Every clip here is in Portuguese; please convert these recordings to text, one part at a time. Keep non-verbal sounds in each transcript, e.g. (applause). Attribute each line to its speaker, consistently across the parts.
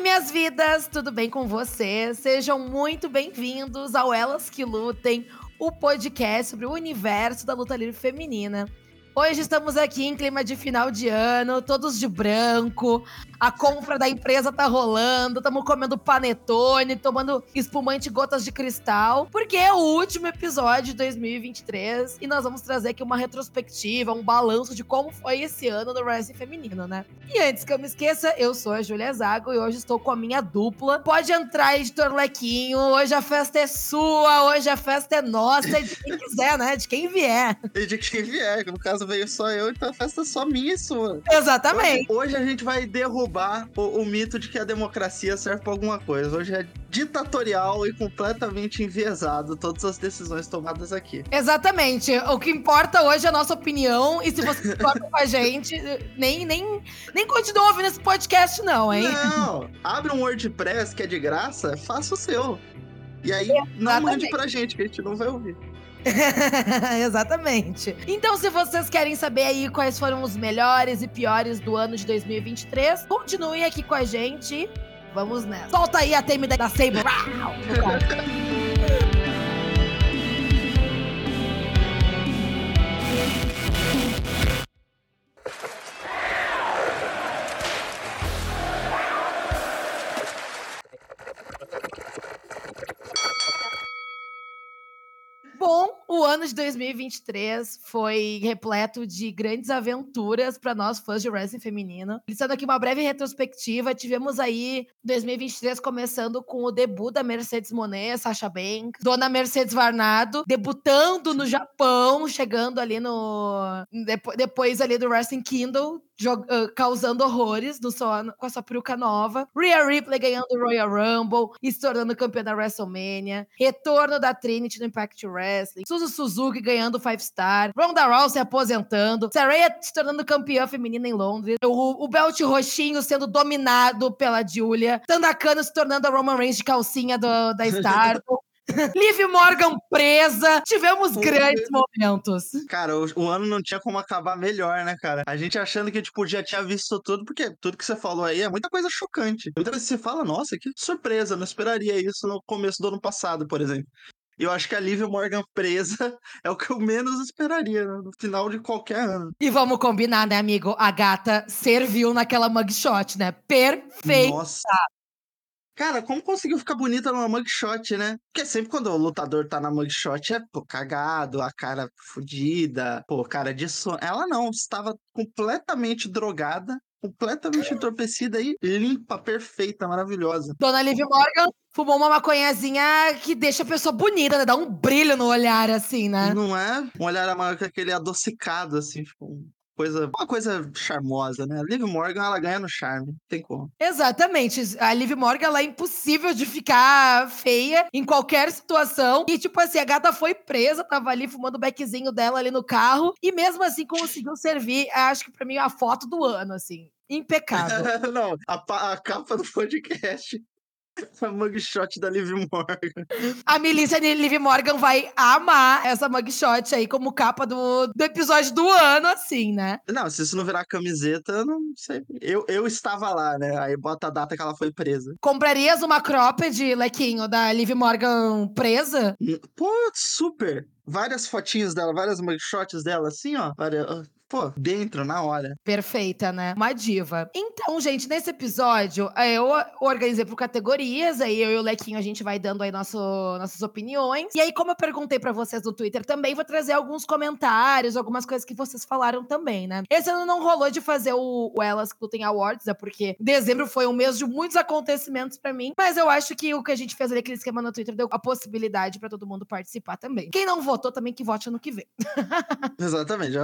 Speaker 1: Oi, minhas vidas, tudo bem com vocês? Sejam muito bem-vindos ao Elas que Lutem, o podcast sobre o universo da luta livre feminina. Hoje estamos aqui em clima de final de ano, todos de branco. A compra da empresa tá rolando, estamos comendo panetone, tomando espumante gotas de cristal, porque é o último episódio de 2023 e nós vamos trazer aqui uma retrospectiva, um balanço de como foi esse ano no wrestling feminino, né? E antes que eu me esqueça, eu sou a Julia Zago e hoje estou com a minha dupla. Pode entrar, editor Lequinho, hoje a festa é sua, hoje a festa é nossa, de quem quiser, né? De quem vier.
Speaker 2: E de quem vier, no caso veio só eu, então a festa é só minha e sua.
Speaker 1: Exatamente.
Speaker 2: Hoje, hoje a gente vai derrubar o, o, mito de que a democracia serve pra alguma coisa. Hoje é ditatorial e completamente enviesado todas as decisões tomadas aqui.
Speaker 1: Exatamente. O que importa hoje é a nossa opinião. E se você (laughs) concorda com a gente, nem, nem, nem continua ouvindo esse podcast, não, hein?
Speaker 2: Não. Abre um WordPress que é de graça, faça o seu. E aí, Exatamente. não mande pra gente, que a gente não vai ouvir. (laughs)
Speaker 1: Exatamente. Então, se vocês querem saber aí quais foram os melhores e piores do ano de 2023, continuem aqui com a gente. Vamos nessa. Solta aí a teme da Sabre. (laughs) o ano de 2023 foi repleto de grandes aventuras para nós fãs de wrestling feminino. Listando aqui uma breve retrospectiva, tivemos aí 2023 começando com o debut da Mercedes Monet, Sasha Banks, Dona Mercedes Varnado, debutando no Japão, chegando ali no depois ali do Wrestling Kingdom, uh, causando horrores no sua, com a sua peruca nova. Rhea Ripley ganhando o Royal Rumble e se tornando campeã da WrestleMania. Retorno da Trinity no Impact Wrestling. Suzu Suzuki ganhando o Five Star. Ronda Rousey aposentando. Saraya se tornando campeã feminina em Londres. O, o belt roxinho sendo dominado pela Julia. Tandakano se tornando a Roman Reigns de calcinha do, da Star. (laughs) Liv Morgan presa. Tivemos grandes momentos.
Speaker 2: Cara, o, o, ano não tinha como acabar melhor, né, cara? A gente achando que, tipo, já tinha visto tudo, porque tudo que você falou aí é muita coisa chocante. Muita coisa que você fala, nossa, que surpresa, não esperaria isso no começo do ano passado, por exemplo. E eu acho que a Liv Morgan presa (laughs) é o que eu menos esperaria né, no final de qualquer ano.
Speaker 1: E vamos combinar, né, amigo? A gata serviu naquela mugshot, né? Perfeita. Nossa.
Speaker 2: Cara, como conseguiu ficar bonita numa mugshot, né? Porque sempre quando o lutador tá na mugshot é, pô, cagado, a cara fodida, pô, cara de sono. Ela não, estava completamente drogada, completamente entorpecida e limpa, perfeita, maravilhosa.
Speaker 1: Dona Liv Morgan fumou uma maconhazinha que deixa a pessoa bonita, né? Dá um brilho no olhar, assim, né?
Speaker 2: Não é? Um olhar maior que aquele adocicado, assim, tipo, coisa, uma coisa charmosa, né? A Liv Morgan, ela ganha no charme, tem como.
Speaker 1: Exatamente. A Liv Morgan, ela é impossível de ficar feia em qualquer situação. E, tipo assim, a gata foi presa, tava ali fumando o beckzinho dela ali no carro, e mesmo assim conseguiu servir, acho que pra mim, a foto do ano, assim impecável. (laughs)
Speaker 2: Não, a, a, capa do podcast a mugshot da Liv Morgan.
Speaker 1: A milícia de Liv Morgan vai amar essa mugshot aí como capa do, do episódio do ano, assim, né?
Speaker 2: Não, se isso não virar camiseta, eu não sei. Eu, eu estava lá, né? Aí bota a data que ela foi presa.
Speaker 1: Comprarias uma cropped, Lequinho, da Liv Morgan presa?
Speaker 2: Pô, super! Várias fotinhas dela, várias mugshots dela, assim, ó. Várias, pô, dentro, na hora.
Speaker 1: Perfeita, né? Uma diva. Então, gente, nesse episódio, é, eu organizei por categorias, aí eu e o Lequinho a gente vai dando aí nosso, nossas opiniões. E aí, como eu perguntei para vocês no Twitter também, vou trazer alguns comentários, algumas coisas que vocês falaram também, né? Esse ano não rolou de fazer o, o Elas Lutem Awards, é porque dezembro foi um mês de muitos acontecimentos para mim, mas eu acho que o que a gente fez ali, aquele esquema no Twitter, deu a possibilidade para todo mundo participar também. Quem não votou também que vote ano que vem. (laughs)
Speaker 2: Exatamente.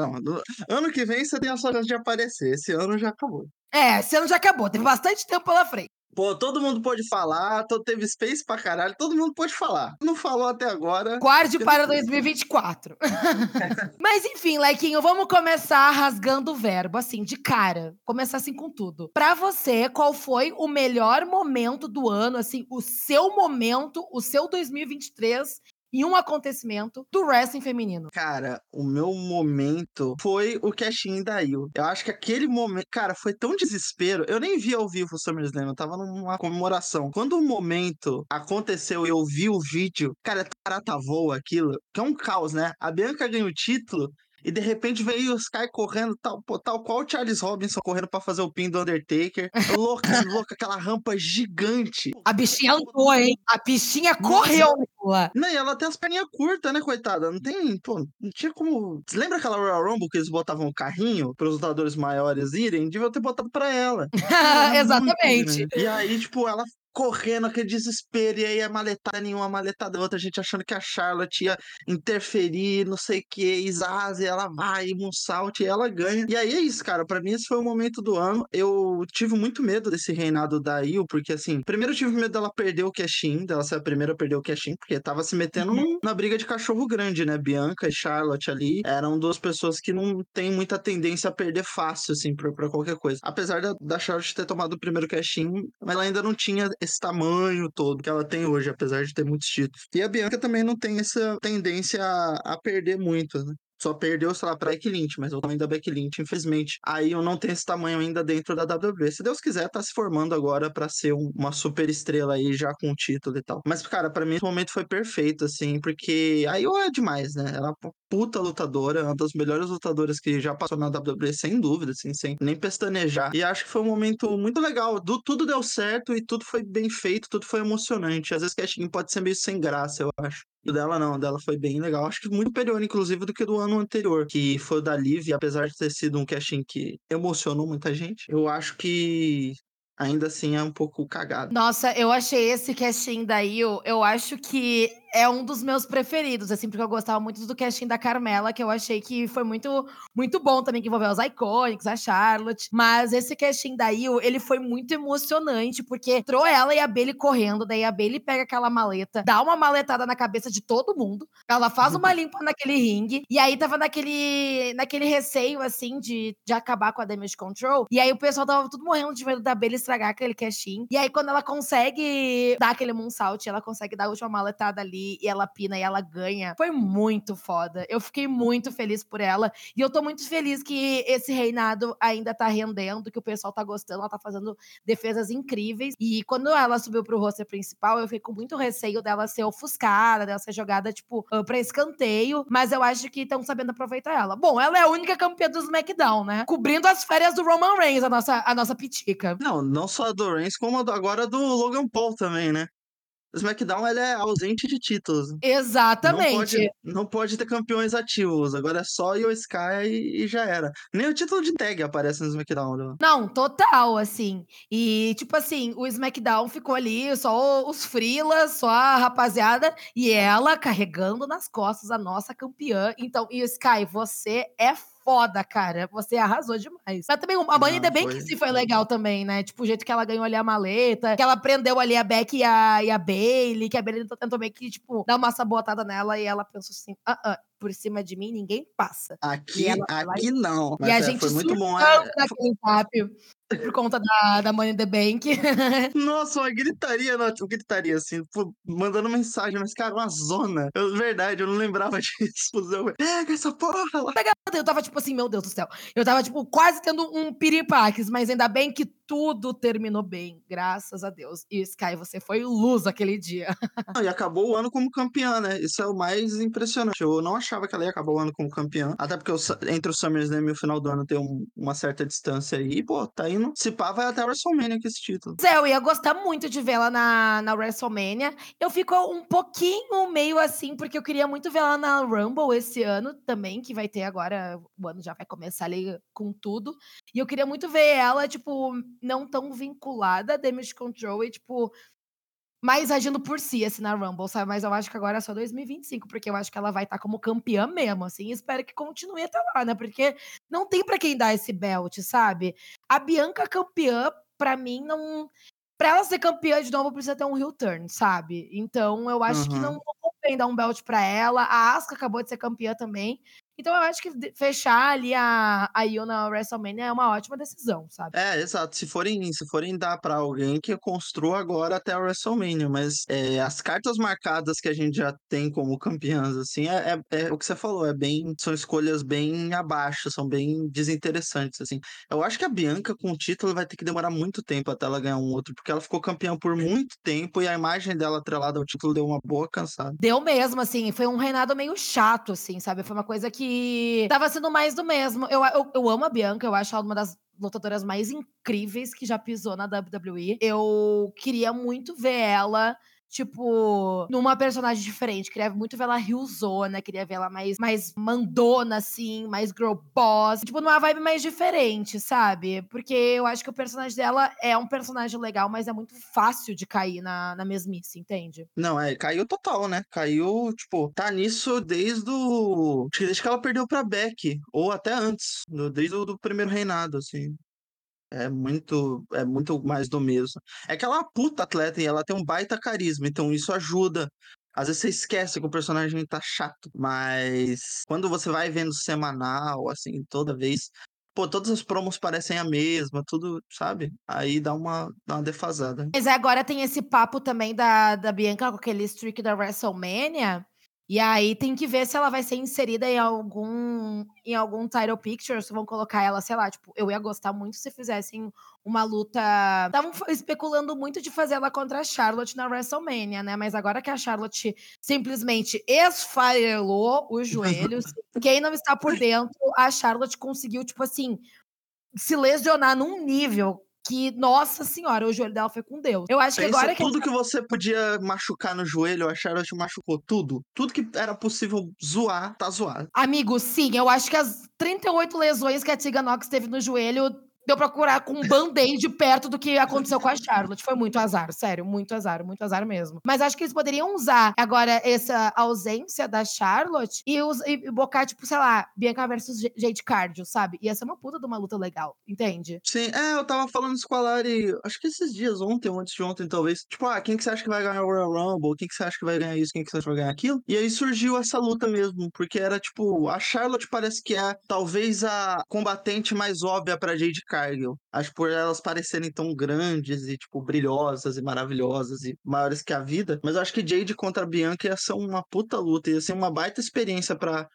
Speaker 2: Não, Ano que vem você tem a sua chance de aparecer. Esse ano já acabou.
Speaker 1: É, esse ano já acabou. Teve bastante tempo pela frente.
Speaker 2: Pô, todo mundo pode falar, todo, teve space pra caralho, todo mundo pode falar. Não falou até agora.
Speaker 1: Guarde para 2024. (laughs) Mas enfim, Lequinho, vamos começar rasgando o verbo, assim, de cara. Começar assim com tudo. Pra você, qual foi o melhor momento do ano, assim, o seu momento, o seu 2023 em um acontecimento do wrestling feminino?
Speaker 2: Cara, o meu momento foi o cash-in da Io. Eu acho que aquele momento, cara, foi tão desespero. Eu nem vi ao vivo o SummerSlam, eu tava numa comemoração. Quando o momento aconteceu e eu vi o vídeo, cara, tarata voa aquilo, que é um caos, né? A Bianca ganha o título e de repente veio o Sky correndo, tal, tal qual o Charles Robinson correndo para fazer o pin do Undertaker. (laughs) Louca, louca, aquela rampa gigante.
Speaker 1: A bichinha andou, hein? A bichinha correu
Speaker 2: lá. Não, e ela tem as perninhas curtas, né, coitada? Não tem, pô, não tinha como. Você lembra aquela Royal Rumble que eles botavam o carrinho para os lutadores maiores irem? Deviam ter botado para ela. (laughs)
Speaker 1: Exatamente.
Speaker 2: Muito, né? E aí, tipo, ela correndo, aquele desespero, e aí a maletada nenhuma, a maletada outra, a gente achando que a Charlotte ia interferir, não sei o que, Isaze, ela vai, Moonsault, e ela ganha. E aí é isso, cara, para mim esse foi o momento do ano. Eu tive muito medo desse reinado da Io, porque assim, primeiro eu tive medo dela perder o cash-in, dela ser a primeira a perder o cash-in, porque tava se metendo uhum. na briga de cachorro grande, né? Bianca e Charlotte ali eram duas pessoas que não tem muita tendência a perder fácil, assim, pra, pra qualquer coisa. Apesar da, da Charlotte ter tomado o primeiro cash-in, mas ela ainda não tinha esse tamanho todo que ela tem hoje, apesar de ter muitos títulos. E a Bianca também não tem essa tendência a, a perder muito, né? Só perdeu, sei lá, pra Lynch, mas o tamanho da Becky Lynch, infelizmente. Aí eu não tenho esse tamanho ainda dentro da WWE. Se Deus quiser, tá se formando agora para ser um, uma super estrela aí, já com título e tal. Mas, cara, para mim esse momento foi perfeito, assim, porque aí é demais, né? Ela é puta lutadora, uma das melhores lutadoras que já passou na WWE, sem dúvida, assim, sem nem pestanejar. E acho que foi um momento muito legal. Do, tudo deu certo e tudo foi bem feito, tudo foi emocionante. Às vezes casting pode ser meio sem graça, eu acho. O dela não, o dela foi bem legal. Acho que muito superior, inclusive, do que do ano anterior, que foi o da Liv, apesar de ter sido um casting que emocionou muita gente. Eu acho que ainda assim é um pouco cagado.
Speaker 1: Nossa, eu achei esse casting daí, eu, eu acho que é um dos meus preferidos, assim, porque eu gostava muito do casting da Carmela, que eu achei que foi muito, muito bom também, que envolveu os Iconics, a Charlotte. Mas esse casting da Io, ele foi muito emocionante, porque entrou ela e a Bailey correndo, daí a Bailey pega aquela maleta, dá uma maletada na cabeça de todo mundo, ela faz uma (laughs) limpa naquele ringue, e aí tava naquele, naquele receio, assim, de, de acabar com a Damage Control, e aí o pessoal tava tudo morrendo de medo da Bailey estragar aquele casting, e aí quando ela consegue dar aquele moonsault, ela consegue dar a última maletada ali, e ela pina e ela ganha. Foi muito foda. Eu fiquei muito feliz por ela. E eu tô muito feliz que esse reinado ainda tá rendendo, que o pessoal tá gostando. Ela tá fazendo defesas incríveis. E quando ela subiu pro roster principal, eu fiquei com muito receio dela ser ofuscada, dela ser jogada, tipo, pra escanteio. Mas eu acho que estão sabendo aproveitar ela. Bom, ela é a única campeã do SmackDown, né? Cobrindo as férias do Roman Reigns, a nossa, a nossa pitica.
Speaker 2: Não, não só a do Reigns, como agora do Logan Paul também, né? O SmackDown ele é ausente de títulos.
Speaker 1: Exatamente.
Speaker 2: Não pode, não pode ter campeões ativos. Agora é só o Sky e, já era. Nem o título de tag aparece no SmackDown. Né?
Speaker 1: Não, total, assim. E, tipo assim, o SmackDown ficou ali, só os frilas, só a rapaziada, e ela carregando nas costas a nossa campeã. Então, e Sky, você é foda, cara. Você arrasou demais. Mas também a Money the Bank foi... sim foi legal também, né? Tipo, o jeito que ela ganhou ali a maleta, que ela prendeu ali a Beck e a, e a Bailey, que a Bailey tentou meio que, tipo, dar uma sabotada nela e ela pensou assim, ah, ah, por cima de mim ninguém passa.
Speaker 2: Aqui, aqui não.
Speaker 1: Mas e a é, gente foi muito bom. É... naquele tap por conta da, da Money in the Bank. (laughs)
Speaker 2: Nossa, uma gritaria, não, tipo, gritaria, assim, mandando mensagem, mas, cara, uma zona. Eu, verdade, eu não lembrava (laughs) disso. Eu, Pega essa porra lá.
Speaker 1: Eu tava, tipo assim, meu Deus do céu. Eu tava, tipo, quase tendo um piripaques, mas ainda bem que tudo terminou bem, graças a Deus. E Sky, você foi luz aquele dia. (laughs)
Speaker 2: e acabou o ano como campeã, né? Isso é o mais impressionante. Eu não achava que ela ia acabar o ano como campeã, até porque entre o SummerSlam e o final do ano tem um, uma certa distância aí. E, pô, tá indo. Se pá, vai até a WrestleMania com esse título.
Speaker 1: Zé, eu ia gostar muito de vê-la na, na WrestleMania. Eu fico um pouquinho meio assim, porque eu queria muito vê-la na Rumble esse ano também, que vai ter agora. O ano já vai começar ali com tudo. E eu queria muito ver ela, tipo, não tão vinculada a Damage Control e, tipo, mais agindo por si, assim, na Rumble, sabe? Mas eu acho que agora é só 2025, porque eu acho que ela vai estar tá como campeã mesmo, assim, e espero que continue até lá, né? Porque não tem para quem dar esse belt, sabe? A Bianca campeã, para mim, não. Pra ela ser campeã de novo, precisa ter um heel turn, sabe? Então, eu acho uhum. que não, não convém dar um belt pra ela. A Asuka acabou de ser campeã também. Então eu acho que fechar ali a, a Io na WrestleMania é uma ótima decisão, sabe?
Speaker 2: É, exato. Se forem, se forem dar para alguém que construa agora até a WrestleMania, mas é, as cartas marcadas que a gente já tem como campeãs, assim, é, é, é, o que você falou, é bem, são escolhas bem abaixo, são bem desinteressantes, assim. Eu acho que a Bianca com o título vai ter que demorar muito tempo até ela ganhar um outro, porque ela ficou campeã por muito tempo e a imagem dela atrelada ao título deu uma boa cansada.
Speaker 1: Deu mesmo, assim, foi um reinado meio chato, assim, sabe? Foi uma coisa que que tava sendo mais do mesmo. Eu, eu, eu amo a Bianca, eu acho ela uma das lutadoras mais incríveis que já pisou na WWE. Eu queria muito ver ela tipo, numa personagem diferente. Queria muito ver ela riozona, queria ver ela mais, mais mandona, assim, mais girl boss. Tipo, numa vibe mais diferente, sabe? Porque eu acho que o personagem dela é um personagem legal, mas é muito fácil de cair na, na mesmice, entende?
Speaker 2: Não, é, caiu total, né? Caiu, tipo, tá nisso desde o. Desde que ela perdeu pra Beck, ou até antes, desde o do primeiro reinado, assim. É muito, é muito mais do mesmo. É que ela é uma puta atleta e ela tem um baita carisma, então isso ajuda. Às vezes você esquece que o personagem tá chato, mas quando você vai vendo semanal, assim, toda vez, pô, todas as promos parecem a mesma, tudo, sabe? Aí dá uma, dá uma defasada.
Speaker 1: Mas agora tem esse papo também da, da Bianca com aquele streak da WrestleMania, e aí tem que ver se ela vai ser inserida em algum em algum title picture, se vão colocar ela, sei lá, tipo, eu ia gostar muito se fizessem uma luta. Estavam especulando muito de fazer ela contra a Charlotte na WrestleMania, né? Mas agora que a Charlotte simplesmente esfarelou os joelhos, (laughs) quem não está por dentro, a Charlotte conseguiu, tipo assim, se lesionar num nível que, nossa senhora, o joelho dela foi com Deus. Eu acho Pensa que agora
Speaker 2: que. Tudo que você podia machucar no joelho, a Charlotte machucou tudo. Tudo que era possível zoar, tá zoado.
Speaker 1: Amigo, sim, eu acho que as 38 lesões que a Tiga Nox teve no joelho deu pra curar com um band-aid perto do que aconteceu com a Charlotte. Foi muito azar, sério, muito azar, muito azar mesmo. Mas acho que eles poderiam usar agora essa ausência da Charlotte e, us, e bocar, tipo, sei lá, Bianca versus Jade Cardio, sabe? Ia ser uma puta de uma luta legal, entende?
Speaker 2: Sim, é, eu tava falando isso com a Lari, acho que esses dias, ontem ou antes de ontem, talvez. Tipo, ah, quem que você acha que vai ganhar o Royal Rumble? Quem que você acha que vai ganhar isso? Quem que você acha que vai ganhar aquilo? E aí surgiu essa luta mesmo, porque era, tipo, a Charlotte parece que é talvez a combatente mais óbvia pra Jade Cardio Cargill. Acho por elas parecerem tão grandes e, tipo, brilhosas e maravilhosas e maiores que a vida. Mas acho que Jade contra Bianca ia ser uma puta luta, ia ser uma baita experiência para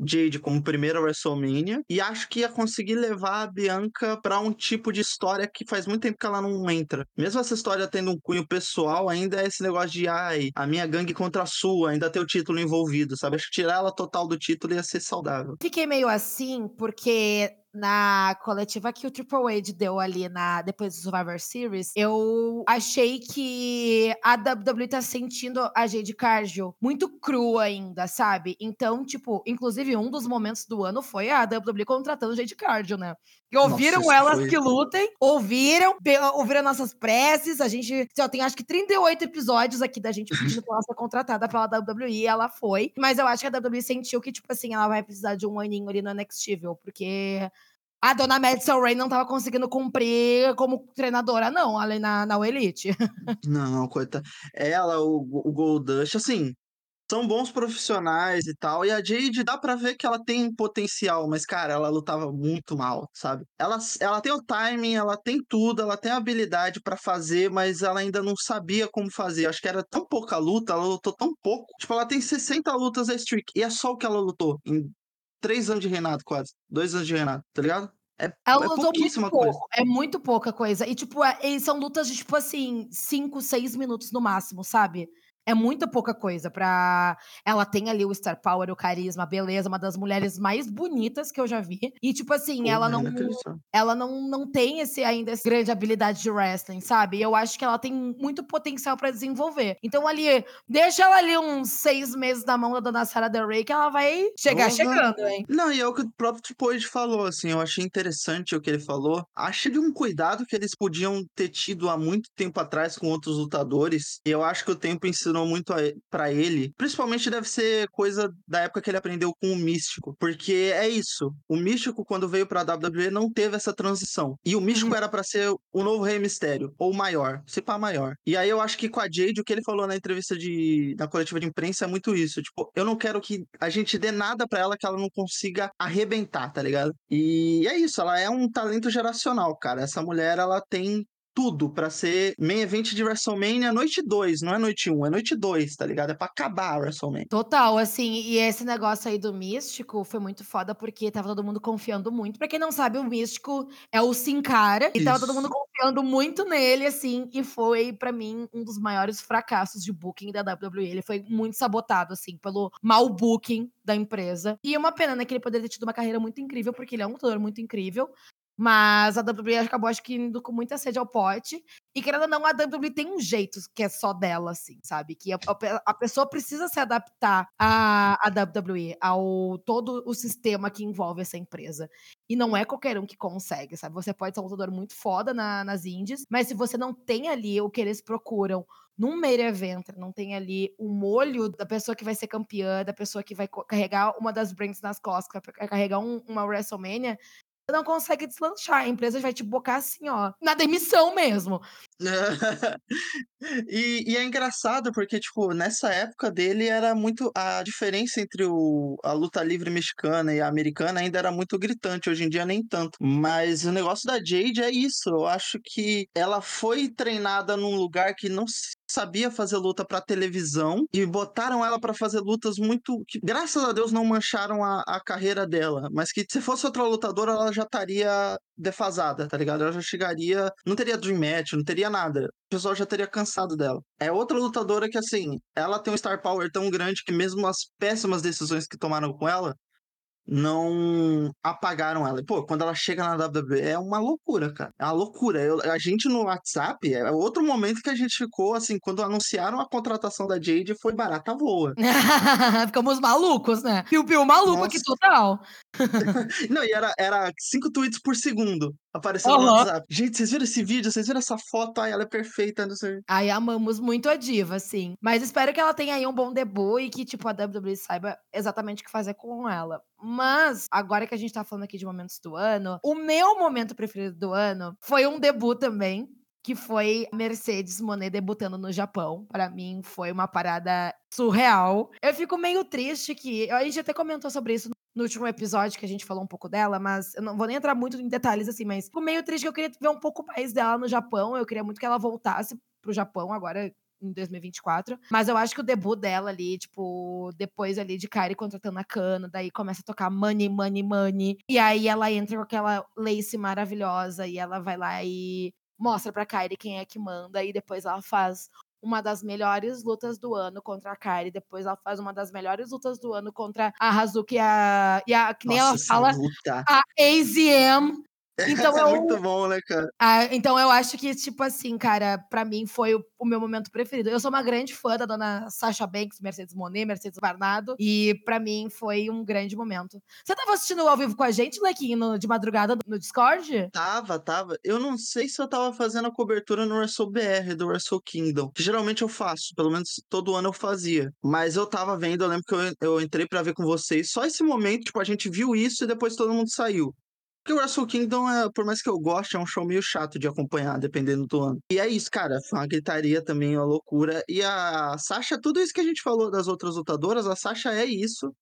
Speaker 2: Jade como primeira WrestleMania e acho que ia conseguir levar a Bianca para um tipo de história que faz muito tempo que ela não entra. Mesmo essa história tendo um cunho pessoal, ainda é esse negócio de ai, a minha gangue contra a sua, ainda tem o título envolvido, sabe? Acho que tirar ela total do título ia ser saudável.
Speaker 1: Fiquei meio assim porque na coletiva que o Triple H deu ali na, depois do Survivor Series, eu achei que a WWE tá sentindo a Jade Cargill muito crua ainda, sabe? Então, tipo, inclusive um dos momentos do ano foi a WWE contratando a Jade Cargill, né? E ouviram Nossa, elas foi... que lutem, ouviram, ouviram nossas preces. A gente já tem acho que 38 episódios aqui da gente pedindo pra ela ser contratada pela WWE e ela foi. Mas eu acho que a WWE sentiu que, tipo assim, ela vai precisar de um aninho ali no Nextível, porque a dona Madison Ray não tava conseguindo cumprir como treinadora, não, ali na, na Elite. (laughs)
Speaker 2: Não, coitada. Ela, o, o Goldust, assim, são bons profissionais e tal. E a Jade dá pra ver que ela tem potencial, mas, cara, ela lutava muito mal, sabe? Ela, ela tem o timing, ela tem tudo, ela tem a habilidade para fazer, mas ela ainda não sabia como fazer. Acho que era tão pouca luta, ela lutou tão pouco. Tipo, ela tem 60 lutas a streak, e é só o que ela lutou em três anos de reinado, quase. Dois anos de reinado, tá ligado? É,
Speaker 1: ela é pouquíssima muito coisa. É muito pouca coisa. E, tipo, é, são lutas de, tipo assim, cinco, seis minutos no máximo, sabe? É muita pouca coisa para ela tem ali o star power, o carisma, a beleza, uma das mulheres mais bonitas que eu já vi. E tipo assim, Pô, ela não ela não, não tem esse ainda essa grande habilidade de wrestling, sabe? Eu acho que ela tem muito potencial para desenvolver. Então ali, deixa ela ali uns seis meses na mão da dona Sarah Del Rey que ela vai chegar chegando, hein?
Speaker 2: Não, e é o que o próprio Triple falou, assim, eu achei interessante o que ele falou. Achei de um cuidado que eles podiam ter tido há muito tempo atrás com outros lutadores. E eu acho que o tempo ensinou ensinou muito para ele, principalmente deve ser coisa da época que ele aprendeu com o Místico, porque é isso. O Místico quando veio para WWE não teve essa transição. E o Místico uhum. era para ser o novo Rei Mistério, ou maior, se pá maior. E aí eu acho que com a Jade o que ele falou na entrevista de na coletiva de imprensa é muito isso, tipo, eu não quero que a gente dê nada para ela que ela não consiga arrebentar, tá ligado? E é isso, ela é um talento geracional, cara. Essa mulher, ela tem tudo para ser main event de WrestleMania noite 2, não é noite 1, um, é noite 2, tá ligado? É pra acabar a WrestleMania.
Speaker 1: Total, assim, e esse negócio aí do Místico foi muito foda porque tava todo mundo confiando muito. Pra quem não sabe, o Místico é o Sin Cara, e tava todo mundo confiando muito nele, assim, e foi para mim um dos maiores fracassos de booking da WWE. Ele foi muito sabotado, assim, pelo mau booking da empresa. E é uma pena, né, que ele poderia ter tido uma carreira muito incrível, porque ele é um lutador muito incrível. Mas a WWE acabou, acho que, indo com muita sede ao pote. E querendo ou não, a WWE tem um jeito que é só dela, assim, sabe? Que a, a pessoa precisa se adaptar à, à WWE, ao todo o sistema que envolve essa empresa. E não é qualquer um que consegue, sabe? Você pode ser um lutador muito foda na, nas indies, mas se você não tem ali o que eles procuram num main event, não tem ali o molho da pessoa que vai ser campeã, da pessoa que vai carregar uma das brands nas costas, vai carregar um, uma WrestleMania, não consegue deslanchar. A empresa vai te bocar assim, ó, na demissão mesmo. (laughs)
Speaker 2: e, e, é engraçado porque, tipo, nessa época dele era muito. A diferença entre o, a luta livre mexicana e a americana ainda era muito gritante. Hoje em dia, nem tanto. Mas o negócio da Jade é isso. Eu acho que ela foi treinada num lugar que não se sabia fazer luta para televisão e botaram ela para fazer lutas muito que graças a Deus não mancharam a, a carreira dela, mas que se fosse outra lutadora ela já estaria defasada, tá ligado? Ela já chegaria, não teria dream match, não teria nada. O pessoal já teria cansado dela. É outra lutadora que assim, ela tem um star power tão grande que mesmo as péssimas decisões que tomaram com ela, não apagaram ela. Pô, quando ela chega na WWE é uma loucura, cara. É uma loucura. Eu, a gente no WhatsApp, é outro momento que a gente ficou, assim, quando anunciaram a contratação da Jade, foi barata voa. (laughs)
Speaker 1: Ficamos malucos, né? Piu-piu maluco Nossa. aqui total. (laughs)
Speaker 2: não, e era, era cinco tweets por segundo aparecendo uhum. no WhatsApp. Gente, vocês viram esse vídeo? Vocês viram essa foto? Ai, ela é perfeita, não sei.
Speaker 1: Ai, amamos muito a diva, sim. Mas espero que ela tenha aí um bom debut e que, tipo, a WWE saiba exatamente o que fazer com ela. Mas, agora que a gente tá falando aqui de momentos do ano, o meu momento preferido do ano foi um debut também, que foi Mercedes Monet debutando no Japão. Para mim foi uma parada surreal. Eu fico meio triste que a gente até comentou sobre isso no último episódio que a gente falou um pouco dela, mas eu não vou nem entrar muito em detalhes assim, mas fico meio triste que eu queria ver um pouco mais dela no Japão. Eu queria muito que ela voltasse pro Japão agora em 2024. Mas eu acho que o debut dela ali, tipo, depois ali de Kyrie contratando a Cana, daí começa a tocar Money, Money, Money. E aí ela entra com aquela lace maravilhosa e ela vai lá e mostra pra Kyrie quem é que manda. E depois ela faz uma das melhores lutas do ano contra a Kairi. Depois ela faz uma das melhores lutas do ano contra a Hazuki e a, e a que nem Nossa, ela fala, luta. a AZM. (laughs)
Speaker 2: Então, é muito bom, né, cara?
Speaker 1: Ah, então eu acho que, tipo assim, cara, para mim foi o, o, meu momento preferido. Eu sou uma grande fã da dona Sasha Banks, Mercedes Monet, Mercedes Barnado, e para mim foi um grande momento. Você tava assistindo ao vivo com a gente, Lequinho, de madrugada no Discord?
Speaker 2: Tava, tava. Eu não sei se eu tava fazendo a cobertura no WrestleBR do Wrestle Kingdom, que geralmente eu faço, pelo menos todo ano eu fazia. Mas eu tava vendo, eu lembro que eu, eu entrei para ver com vocês. Só esse momento, tipo, a gente viu isso e depois todo mundo saiu. Porque o Wrestle Kingdom, é, por mais que eu goste, é um show meio chato de acompanhar, dependendo do ano. E é isso, cara. Foi uma gritaria também, uma loucura. E a Sasha, tudo isso que a gente falou das outras lutadoras, a Sasha é isso.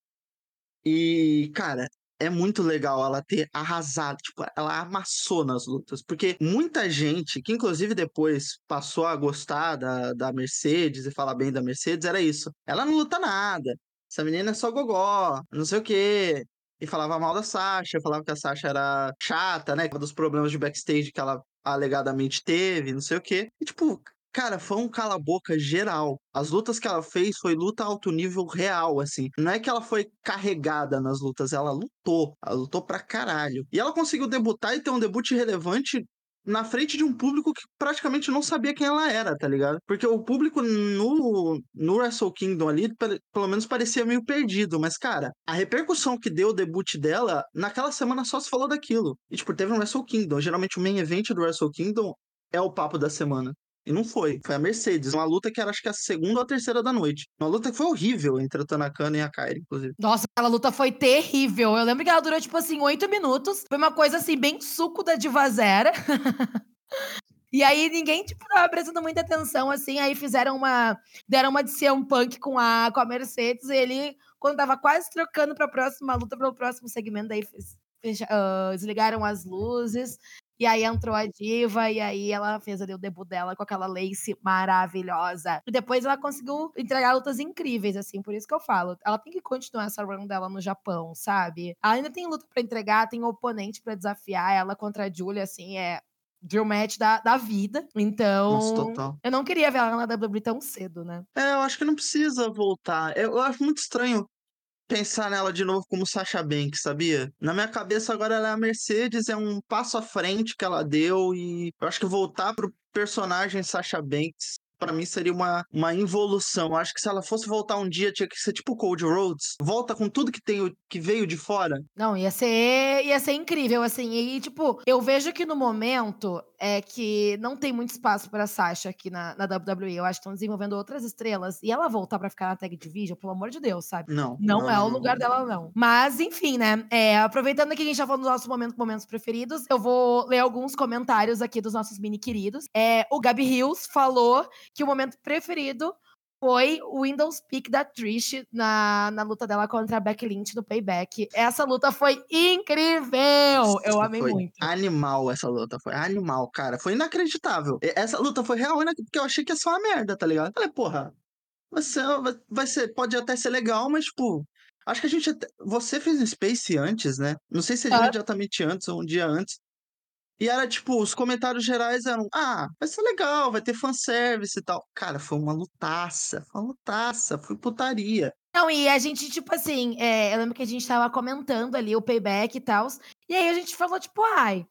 Speaker 2: E, cara, é muito legal ela ter arrasado, tipo, ela amassou nas lutas, porque muita gente, que inclusive depois passou a gostar da, da Mercedes e falar bem da Mercedes, era isso. Ela não luta nada. Essa menina é só gogó, não sei o quê e falava mal da Sasha, falava que a Sasha era chata, né? Dos problemas de backstage que ela alegadamente teve, não sei o quê. E, tipo, cara, foi um cala-boca geral. As lutas que ela fez foi luta alto nível real, assim. Não é que ela foi carregada nas lutas, ela lutou. Ela lutou pra caralho. E ela conseguiu debutar e ter um debut relevante na frente de um público que praticamente não sabia quem ela era, tá ligado? Porque o público no, no Wrestle Kingdom ali, pelo menos parecia meio perdido, mas, cara, a repercussão que deu o debut dela, naquela semana só se falou daquilo. E, tipo, teve um Wrestle Kingdom. Geralmente o main event do Wrestle Kingdom é o papo da semana. E não foi. Foi a Mercedes. Uma luta que era acho que a segunda ou a terceira da noite. Uma luta que foi horrível entre a Tanakana e a Kairi, inclusive.
Speaker 1: Nossa, aquela luta foi terrível. Eu lembro que ela durou, tipo assim, oito minutos. Foi uma coisa assim, bem suco da Divazera. (laughs) E aí ninguém, tipo, tava prestando muita atenção, assim. Aí fizeram uma. Deram uma de ser um punk com a, com a Mercedes. E ele, quando tava quase trocando pra próxima luta, pro próximo segmento, daí fez, fez, uh, desligaram as luzes. E aí entrou a diva, e aí ela fez ali o debut dela com aquela lace maravilhosa. E depois ela conseguiu entregar lutas incríveis, assim, por isso que eu falo. Ela tem que continuar essa run dela no Japão, sabe? Ela ainda tem luta para entregar, tem oponente para desafiar ela contra a Julia, assim, é dream match da, da vida. Então,
Speaker 2: Nossa,
Speaker 1: eu não queria ver ela na WWE tão cedo, né?
Speaker 2: É, eu acho que não precisa voltar. Eu, eu acho muito estranho pensar nela de novo como Sasha Banks, sabia? Na minha cabeça agora ela é a Mercedes, é um passo à frente que ela deu e eu acho que voltar pro personagem Sasha Banks para mim seria uma, uma involução. Acho que se ela fosse voltar um dia, tinha que ser tipo Cold Rhodes. Volta com tudo que tem que veio de fora.
Speaker 1: Não, ia ser, ia ser incrível, assim. E, tipo, eu vejo que no momento é que não tem muito espaço para Sasha aqui na, na WWE. Eu acho que estão desenvolvendo outras estrelas. E ela voltar para ficar na Tag Division, pelo amor de Deus, sabe?
Speaker 2: Não.
Speaker 1: Não,
Speaker 2: não
Speaker 1: é o lugar dela, não. Mas, enfim, né? É, aproveitando que a gente já falou dos nossos momentos, momentos preferidos, eu vou ler alguns comentários aqui dos nossos mini queridos. É, o Gabi Hills falou que o momento preferido foi o Windows Pick da Trish na, na luta dela contra a Becky Lynch no Payback. Essa luta foi incrível! Eu amei
Speaker 2: foi
Speaker 1: muito.
Speaker 2: Animal essa luta, foi animal, cara. Foi inacreditável. Essa luta foi real, porque eu achei que ia ser uma merda, tá ligado? Falei, porra, vai ser, vai ser, pode até ser legal, mas, tipo, acho que a gente. Você fez um Space antes, né? Não sei se é imediatamente antes ou um dia antes. E era tipo, os comentários gerais eram: ah, vai ser legal, vai ter fanservice e tal. Cara, foi uma lutaça, foi uma lutaça, foi putaria.
Speaker 1: Não, e a gente, tipo assim, é, eu lembro que a gente tava comentando ali o payback e tal. E aí a gente falou, tipo, ai,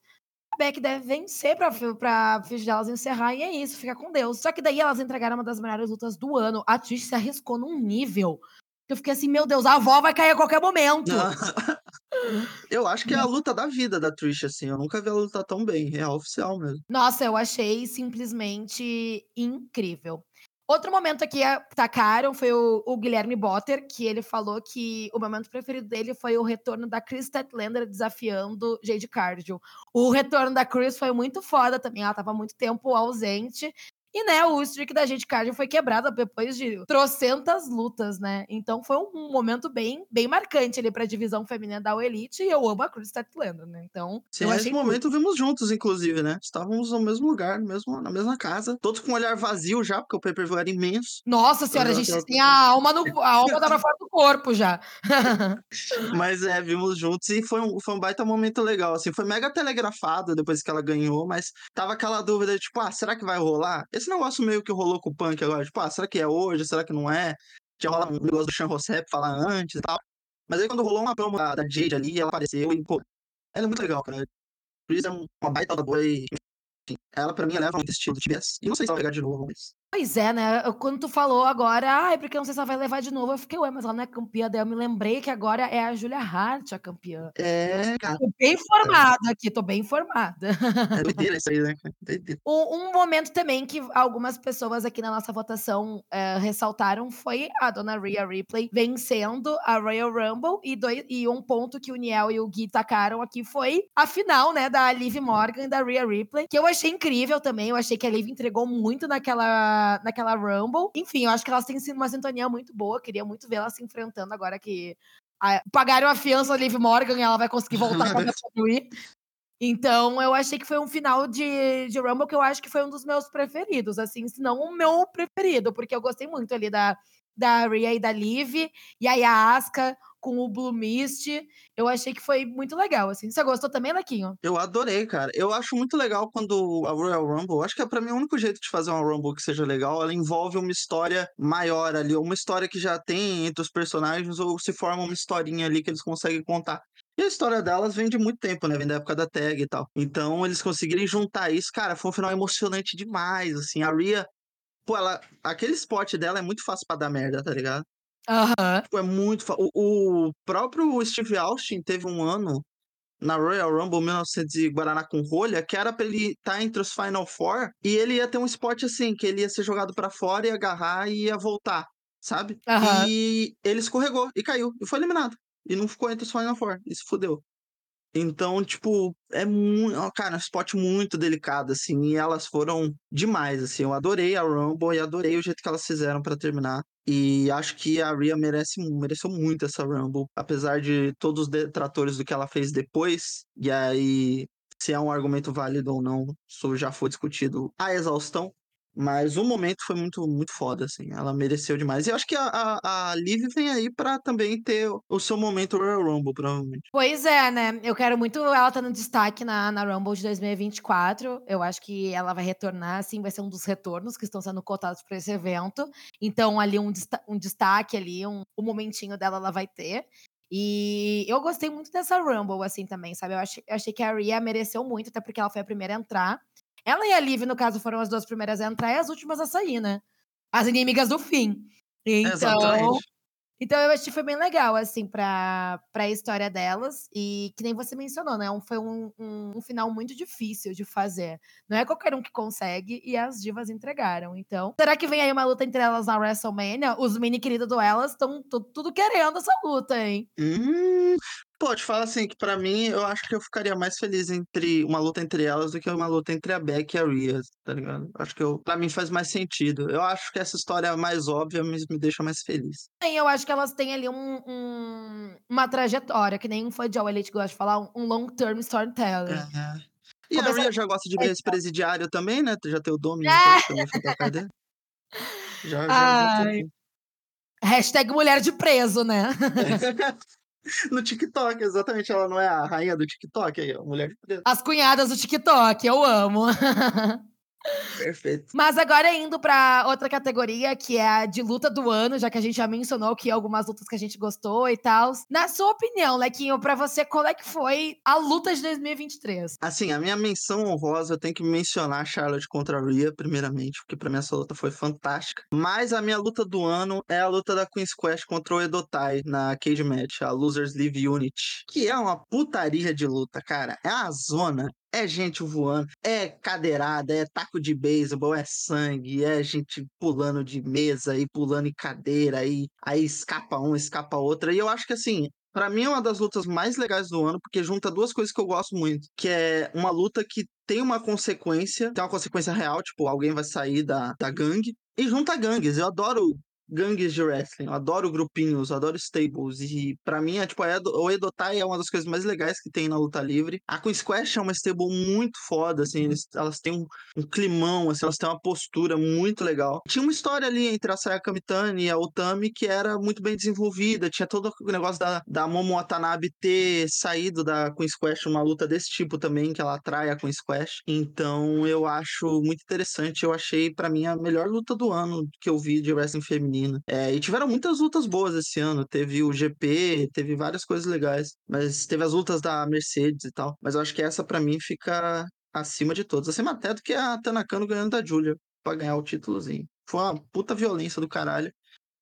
Speaker 1: o payback deve vencer pra, pra delas encerrar, e é isso, fica com Deus. Só que daí elas entregaram uma das melhores lutas do ano. A Trish se arriscou num nível eu fiquei assim, meu Deus, a avó vai cair a qualquer momento. (laughs)
Speaker 2: eu acho que é a luta da vida da Trish, assim. Eu nunca vi ela lutar tão bem, é oficial mesmo.
Speaker 1: Nossa, eu achei simplesmente incrível. Outro momento aqui atacaram foi o, o, Guilherme Botter, que ele falou que o momento preferido dele foi o retorno da Chris Statlander desafiando Jade Cardio. O retorno da Chris foi muito foda também, ela tava muito tempo ausente e, né, o streak da gente Cardio foi quebrado depois de trocentas lutas, né? Então foi um momento bem, bem marcante ali pra divisão feminina da Elite e eu amo a Cruz Statlander, né? Então.
Speaker 2: Sim, nesse momento vimos juntos, inclusive, né? Estávamos no mesmo lugar, mesmo, na mesma casa, todos com um olhar vazio já, porque o pay-per-view era imenso.
Speaker 1: Nossa senhora, a gente tem a alma no. A alma tava fora do corpo já. (laughs)
Speaker 2: mas é, vimos juntos e foi um, foi um baita momento legal, assim. Foi mega telegrafado depois que ela ganhou, mas tava aquela dúvida, tipo, ah, será que vai rolar? Esse esse negócio meio que rolou com o punk agora, tipo, ah, será que é hoje? Será que não é? Tinha rolado um negócio do Sean Rossep falar antes e tal. Mas aí quando rolou uma promo da, da Jade ali, ela apareceu e, pô, ela é muito legal, cara. Isso é uma baita da boa e, enfim, ela pra mim leva muito estilo do TBS. E não sei se ela vai pegar de novo, mas...
Speaker 1: Pois é, né? Quando tu falou agora, ai, porque eu não sei se ela vai levar de novo, eu fiquei, ué, mas ela não é campeã. Daí eu me lembrei que agora é a Julia Hart a campeã.
Speaker 2: É, cara.
Speaker 1: Tô bem informada aqui, tô bem informada.
Speaker 2: É doideira isso aí, né?
Speaker 1: Um, um, momento também que algumas pessoas aqui na nossa votação é, ressaltaram foi a dona Rhea Ripley vencendo a Royal Rumble e, dois, e um ponto que o Niel e o Gui tacaram aqui foi a final, né, da Liv Morgan e da Rhea Ripley, que eu achei incrível também, eu achei que a Liv entregou muito naquela naquela, Rumble. Enfim, eu acho que elas têm sido uma sintonia muito boa. Queria muito ver elas se enfrentando agora que a, pagaram a fiança da Liv Morgan e ela vai conseguir voltar pra (laughs) WWE. Então, eu achei que foi um final de, de Rumble que eu acho que foi um dos meus preferidos, assim, se não o meu preferido, porque eu gostei muito ali da, da Rhea e da Liv, e aí a Asuka, com o Blue Mist. Eu achei que foi muito legal, assim. Você gostou também, Lequinho?
Speaker 2: Eu adorei, cara. Eu acho muito legal quando a Royal Rumble, acho que é para mim o único jeito de fazer uma Rumble que seja legal, ela envolve uma história maior ali, uma história que já tem entre os personagens, ou se forma uma historinha ali que eles conseguem contar. E a história delas vem de muito tempo, né? Vem da época da tag e tal. Então, eles conseguirem juntar isso, cara, foi um final emocionante demais, assim. A Rhea, pô, ela, aquele spot dela é muito fácil para dar merda, tá ligado?
Speaker 1: Aham.
Speaker 2: Tipo, é muito. O, o próprio Steve Austin teve um ano na Royal Rumble 1900 e Guaraná com rolha, que era pra ele estar tá entre os Final Four e ele ia ter um spot assim, que ele ia ser jogado para fora e agarrar e ia voltar, sabe?
Speaker 1: Aham.
Speaker 2: E ele escorregou e caiu e foi eliminado. E não ficou entre os Final Four, e se fudeu. Então, tipo, é muito. Cara, um spot muito delicado, assim, e elas foram demais, assim. Eu adorei a Rumble e adorei o jeito que elas fizeram para terminar. E acho que a Rhea merece, mereceu muito essa Rumble, apesar de todos os detratores do que ela fez depois. E aí, se é um argumento válido ou não, isso já foi discutido a exaustão. Mas o momento foi muito, muito foda, assim. Ela mereceu demais. E eu acho que a, a, a Liv vem aí pra também ter o seu momento Royal Rumble, provavelmente.
Speaker 1: Pois é, né? Eu quero muito ela tá no destaque na, na Rumble de 2024. Eu acho que ela vai retornar, assim, vai ser um dos retornos que estão sendo cotados para esse evento. Então, ali, um, um destaque ali, um, um momentinho dela ela vai ter. E eu gostei muito dessa Rumble, assim, também, sabe? Eu achei, eu achei que a Rhea mereceu muito, até porque ela foi a primeira a entrar. Ela e a Liv, no caso, foram as duas primeiras a entrar e as últimas a sair, né? As inimigas do fim. Então, Exatamente. então eu achei que foi bem legal, assim, pra, pra história delas. E que nem você mencionou, né? Um, foi um, um, um, final muito difícil de fazer. Não é qualquer um que consegue e as divas entregaram. Então, será que vem aí uma luta entre elas na WrestleMania? Os mini queridos do elas estão tudo querendo essa luta, hein?
Speaker 2: Hum, Pô, te falo assim, que pra mim, eu acho que eu ficaria mais feliz entre uma luta entre elas do que uma luta entre a Beck e a Rhea, tá ligado? Acho que eu, pra mim faz mais sentido. Eu acho que essa história é mais óbvia, mas me deixa mais feliz.
Speaker 1: Sim, eu acho que elas têm ali um, um uma trajetória, que nem foi Joe Elite gosta de falar, um long-term storytelling.
Speaker 2: É. E Começa... a Rhea já gosta de ver esse presidiário também, né? Já tem o Dominic é. também foi pra cadeia.
Speaker 1: Já, já, já Hashtag mulher de preso, né? (laughs) (laughs) (laughs)
Speaker 2: no TikTok, exatamente. Ela não é a rainha do TikTok, aí, a mulher de preto.
Speaker 1: As cunhadas do TikTok, eu amo. (laughs)
Speaker 2: Perfeito.
Speaker 1: Mas agora indo para outra categoria, que é a de luta do ano, já que a gente já mencionou que algumas lutas que a gente gostou e tal. Na sua opinião, Lequinho, para você, qual é que foi a luta de 2023?
Speaker 2: Assim, a minha menção honrosa, eu tenho que mencionar Charlotte contra a Rhea, primeiramente, porque pra mim essa luta foi fantástica. Mas a minha luta do ano é a luta da Queen's Quest contra o Edotai na Cage Match, a Losers Leave Unit, que é uma putaria de luta, cara. É uma zona é gente voando, é cadeirada, é taco de beisebol, é sangue, é gente pulando de mesa e pulando em cadeira, aí, aí escapa um, escapa outra. E eu acho que assim, para mim é uma das lutas mais legais do ano, porque junta duas coisas que eu gosto muito, que é uma luta que tem uma consequência, tem uma consequência real, tipo, alguém vai sair da, da gangue, e junta gangues. Eu adoro gangues de wrestling. Eu adoro grupinhos, adoro stables. E para mim, é, tipo, a Edo, o Edotai é uma das coisas mais legais que tem na luta livre. A Queen Squash é uma stable muito foda, assim. Eles, elas têm um, um, climão, assim, elas têm uma postura muito legal. Tinha uma história ali entre a Sayaka Mitani e a Otami que era muito bem desenvolvida. Tinha todo o negócio da, da Momo Watanabe ter saído da Queen Squash, uma luta desse tipo também, que ela atrai a Queen Squash. Então eu acho muito interessante. Eu achei, para mim, a melhor luta do ano que eu vi de wrestling feminino É, e tiveram muitas lutas boas esse ano. Teve o GP, teve várias coisas legais. Mas teve as lutas da Mercedes e tal. Mas eu acho que essa para mim fica acima de todos. Acima até do que a Tanakano ganhando da Julia pra ganhar o títulozinho. Foi uma puta violência do caralho.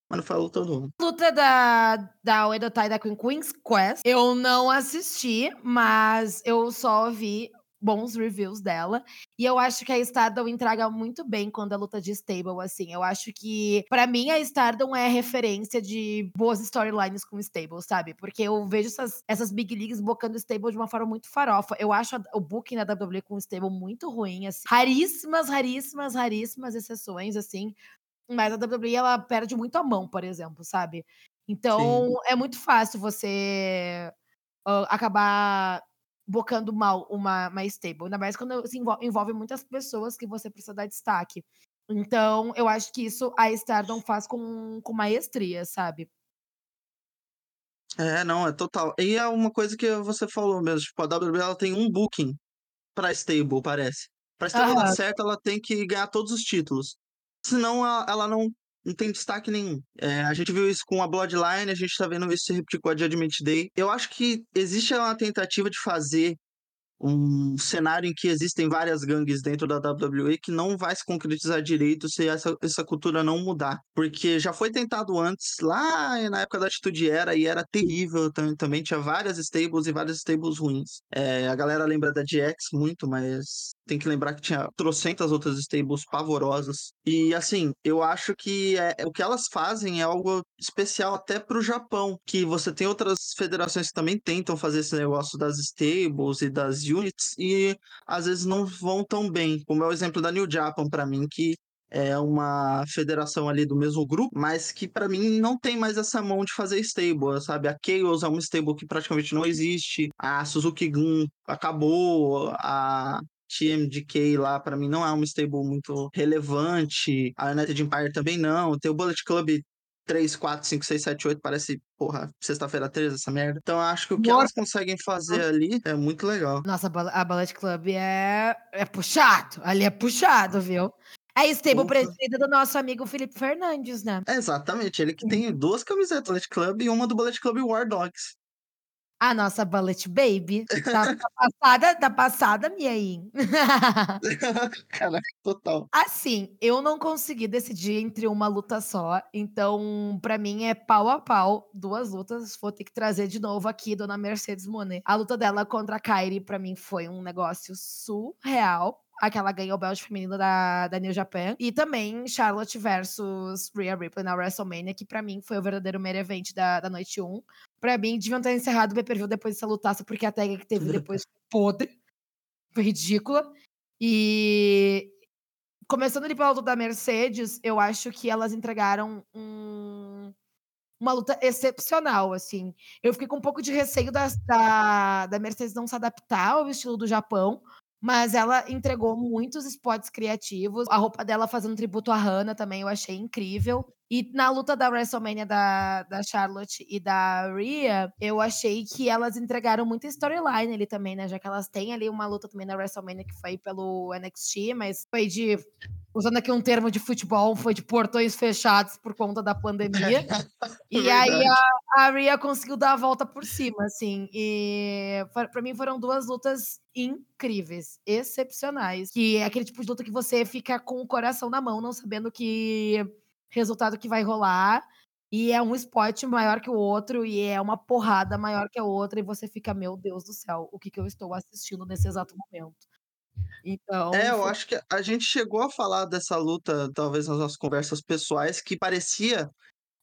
Speaker 2: Mas não foi a luta do ano.
Speaker 1: Luta da, da Uedotai da Queen Queen's Quest. Eu não assisti, mas eu só vi bons reviews dela. E eu acho que a Stardom entrega muito bem quando a luta de stable, assim. Eu acho que, para mim, a Stardom é referência de boas storylines com stable, sabe? Porque eu vejo essas, essas big leagues bocando stable de uma forma muito farofa. Eu acho a, o booking da WWE com stable muito ruim, assim. Raríssimas, raríssimas, raríssimas exceções, assim. Mas a WWE, ela perde muito a mão, por exemplo, sabe? Então, Sim. é muito fácil você uh, acabar bocando mal uma, uma stable. Ainda mais quando se envolve, envolve muitas pessoas que você precisa dar destaque. Então, eu acho que isso a Stardom faz com, com maestria, sabe?
Speaker 2: É, não, é total. E é uma coisa que você falou mesmo, tipo, a WWE ela tem um booking pra stable, parece. Pra stable dar certo, ela tem que ganhar todos os títulos. Senão ela, ela não não tem destaque nenhum. É, a gente viu isso com a Bloodline, a gente tá vendo isso se repetir com a Judgment Day. Eu acho que existe uma tentativa de fazer um cenário em que existem várias gangues dentro da WWE que não vai se concretizar direito se essa, essa cultura não mudar. Porque já foi tentado antes, lá na época da Atitude Era, e era terrível também, também tinha várias stables e vários stables ruins. É, a galera lembra da GX muito, mas tem que lembrar que tinha trocentas outras stables pavorosas. E assim, eu acho que é, o que elas fazem é algo especial até pro Japão, que você tem outras federações que também tentam fazer esse negócio das stables e das units e às vezes não vão tão bem, como é o exemplo da New Japan para mim, que é uma federação ali do mesmo grupo, mas que para mim não tem mais essa mão de fazer stable, sabe? A Chaos é uma stable que praticamente não existe, a Suzuki Gun acabou, a TMDK lá, para mim, não é uma stable muito relevante. A United Empire também não. Tem o Bullet Club 3, 4, 5, 6, 7, 8, parece, porra, sexta-feira 13, essa merda. Então acho que o que Nossa. elas conseguem fazer ali é muito legal.
Speaker 1: Nossa, a Bullet Club é, é puxado. Ali é puxado, viu? É stable presidida do nosso amigo Felipe Fernandes, né?
Speaker 2: É exatamente, ele que tem duas camisetas do Bullet Club e uma do Bullet Club War Dogs.
Speaker 1: A nossa Bullet Baby. Tá, tá passada, tá passada, minha aí. (laughs)
Speaker 2: Caraca, total.
Speaker 1: Assim, eu não consegui decidir entre uma luta só. Então, para mim, é pau a pau. Duas lutas. Vou ter que trazer de novo aqui, dona Mercedes Monet. A luta dela contra a Kairi, para mim, foi um negócio surreal aquela ganhou o belt feminino da, da New Japan. E também Charlotte versus Rhea Ripley na WrestleMania, que para mim foi o verdadeiro main event da, da noite 1. Pra mim, deviam ter encerrado o pay-per-view depois dessa lutaça, porque a tag que teve depois (laughs) foi podre. Foi ridícula. E começando ali pela luta da Mercedes, eu acho que elas entregaram um, uma luta excepcional, assim. Eu fiquei com um pouco de receio da, da, da Mercedes não se adaptar ao estilo do Japão, mas ela entregou muitos spots criativos. A roupa dela fazendo tributo à Hannah também eu achei incrível. E na luta da WrestleMania da, da Charlotte e da Rhea, eu achei que elas entregaram muita storyline ali também, né? Já que elas têm ali uma luta também na WrestleMania que foi pelo NXT, mas foi de usando aqui um termo de futebol, foi de portões fechados por conta da pandemia. (laughs) e aí a, a Rhea conseguiu dar a volta por cima, assim. E para mim foram duas lutas incríveis, excepcionais. Que é aquele tipo de luta que você fica com o coração na mão, não sabendo que resultado que vai rolar. E é um spot maior que o outro, e é uma porrada maior que a outra, e você fica, meu Deus do céu, o que, que eu estou assistindo nesse exato momento? Então.
Speaker 2: É, eu foi... acho que a gente chegou a falar dessa luta, talvez nas nossas conversas pessoais, que parecia,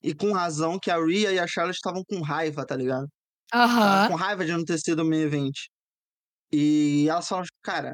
Speaker 2: e com razão, que a Rhea e a Charlotte estavam com raiva, tá ligado?
Speaker 1: Aham.
Speaker 2: Com raiva de não ter sido o main event. E elas falaram, cara,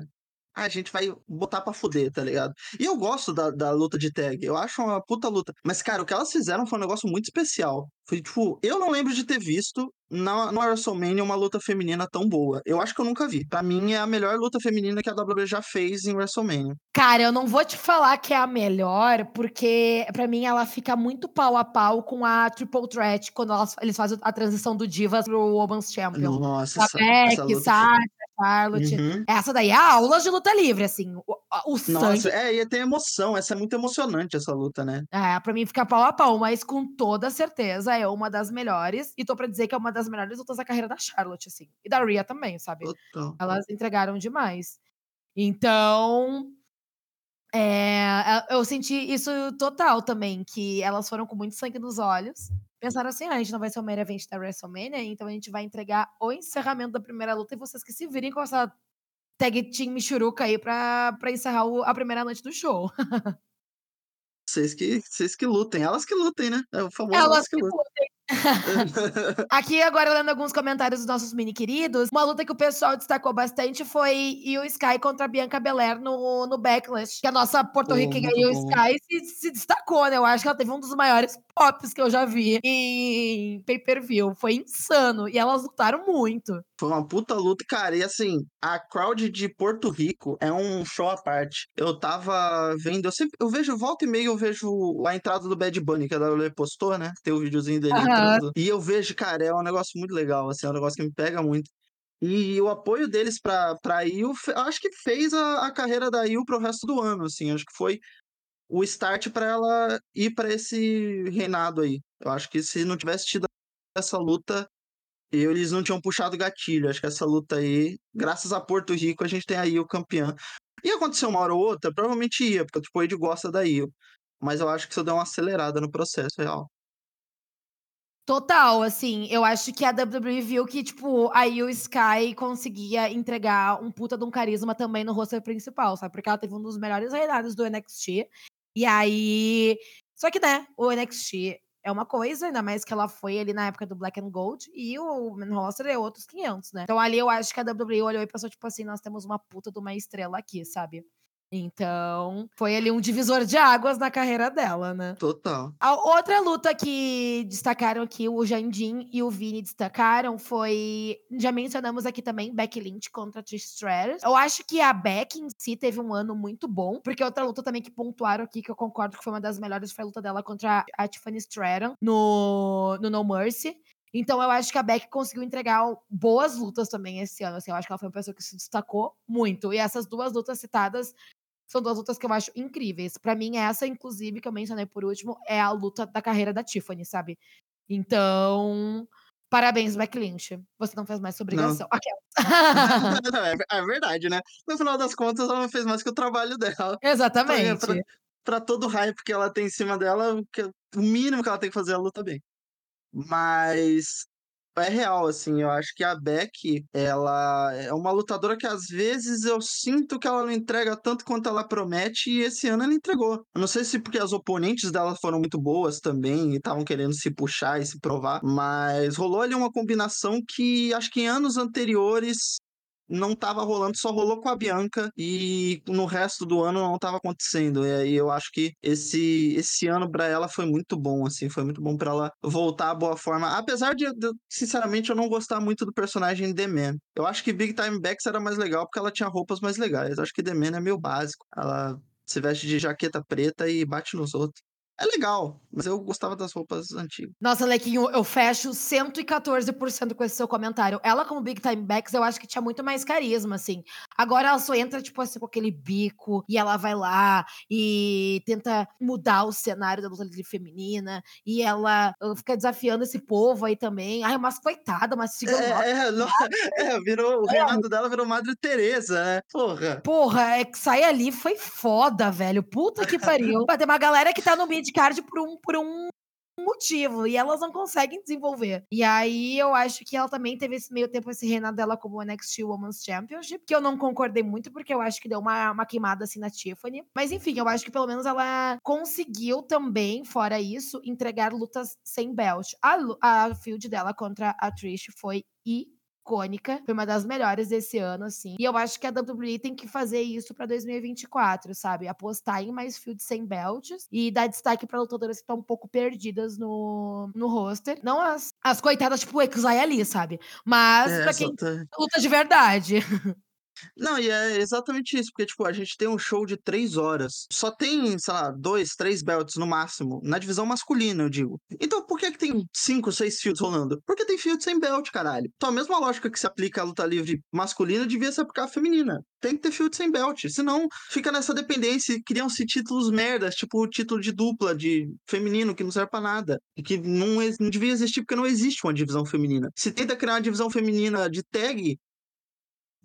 Speaker 2: a gente vai botar pra fuder, tá ligado? E eu gosto da, da luta de tag, eu acho uma puta luta. Mas, cara, o que elas fizeram foi um negócio muito especial. Foi tipo, eu não lembro de ter visto na, no WrestleMania uma luta feminina tão boa. Eu acho que eu nunca vi. Pra mim é a melhor luta feminina que a WWE já fez em WrestleMania.
Speaker 1: Cara, eu não vou te falar que é a melhor, porque para mim ela fica muito pau a pau com a Triple Threat quando elas, eles fazem a transição do Divas pro Women's Champion.
Speaker 2: Nossa, essa, Beck, essa luta
Speaker 1: Charlotte. Uhum. Essa daí é a aula de luta livre, assim. O, o sangue. Nossa,
Speaker 2: é, e tem emoção. Essa é muito emocionante, essa luta, né?
Speaker 1: É, pra mim fica pau a pau, mas com toda certeza é uma das melhores. E tô pra dizer que é uma das melhores lutas da carreira da Charlotte, assim. E da Rhea também, sabe? Total. Elas entregaram demais. Então. É, eu senti isso total também, que elas foram com muito sangue nos olhos. Pensaram assim: ah, a gente não vai ser o main event da WrestleMania, então a gente vai entregar o encerramento da primeira luta e vocês que se virem com essa tag team Michuruca aí pra, pra encerrar o, a primeira noite do show. (laughs)
Speaker 2: Vocês que, vocês que lutem, elas que lutem, né? É o famoso elas, elas que, que lutem. lutem. (laughs)
Speaker 1: Aqui, agora, lendo alguns comentários dos nossos mini queridos, uma luta que o pessoal destacou bastante foi Io Sky contra a Bianca Belair no, no Backlash. Que a nossa porto-riquenha oh, Io Sky se, se, destacou, né? Eu acho que ela teve um dos maiores pops que eu já vi em pay-per-view. Foi insano. E elas lutaram muito.
Speaker 2: Foi uma puta luta, cara. E assim, a crowd de Porto Rico é um show à parte. Eu tava vendo, eu sempre, eu vejo, volta e meia, eu vejo a entrada do Bad Bunny, que a WWE postou, né? Tem o videozinho dele uhum. Entrando. E eu vejo, cara, é um negócio muito legal, assim, é um negócio que me pega muito. E o apoio deles pra, pra Il, acho que fez a, a carreira da Il pro resto do ano, assim. Acho que foi o start para ela ir para esse reinado aí. Eu acho que se não tivesse tido essa luta, eles não tinham puxado gatilho. Acho que essa luta aí, graças a Porto Rico, a gente tem aí o campeão. Ia acontecer uma hora ou outra, provavelmente ia, porque tipo, o Ed gosta da Io. Mas eu acho que isso deu uma acelerada no processo real.
Speaker 1: Total, assim, eu acho que a WWE viu que, tipo, aí o Sky conseguia entregar um puta de um carisma também no roster principal, sabe? Porque ela teve um dos melhores reinados do NXT. E aí. Só que, né, o NXT é uma coisa, ainda mais que ela foi ali na época do Black and Gold, e o main roster é outros 500, né? Então ali eu acho que a WWE olhou e pensou, tipo assim, nós temos uma puta de uma estrela aqui, sabe? Então, foi ali um divisor de águas na carreira dela, né?
Speaker 2: Total.
Speaker 1: A outra luta que destacaram aqui, o Jandim e o Vini destacaram, foi. Já mencionamos aqui também Becky Lynch contra Trish Stratus. Eu acho que a Becky em si teve um ano muito bom, porque outra luta também que pontuaram aqui, que eu concordo que foi uma das melhores, foi a luta dela contra a Tiffany Stratton no, no No Mercy. Então eu acho que a Beck conseguiu entregar boas lutas também esse ano. Assim, eu acho que ela foi uma pessoa que se destacou muito. E essas duas lutas citadas são duas lutas que eu acho incríveis. Para mim, essa, inclusive, que eu mencionei por último, é a luta da carreira da Tiffany, sabe? Então, parabéns, Beck Lynch. Você não fez mais sua obrigação. (laughs) (laughs)
Speaker 2: é, é, verdade, né? No final das contas, ela não fez mais que o trabalho dela.
Speaker 1: Exatamente.
Speaker 2: Pra, pra, pra todo o hype que ela tem em cima dela, o mínimo que ela tem que fazer é a luta bem. Mas é real, assim, eu acho que a Beck, ela é uma lutadora que às vezes eu sinto que ela não entrega tanto quanto ela promete, e esse ano ela entregou. Eu não sei se porque as oponentes dela foram muito boas também, e estavam querendo se puxar e se provar, mas rolou ali uma combinação que acho que em anos anteriores não estava rolando, só rolou com a Bianca e no resto do ano não estava acontecendo. E aí eu acho que esse esse ano para ela foi muito bom, assim, foi muito bom para ela voltar à boa forma. Apesar de, de, sinceramente, eu não gostar muito do personagem The Man. Eu acho que Big Time Bex era mais legal porque ela tinha roupas mais legais. Eu acho que The Man é meio básico. Ela se veste de jaqueta preta e bate nos outros é legal, mas eu gostava das roupas antigas.
Speaker 1: Nossa, Lequinho, eu fecho 114% com esse seu comentário. Ela, como Big Time Backs, eu acho que tinha muito mais carisma, assim. Agora ela só entra, tipo assim, com aquele bico, e ela vai lá e tenta mudar o cenário da luta livre feminina, e ela fica desafiando esse povo aí também. Ai, mas coitada, mas
Speaker 2: siga é, é, não, (laughs) é, virou, o reinado dela virou Madre Teresa, né? Porra.
Speaker 1: Porra, é que sair ali foi foda, velho. Puta que pariu. Tem uma galera que tá no mid card por um, por um motivo e elas não conseguem desenvolver. E aí eu acho que ela também teve esse meio tempo esse reinado dela como NXT Women's Championship, que eu não concordei muito porque eu acho que deu uma, uma queimada assim na Tiffany. Mas enfim, eu acho que pelo menos ela conseguiu também, fora isso, entregar lutas sem belt. A, a field dela contra a Trish foi icônica, foi uma das melhores desse ano, assim. E eu acho que a WWE tem que fazer isso pra 2024, sabe? Apostar em mais fields sem belts e dar destaque pra lutadoras que estão um pouco perdidas no, no roster. Não as, as coitadas, tipo, o Exai ali, sabe? Mas é, pra quem tá... luta de verdade. (laughs)
Speaker 2: Não, e é exatamente isso, porque, tipo, a gente tem um show de três horas. Só tem, sei lá, dois, três belts no máximo. Na divisão masculina, eu digo. Então, por que, que tem cinco, seis fields rolando? Porque tem field sem belt, caralho. Então, a mesma lógica que se aplica à luta livre masculina devia se aplicar à feminina. Tem que ter field sem belt. Senão, fica nessa dependência e criam-se títulos merdas, tipo o título de dupla, de feminino, que não serve pra nada. E que não, não devia existir porque não existe uma divisão feminina. Se tenta criar uma divisão feminina de tag,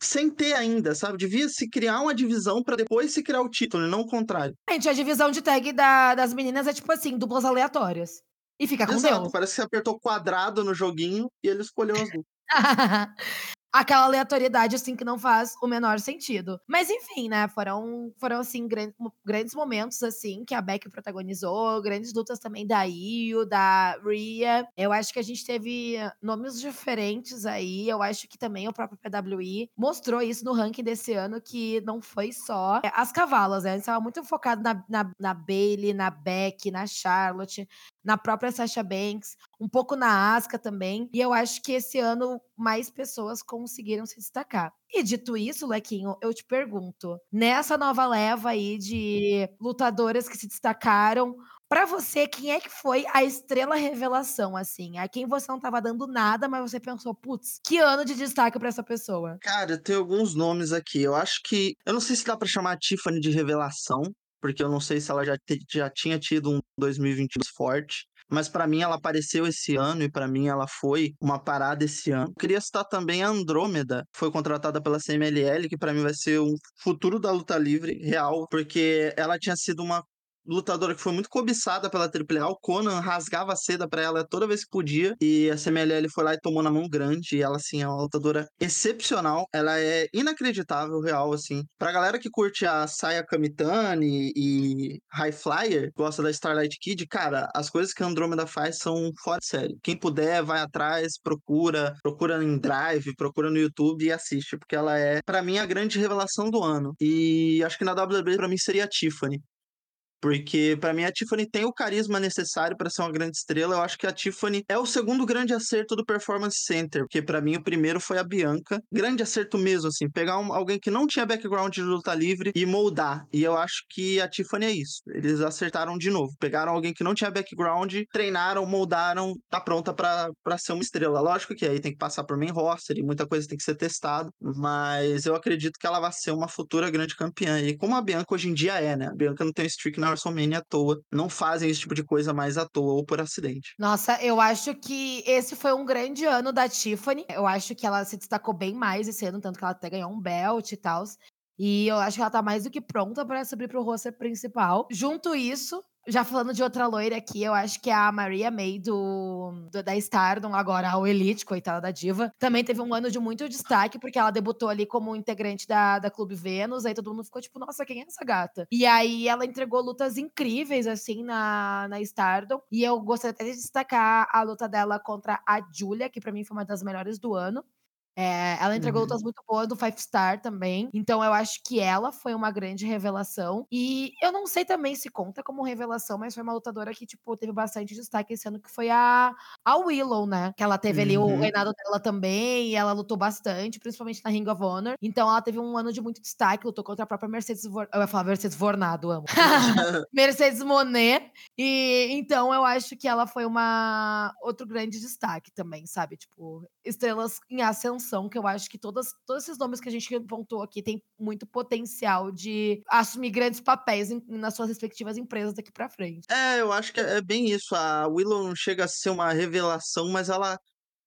Speaker 2: sem ter ainda, sabe? Devia se criar uma divisão para depois se criar o título, e não o contrário.
Speaker 1: Gente, a divisão de tag da, das meninas é tipo assim, duplas aleatórias. E fica com Exato, Deus.
Speaker 2: Parece que você apertou quadrado no joguinho e ele escolheu as duplas. (laughs)
Speaker 1: aquela aleatoriedade, assim, que não faz o menor sentido. Mas, enfim, né, foram, foram assim, grandes, momentos, assim, que a Beck protagonizou, grandes lutas também da Io, da Rhea. Eu acho que a gente teve nomes diferentes aí, eu acho que também o próprio PWI mostrou isso no ranking desse ano, que não foi só as cavalas, né, a gente estava muito focado na, na, na Bailey, na Beck, na Charlotte, na própria Sasha Banks, um pouco na Asuka também. E eu acho que esse ano mais pessoas conseguiram se destacar. E dito isso, Lequinho, eu te pergunto, nessa nova leva aí de lutadoras que se destacaram, para você, quem é que foi a estrela revelação, assim? A quem você não tava dando nada, mas você pensou, putz, que ano de destaque para essa pessoa?
Speaker 2: Cara, tem alguns nomes aqui. Eu acho que. Eu não sei se dá para chamar a Tiffany de revelação, porque eu não sei se ela já, já tinha tido um 2022 forte. mas para mim ela apareceu esse ano e para mim ela foi uma parada esse ano. Eu queria citar também a Andrômeda, foi contratada pela CMLL, que para mim vai ser um futuro da luta livre real, porque ela tinha sido uma lutadora que foi muito cobiçada pela AAA. O Conan rasgava a seda para ela toda vez que podia. E a CMLL foi lá e tomou na mão grande. E ela, assim, é uma lutadora excepcional. Ela é inacreditável, real, assim. Pra galera que curte a Saya Kamitani e High Flyer, gosta da Starlight Kid, cara, as coisas que a Andromeda faz são fora de série. Quem puder, vai atrás, procura, procura em Drive, procura no YouTube e assiste, porque ela é, para mim, a grande revelação do ano. E acho que na WWE, pra mim, seria a Tiffany. Porque para mim a Tiffany tem o carisma necessário para ser uma grande estrela. Eu acho que a Tiffany é o segundo grande acerto do Performance Center, porque para mim o primeiro foi a Bianca. Grande acerto mesmo assim, pegar um, alguém que não tinha background de luta livre e moldar. E eu acho que a Tiffany é isso. Eles acertaram de novo. Pegaram alguém que não tinha background, treinaram, moldaram, tá pronta para ser uma estrela. Lógico que aí tem que passar por main roster e muita coisa tem que ser testado, mas eu acredito que ela vai ser uma futura grande campeã. E como a Bianca hoje em dia é, né? A Bianca não tem streak na WrestleMania à toa. Não fazem esse tipo de coisa mais à toa ou por acidente.
Speaker 1: Nossa, eu acho que esse foi um grande ano da Tiffany. Eu acho que ela se destacou bem mais esse ano, tanto que ela até ganhou um belt e tal. E eu acho que ela tá mais do que pronta para subir pro roster principal. Junto isso, já falando de outra loira aqui, eu acho que é a Maria May do, do, da Stardom, agora a Elite, coitada da diva, também teve um ano de muito destaque, porque ela debutou ali como integrante da, da Clube Vênus, aí todo mundo ficou tipo, nossa, quem é essa gata? E aí ela entregou lutas incríveis, assim, na, na Stardom, e eu gostaria até de destacar a luta dela contra a Julia, que para mim foi uma das melhores do ano. É, ela entregou uhum. lutas muito boas do Five Star também. Então eu acho que ela foi uma grande revelação. E eu não sei também se conta como revelação, mas foi uma lutadora que, tipo, teve bastante destaque esse ano, que foi a, a Willow, né? Que ela teve uhum. ali o uhum. reinado dela também, e ela lutou bastante, principalmente na Ring of Honor. Então ela teve um ano de muito destaque, lutou contra a própria Mercedes Vor... Eu ia falar Mercedes Vornado, amo. (laughs) Mercedes Monet. E então eu acho que ela foi uma outro grande destaque também, sabe? Tipo, estrelas em ascensão, que eu acho que todas, todos esses nomes que a gente pontuou aqui têm muito potencial de assumir grandes papéis em, nas suas respectivas empresas daqui para frente.
Speaker 2: É, eu acho que é, é bem isso. A Willow não chega a ser uma revelação, mas ela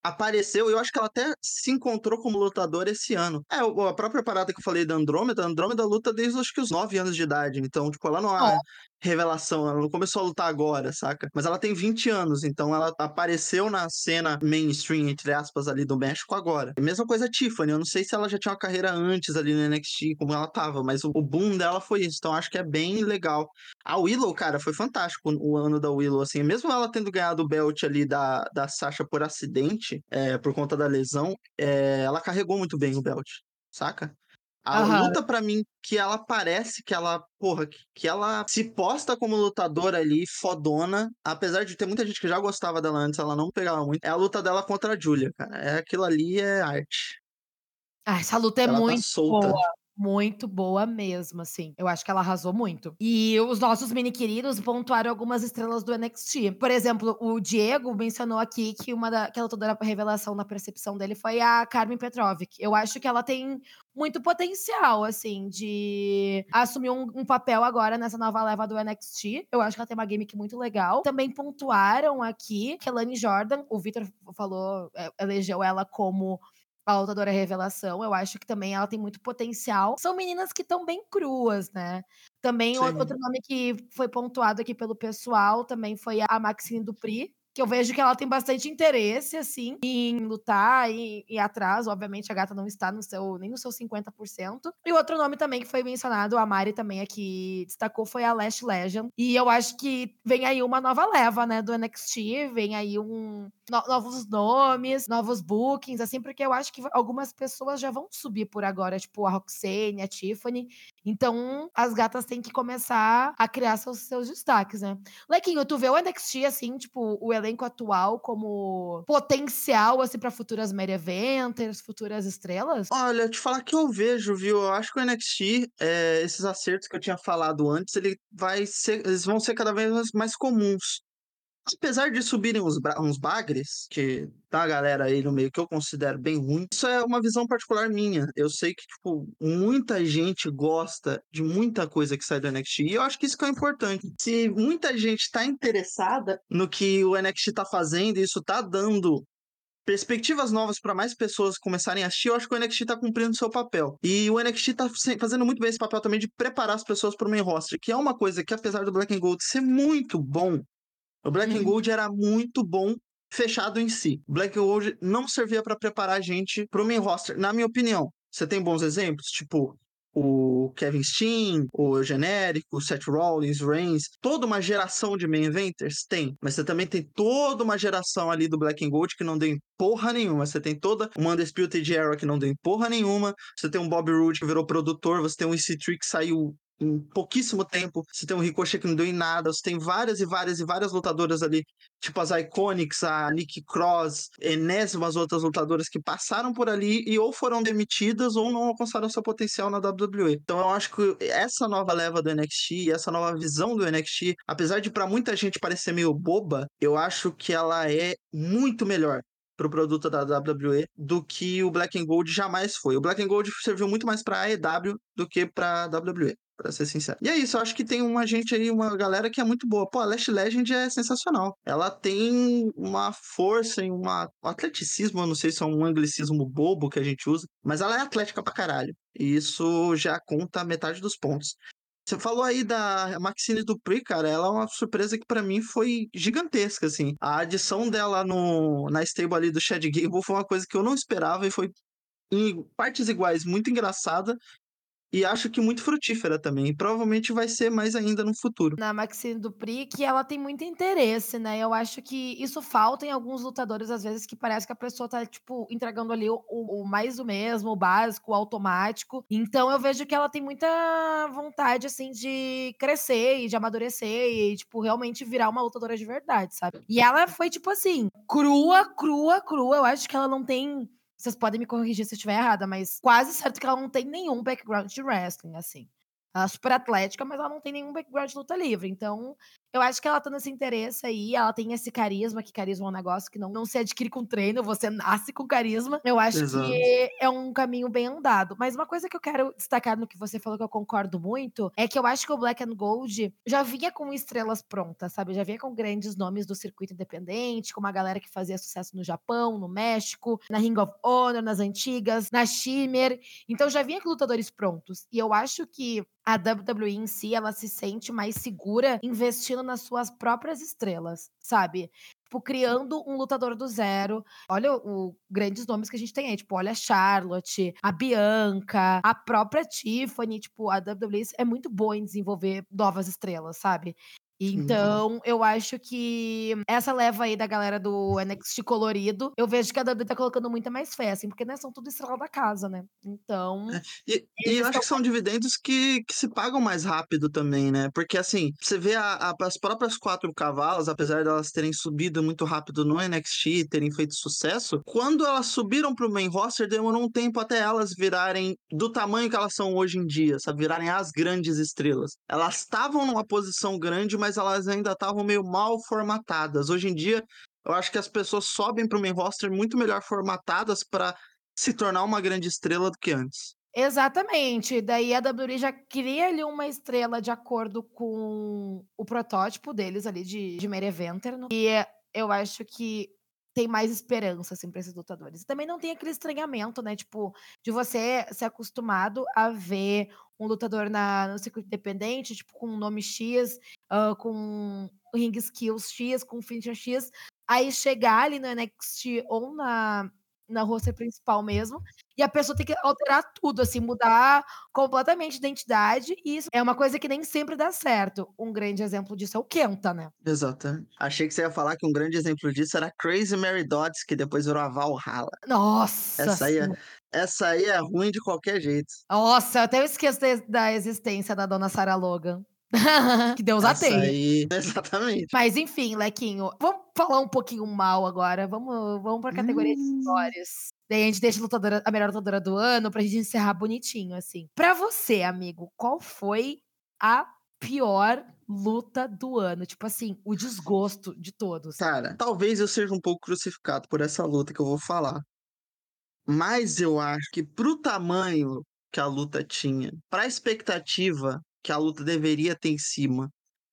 Speaker 2: apareceu, eu acho que ela até se encontrou como lutadora esse ano. É, a própria parada que eu falei da Andrômeda, a Andrômeda luta desde acho que os 9 anos de idade, então, tipo, ela não é revelação, ela não começou a lutar agora, saca? Mas ela tem 20 anos, então ela apareceu na cena mainstream, entre aspas, ali do México agora. E mesma coisa a Tiffany, eu não sei se ela já tinha uma carreira antes ali no NXT, como ela tava, mas o, boom dela foi isso, então acho que é bem legal. A Willow, cara, foi fantástico o ano da Willow, assim, mesmo ela tendo ganhado o belt ali da, da Sasha por acidente, é, por conta da lesão, é, ela carregou muito bem o belt, saca? A uhum. luta para mim que ela parece que ela, porra, que ela se posta como lutadora ali, fodona, apesar de ter muita gente que já gostava dela antes, ela não pegava muito. É a luta dela contra a Julia, cara. É aquilo ali é arte.
Speaker 1: Ah, essa luta é ela tá muito tá solta. boa muito boa mesmo, assim. Eu acho que ela arrasou muito. E os nossos mini queridos pontuaram algumas estrelas do NXT. Por exemplo, o Diego mencionou aqui que uma da que a revelação na percepção dele foi a Carmen Petrovic. Eu acho que ela tem muito potencial, assim, de assumir um, um, papel agora nessa nova leva do NXT. Eu acho que ela tem uma gimmick muito legal. Também pontuaram aqui que a Lani Jordan, o Victor falou, é, elegeu ela como a lutadora revelação. Eu acho que também ela tem muito potencial. São meninas que estão bem cruas, né? Também Sim. outro nome que foi pontuado aqui pelo pessoal também foi a Maxine Dupri, que eu vejo que ela tem bastante interesse, assim, em lutar e atrás. Obviamente, a gata não está no seu, nem no seu 50%. E outro nome também que foi mencionado, a Mari também aqui destacou, foi a Lash Legend. E eu acho que vem aí uma nova leva, né, do NXT, vem aí um no, novos nomes, novos bookings, assim, porque eu acho que algumas pessoas já vão subir por agora, tipo a Roxane, a Tiffany. Então, as gatas têm que começar a criar seus, seus destaques, né? Lequinho, tu vê o NXT, assim, tipo, o elenco atual como potencial, assim, para futuras main eventers, futuras estrelas?
Speaker 2: Olha, te falar que eu vejo, viu? Eu acho que o NXT, é, esses acertos que eu tinha falado antes, ele vai ser, eles vão ser cada vez mais comuns apesar de subirem uns, uns bagres, que tá a galera aí no meio que eu considero bem ruim, isso é uma visão particular minha. Eu sei que, tipo, muita gente gosta de muita coisa que sai do NXT, e eu acho que isso que é importante. Se muita gente tá interessada no que o NXT tá fazendo, e isso tá dando perspectivas novas para mais pessoas começarem a assistir, eu acho que o NXT tá cumprindo seu papel. E o NXT tá fazendo muito bem esse papel também de preparar as pessoas para o main roster, que é uma coisa que apesar do Black and Gold ser muito bom, o Black uhum. and Gold era muito bom fechado em si. O Black and Gold não servia para preparar a gente para o main roster, na minha opinião. Você tem bons exemplos, tipo o Kevin Steen, o Genérico, o Seth Rollins, Reigns, toda uma geração de main eventers? Tem. Mas você também tem toda uma geração ali do Black and Gold que não deu em porra nenhuma. Você tem toda uma Undisputed Era que não deu em porra nenhuma. Você tem um Bob Roode que virou produtor. Você tem um EC3 que saiu em pouquíssimo tempo. Você tem um Ricochet que não deu em nada. Você tem várias e várias e várias lutadoras ali, tipo as Iconics, a Nick Cross, enésimas outras lutadoras que passaram por ali e ou foram demitidas ou não alcançaram seu potencial na WWE. Então eu acho que essa nova leva do NXT, essa nova visão do NXT, apesar de para muita gente parecer meio boba, eu acho que ela é muito melhor para o produto da WWE do que o Black and Gold jamais foi. O Black and Gold serviu muito mais para a AEW do que para WWE para ser sincero. E é isso, eu acho que tem uma gente aí, uma galera que é muito boa. Pô, a Last Legend é sensacional. Ela tem uma força e uma, um atleticismo, eu não sei se é um anglicismo bobo que a gente usa, mas ela é atlética pra caralho. E isso já conta metade dos pontos. Você falou aí da Maxine Dupri, cara, ela é uma surpresa que para mim foi gigantesca, assim. A adição dela no, na stable ali do Chad Gable foi uma coisa que eu não esperava e foi em partes iguais muito engraçada e acho que muito frutífera também. E provavelmente vai ser mais ainda no futuro.
Speaker 1: Na Maxine Dupri, que ela tem muito interesse, né? Eu acho que isso falta em alguns lutadores, às vezes, que parece que a pessoa tá, tipo, entregando ali o, o, o mais do mesmo, o básico, o automático. Então eu vejo que ela tem muita vontade, assim, de crescer e de amadurecer e, tipo, realmente virar uma lutadora de verdade, sabe? E ela foi, tipo assim, crua, crua, crua. Eu acho que ela não tem vocês podem me corrigir se eu estiver errada, mas quase certo que ela não tem nenhum background de wrestling, assim. Ela é super atlética, mas ela não tem nenhum background de luta livre. Então, eu acho que ela tá nesse interesse aí, ela tem esse carisma, que carisma é um negócio que não, não se adquire com treino, você nasce com carisma. Eu acho Exato. que é um caminho bem andado. Mas uma coisa que eu quero destacar no que você falou, que eu concordo muito, é que eu acho que o Black and Gold já vinha com estrelas prontas, sabe? Já vinha com grandes nomes do circuito independente, com uma galera que fazia sucesso no Japão, no México, na Ring of Honor, nas antigas, na Shimmer. Então já vinha com lutadores prontos. E eu acho que a WWE em si, ela se sente mais segura investindo nas suas próprias estrelas, sabe? Tipo, criando um lutador do zero. Olha os grandes nomes que a gente tem aí, tipo, olha a Charlotte, a Bianca, a própria Tiffany, tipo, a WWE é muito boa em desenvolver novas estrelas, sabe? Então, eu acho que essa leva aí da galera do NXT colorido, eu vejo que a WWE tá colocando muita mais fé, assim, porque, né, são tudo estrela da casa, né? Então.
Speaker 2: É. E, e eu acho que são dividendos que, que se pagam mais rápido também, né? Porque, assim, você vê a, a, as próprias quatro cavalas, apesar de elas terem subido muito rápido no NXT, terem feito sucesso, quando elas subiram pro main roster, demorou um tempo até elas virarem do tamanho que elas são hoje em dia, sabe? Virarem as grandes estrelas. Elas estavam numa posição grande, mas mas elas ainda estavam meio mal formatadas. Hoje em dia, eu acho que as pessoas sobem para o main roster muito melhor formatadas para se tornar uma grande estrela do que antes.
Speaker 1: Exatamente. Daí a WWE já cria ali uma estrela de acordo com o protótipo deles ali de, de main eventer. Né? E eu acho que tem mais esperança, assim, pra esses lutadores. E também não tem aquele estranhamento, né? Tipo, de você ser acostumado a ver um lutador na, no circuito independente, tipo, com nome X, uh, com ring skills X, com finisher X, aí chegar ali no NXT ou na, na roster principal mesmo, e a pessoa tem que alterar tudo, assim, mudar completamente de identidade, e isso é uma coisa que nem sempre dá certo. Um grande exemplo disso é o Kenta, né?
Speaker 2: Exato. Achei que você ia falar que um grande exemplo disso era Crazy Mary Dodds, que depois virou a Valhalla.
Speaker 1: Nossa!
Speaker 2: Essa aí, é, essa aí é ruim de qualquer jeito.
Speaker 1: Nossa, eu até esqueço da existência da dona Sarah Logan. (laughs) que Deus a tenha.
Speaker 2: Aí, (laughs) exatamente.
Speaker 1: Mas enfim, Lequinho, vamos falar um pouquinho mal agora. Vamos, vamos pra categoria hum. de histórias. Daí a gente deixa a, lutadora, a melhor lutadora do ano pra gente encerrar bonitinho, assim. Pra você, amigo, qual foi a pior luta do ano. Tipo assim, o desgosto de todos.
Speaker 2: Cara, talvez eu seja um pouco crucificado por essa luta que eu vou falar. Mas eu acho que pro tamanho que a luta tinha, pra expectativa que a luta deveria ter em cima,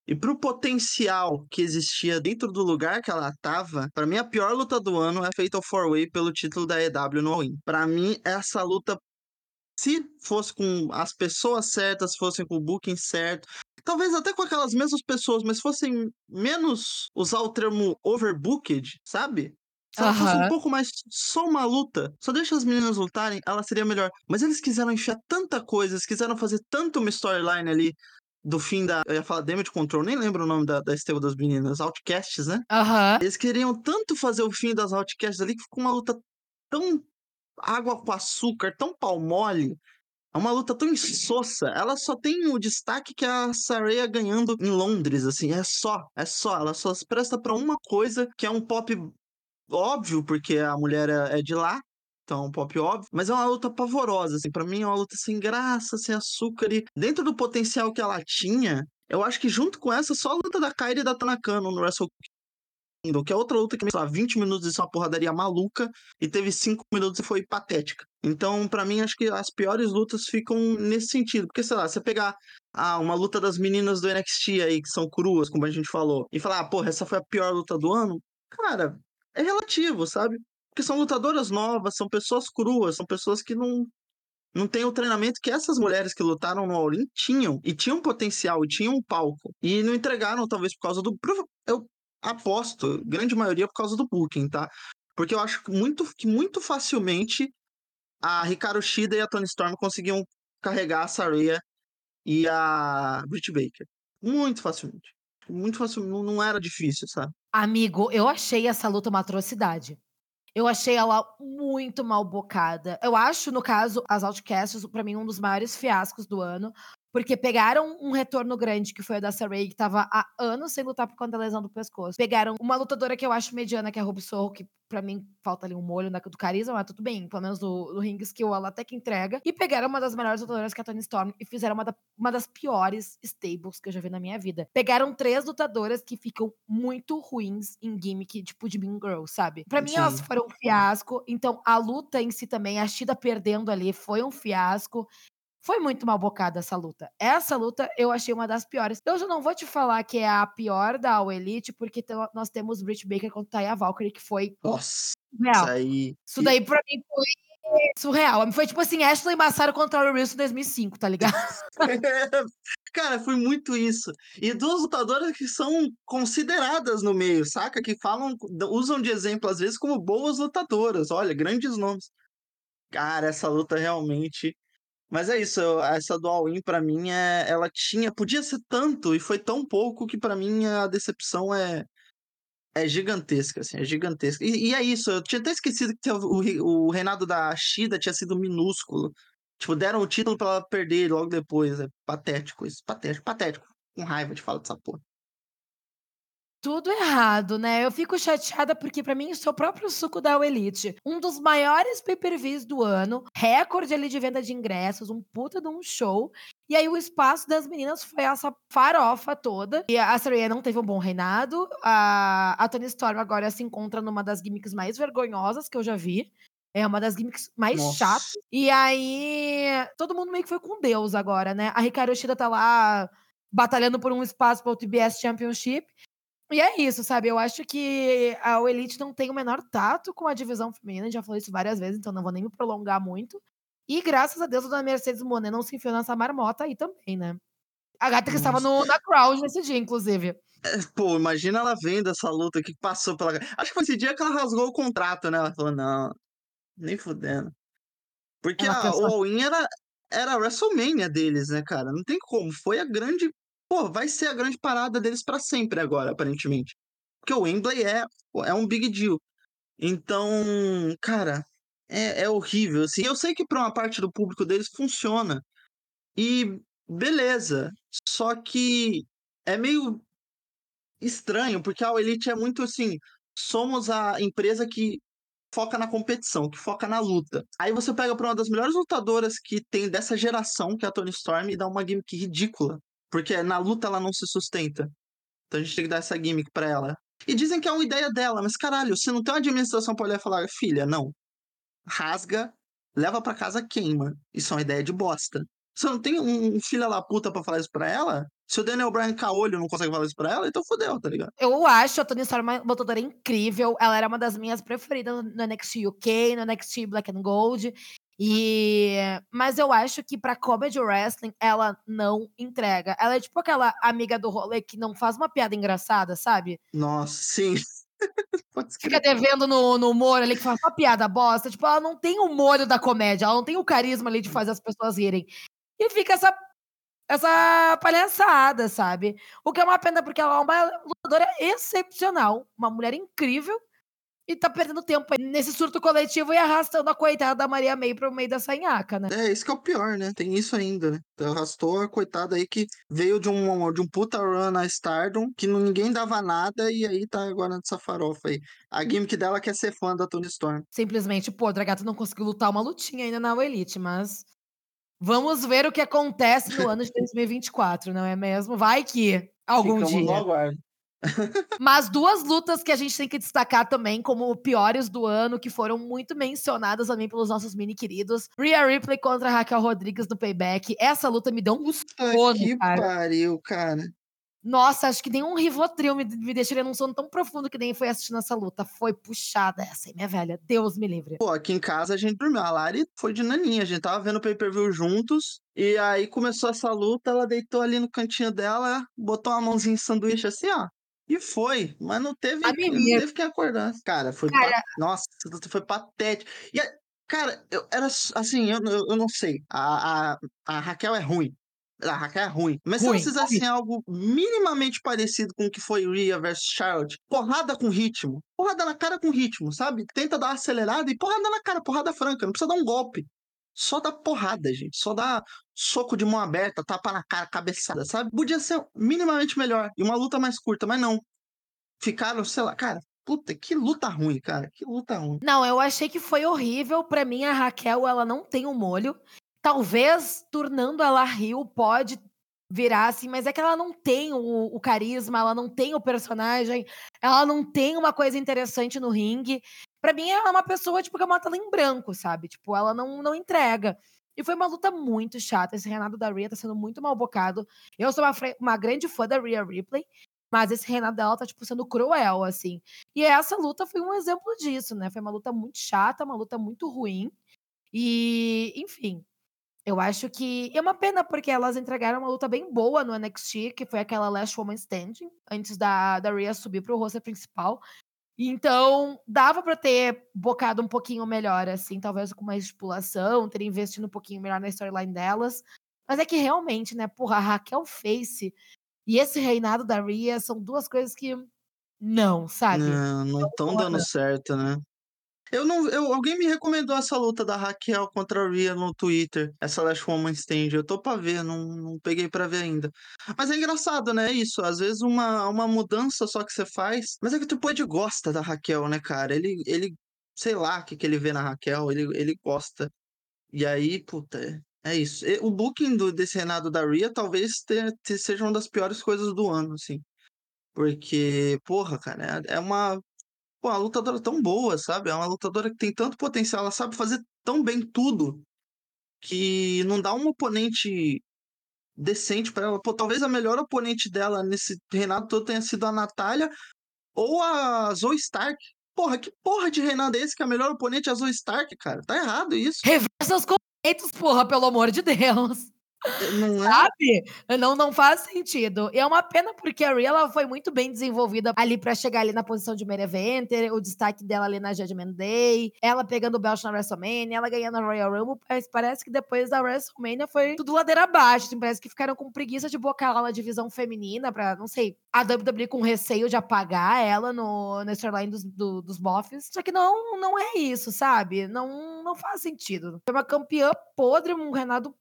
Speaker 2: e pro potencial que existia dentro do lugar que ela tava, para mim a pior luta do ano é Fatal 4-Way pelo título da EW no All-In. Mim, essa luta, se fosse com as pessoas certas, fossem com o booking certo, talvez até com aquelas mesmas pessoas, mas fossem menos usar o termo overbooked, sabe? Se ela fosse um pouco mais só uma luta, só deixa as meninas lutarem, ela seria melhor. Mas eles quiseram enfiar tanta coisa, eles quiseram fazer tanto uma storyline ali do fim da. Eu ia falar Damage Control, nem lembro o nome da, da das meninas, Outcasts, né?
Speaker 1: Aham.
Speaker 2: Eles queriam tanto fazer o fim das Outcasts ali que ficou uma luta tão água com açúcar, tão pau mole. É uma luta tão insossa. Ela só tem o destaque que a Saraya ganhando em Londres, assim. É só, é só. Ela só se presta pra uma coisa, que é um pop óbvio, porque a mulher é, é de lá. Então, é pop óbvio, mas é uma luta pavorosa, assim, para mim é uma luta sem graça, sem açúcar e dentro do potencial que ela tinha, eu acho que junto com essa, só a luta da Kairi e da Tanakano no Wrestle Kingdom, que é outra luta que, sei lá, 20 minutos de uma porradaria maluca e teve 5 minutos e foi patética. Então, para mim, acho que as piores lutas ficam nesse sentido. Porque, sei lá, você pegar ah, uma luta das meninas do NXT aí, que são cruas, como a gente falou, e falar, ah, porra, essa foi a pior luta do ano, cara, é relativo, sabe? Porque são lutadoras novas, são pessoas cruas, são pessoas que não não tem o treinamento que essas mulheres que lutaram no All-In tinham. E tinham potencial, e tinham um palco. E não entregaram, talvez, por causa do. Eu aposto, grande maioria, por causa do booking, tá? Porque eu acho muito, que muito facilmente a Ricardo Shida e a Tony Storm conseguiam carregar a Saraya e a Britt Baker. Muito facilmente. Muito facilmente. Não era difícil, sabe?
Speaker 1: Amigo, eu achei essa luta uma atrocidade. Eu achei ela muito mal bocada. Eu acho, no caso, as Outcasts, para mim, um dos maiores fiascos do ano. Porque pegaram um retorno grande, que foi a da Saray, que tava há anos sem lutar por conta da lesão do pescoço. Pegaram uma lutadora que eu acho mediana, que é a Ruby Sorro, que pra mim falta ali um molho na, do carisma, mas tudo bem. Pelo menos no, no ring skill ela até que entrega. E pegaram uma das melhores lutadoras, que é a Tony Storm, e fizeram uma, da, uma das piores stables que eu já vi na minha vida. Pegaram três lutadoras que ficam muito ruins em gimmick, tipo de Mean Girl, sabe? Pra mim, Sim. elas foram um fiasco. Então, a luta em si também, a Shida perdendo ali, foi um fiasco. Foi muito mal bocada essa luta. Essa luta eu achei uma das piores. Eu já não vou te falar que é a pior da All Elite, porque nós temos Britt Baker contra Taya Valkyrie, que foi.
Speaker 2: Nossa!
Speaker 1: Real. Isso, aí... isso daí pra mim foi surreal. Foi tipo assim, Ashley Massaro contra o Wilson em 2005, tá ligado? (laughs)
Speaker 2: Cara, foi muito isso. E duas lutadoras que são consideradas no meio, saca? Que falam, usam de exemplo às vezes como boas lutadoras. Olha, grandes nomes. Cara, essa luta realmente mas é isso, essa do All-In pra mim é, ela tinha, podia ser tanto e foi tão pouco que para mim a decepção é é gigantesca, assim, é gigantesca. E, e é isso, eu tinha até esquecido que o, o, reinado da Shida tinha sido minúsculo. Tipo, deram o título para ela perder logo depois. É patético isso, patético, patético. Com raiva de falar dessa porra
Speaker 1: tudo errado, né? Eu fico chateada porque, para mim, isso é o próprio suco da Elite. Um dos maiores pay-per-views do ano, recorde ali de venda de ingressos, um puta de um show. E aí o espaço das meninas foi essa farofa toda. E a Saraya não teve um bom reinado. A, a Tony Storm agora se encontra numa das gimmicks mais vergonhosas que eu já vi. É uma das gimmicks mais Nossa. chatas. E aí, todo mundo meio que foi com Deus agora, né? A Ricardo Shida tá lá batalhando por um espaço para o TBS Championship. E é isso, sabe? Eu acho que a Elite não tem o menor tato com a divisão feminina, já falei isso várias vezes, então não vou nem me prolongar muito. E graças a Deus, a dona Mercedes Monet não se enfiou nessa marmota aí também, né? A gata que estava no, na crowd nesse dia, inclusive.
Speaker 2: É, pô, imagina ela vendo essa luta que passou pela. Acho que foi esse dia que ela rasgou o contrato, né? Ela falou, não, nem fudendo. Porque a All-In era, era a WrestleMania deles, né, cara? Não tem como. Foi a grande pô, vai ser a grande parada deles para sempre agora, aparentemente. Porque o Wembley é, é um big deal. Então, cara, é, é horrível. Assim. Eu sei que para uma parte do público deles funciona. E beleza. Só que é meio estranho, porque a Elite é muito assim. Somos a empresa que foca na competição, que foca na luta. Aí você pega para uma das melhores lutadoras que tem dessa geração, que é a Tony Storm, e dá uma gimmick ridícula Porque na luta ela não se sustenta. Então a gente tem que dar essa gimmick pra ela. E dizem que é uma ideia dela, mas caralho, você não tem uma administração pra olhar e falar, filha, não. Rasga, leva pra casa, queima. Isso é uma ideia de bosta. Você não tem um filho da puta pra falar isso pra ela? Se o Daniel Bryan caolho não consegue falar isso pra ela, então fodeu, tá ligado?
Speaker 1: Eu acho a Tony Storm uma lutadora incrível. Ela era uma das minhas preferidas no NXT UK, no NXT Black and Gold. E mas eu acho que pra comedy wrestling ela não entrega. Ela é tipo aquela amiga do rolê que não faz uma piada engraçada, sabe?
Speaker 2: Nossa, sim. (laughs)
Speaker 1: Fica devendo no, no humor ali que faz uma piada bosta. Tipo, ela não tem o molho da comédia, ela não tem o carisma ali de fazer as pessoas rirem. E fica essa essa palhaçada, sabe? O que é uma pena, porque ela é uma lutadora excepcional, uma mulher incrível, e tá perdendo tempo nesse surto coletivo e arrastando a coitada da Maria May pro meio da sanhaca, né?
Speaker 2: É, isso que é o pior, né? Tem isso ainda, né? Então, arrastou a coitada aí que veio de um, de um puta run na Stardom, que ninguém dava nada, e aí tá agora nessa farofa aí. A gimmick dela quer ser fã da Tony Storm.
Speaker 1: Simplesmente, pô, a Dragata não conseguiu lutar uma lutinha ainda na Elite, mas Vamos ver o que acontece no ano de (laughs) 2024, não é mesmo? Vai que algum
Speaker 2: Ficamos no
Speaker 1: dia.
Speaker 2: aguardo. (laughs)
Speaker 1: Mas duas lutas que a gente tem que destacar também como piores do ano, que foram muito mencionadas também pelos nossos mini queridos. Rhea Ripley contra Raquel Rodrigues no Payback. Essa luta me deu um sono,
Speaker 2: que
Speaker 1: cara.
Speaker 2: pariu, cara.
Speaker 1: Nossa, acho que nenhum Rivotril me, me deixaria num sono tão profundo que nem foi assistindo essa luta. Foi puxada essa, hein, minha velha. Deus me livre.
Speaker 2: Pô, aqui em casa a gente dormiu. A Lari foi de naninha. A gente tava vendo o pay-per-view juntos. E aí começou essa luta. Ela deitou ali no cantinho dela, botou uma mãozinha em sanduíche assim, ó. E foi. Mas não teve, não teve quem acordar. Cara, foi.
Speaker 1: Cara-
Speaker 2: Nossa, foi patética. E, cara, eu era assim, eu, eu, eu não sei. A, a, a Raquel é ruim. A Raquel é ruim. Mas
Speaker 1: Ruim,
Speaker 2: se elas fizessem algo minimamente parecido com o que foi Rhea versus Charlotte, porrada com ritmo. Porrada na cara com ritmo, sabe? Tenta dar uma acelerada e porrada na cara, porrada franca. Não precisa dar um golpe. Só dá porrada, gente. Só dá soco de mão aberta, tapa na cara, cabeçada, sabe? Podia ser minimamente melhor. E uma luta mais curta, mas não. Ficaram, sei lá, cara, puta, que luta ruim, cara. Que luta ruim.
Speaker 1: Não, eu achei que foi horrível. Pra mim, a Raquel, ela não tem um molho. Talvez, tornando ela Rio, pode virar assim, mas é que ela não tem o, o carisma, ela não tem o personagem, ela não tem uma coisa interessante no ringue. Pra mim, ela é uma pessoa, tipo, que é uma tela em branco, sabe? Tipo, ela não, não entrega. E foi uma luta muito chata. Esse reinado da Rhea tá sendo muito mal bocado. Eu sou uma, uma grande fã da Rhea Ripley, mas esse reinado dela tá, tipo, sendo cruel, assim. E essa luta foi um exemplo disso, né? Foi uma luta muito chata, uma luta muito ruim. E, enfim, eu acho que. É uma pena, porque elas entregaram uma luta bem boa no NXT, que foi aquela Last Woman Standing, antes da, da Rhea subir pro roster principal. Então, dava pra ter bocado um pouquinho melhor, assim, talvez com mais estipulação, ter investido um pouquinho melhor na storyline delas. Mas é que realmente, né, porra, a Raquel Face e esse reinado da Rhea são duas coisas que. Não, sabe?
Speaker 2: Não, não estão dando certo, né? Eu não, eu, alguém me recomendou essa luta da Raquel contra a Rhea no Twitter, essa Last Woman Stand. Eu tô pra ver, não, não peguei pra ver ainda. Mas é engraçado, né? Isso, às vezes uma, uma mudança só que você faz. Mas é que o Triple H gosta da Raquel, né, cara? Ele, ele sei lá o que, que ele vê na Raquel, ele, ele gosta. E aí, puta, é, é isso. O booking do, desse Renato da Rhea talvez seja uma das piores coisas do ano, assim. Porque, porra, cara, é é uma, pô, uma lutadora tão boa, sabe? É uma lutadora que tem tanto potencial, ela sabe fazer tão bem tudo que não dá um oponente decente pra ela. Pô, talvez a melhor oponente dela nesse reinado todo tenha sido a Natália ou a Zoe Stark. Porra, que porra de reinado é esse que a melhor oponente é a Zoe Stark, cara? Tá errado isso.
Speaker 1: Reversa os conceitos, porra, pelo amor de Deus.
Speaker 2: Não é?
Speaker 1: Sabe? Não, não faz sentido. E é uma pena porque a Rhea ela foi muito bem desenvolvida ali pra chegar ali na posição de main eventer, o destaque dela ali na Judgment Day, ela pegando o belt na WrestleMania, ela ganhando a Royal Rumble, mas parece que depois da WrestleMania foi tudo ladeira abaixo, assim, parece que ficaram com preguiça de bocar ela na divisão feminina pra, não sei, a WWE com receio de apagar ela no, na storyline dos, do- dos boffs. Só que não, não é isso, sabe? Não, não faz sentido. Foi uma campeã podre, um Renato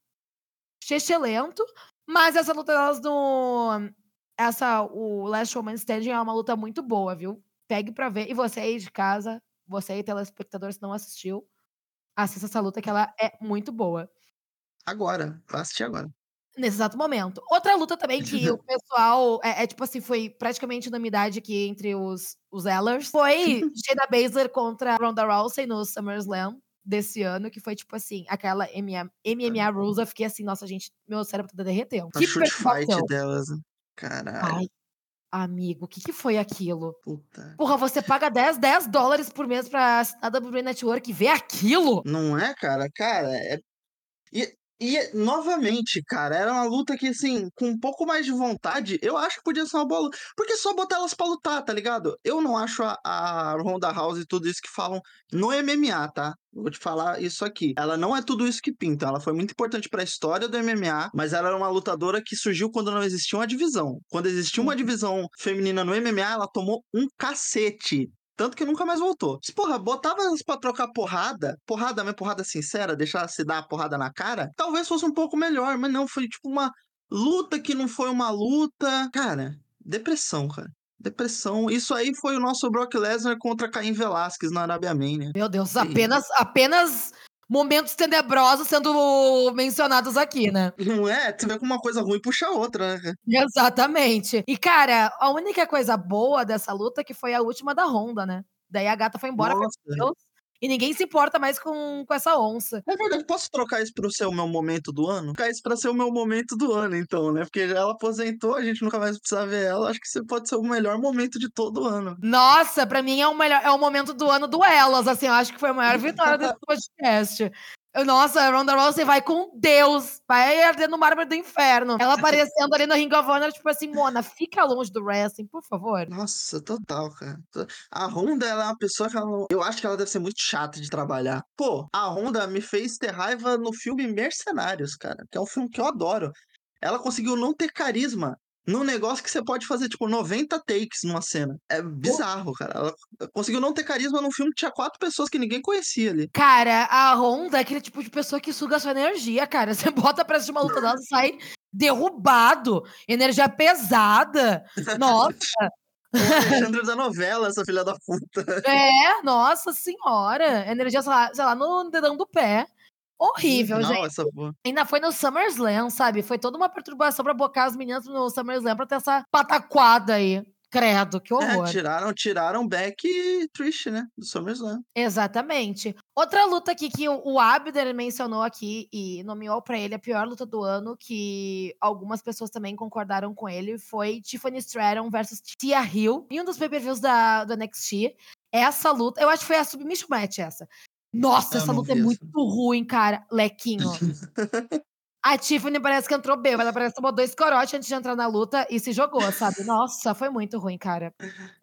Speaker 1: lento, mas essa luta delas no. Essa, o Last Woman Standing é uma luta muito boa, viu? Pegue pra ver. E você aí de casa, você aí, telespectador, se não assistiu, assista essa luta que ela é muito boa.
Speaker 2: Agora, vai assistir agora.
Speaker 1: Nesse exato momento. Outra luta também que o (laughs) pessoal é, é, tipo assim, foi praticamente unanimidade aqui entre os, os Ellers. Foi (laughs) Shayna Baszler contra Ronda Rousey no SummerSlam desse ano, que foi tipo assim, aquela MMA, MMA Rules, eu fiquei assim, nossa, gente, meu cérebro tá derretendo.
Speaker 2: A
Speaker 1: Que
Speaker 2: fight delas. né? Caralho.
Speaker 1: Ai, amigo, o que, que foi aquilo?
Speaker 2: Puta.
Speaker 1: Porra, você paga 10, 10 dólares por mês pra a WWE Network e ver aquilo?
Speaker 2: Não é, cara? Cara, é. E, e, novamente, cara, era uma luta que, assim, com um pouco mais de vontade, eu acho que podia ser uma boa luta. Porque é só botar elas pra lutar, tá ligado? Eu não acho a, a Ronda House e tudo isso que falam no MMA, tá? Vou te falar isso aqui. Ela não é tudo isso que pinta. Ela foi muito importante pra história do MMA, mas ela era uma lutadora que surgiu quando não existia uma divisão. Quando existia uma
Speaker 1: Uhum.
Speaker 2: divisão feminina no MMA, ela tomou um cacete. Tanto que nunca mais voltou. Se, porra, botava elas pra trocar porrada, porrada mesmo, porrada sincera, deixar se dar a porrada na cara, talvez fosse um pouco melhor, mas não, foi tipo uma luta que não foi uma luta. Cara, depressão, cara. Depressão. Isso aí foi o nosso Brock Lesnar contra Caim Velasquez na Arábia Mania.
Speaker 1: Meu Deus, apenas, apenas momentos tenebrosos sendo mencionados aqui, né?
Speaker 2: Não é? Tu vê como uma coisa ruim puxa a outra, né?
Speaker 1: Exatamente. E, cara, a única coisa boa dessa luta é que foi a última da Honda, né? Daí a gata foi embora,
Speaker 2: Nossa.
Speaker 1: Deus, e ninguém se importa mais com, com essa onça.
Speaker 2: É verdade, posso trocar isso pro ser o meu momento do ano? Trocar isso pra ser o meu momento do ano, então, né? Porque ela aposentou, a gente nunca mais precisa ver ela. Acho que isso pode ser o melhor momento de todo o ano.
Speaker 1: Nossa, pra mim é o melhor, é o momento do ano do Elas, assim, eu acho que foi a maior vitória desse (laughs) podcast. Nossa, a Ronda Rousey vai com Deus, vai arder no mármore do inferno. Ela aparecendo ali no Ring of Honor, tipo assim, Mona, fica longe do wrestling, por favor.
Speaker 2: Nossa, total, cara. A Honda, ela é uma pessoa que ela. Eu acho que ela deve ser muito chata de trabalhar. Pô, a Honda me fez ter raiva no filme Mercenários, cara. Que é um filme que eu adoro. Ela conseguiu não ter carisma num negócio que você pode fazer, tipo, 90 takes numa cena. É bizarro, cara. Ela conseguiu não ter carisma num filme que tinha quatro pessoas que ninguém conhecia ali.
Speaker 1: Cara, a Honda é aquele tipo de pessoa que suga sua energia, cara. (laughs) Você bota pra assistir uma luta dela, você sai derrubado, energia pesada. Nossa, (laughs)
Speaker 2: O Alexandre da novela, essa filha da puta.
Speaker 1: é, nossa senhora. Energia, sei lá, sei lá, no dedão do pé. Horrível,
Speaker 2: Não,
Speaker 1: gente.
Speaker 2: essa.
Speaker 1: Ainda foi no SummerSlam, sabe? Foi toda uma perturbação pra bocar as meninas no SummerSlam pra ter essa pataquada aí. Credo, que
Speaker 2: É,
Speaker 1: horror.
Speaker 2: tiraram, tiraram Beck e Trish, né? Do SummerSlam.
Speaker 1: Exatamente. Outra luta aqui que o Abner mencionou aqui e nomeou pra ele a pior luta do ano, que algumas pessoas também concordaram com ele, foi Tiffany Stratton versus Tia Hill, em um dos pay-per-views da, do NXT. Essa luta, eu acho que foi a submission match essa. Nossa,
Speaker 2: Eu
Speaker 1: essa luta é muito ruim, cara. Lequinho. (laughs) A Tiffany parece que entrou bem, ela parece que tomou dois corotes antes de entrar na luta e se jogou, sabe? Nossa, foi muito ruim, cara.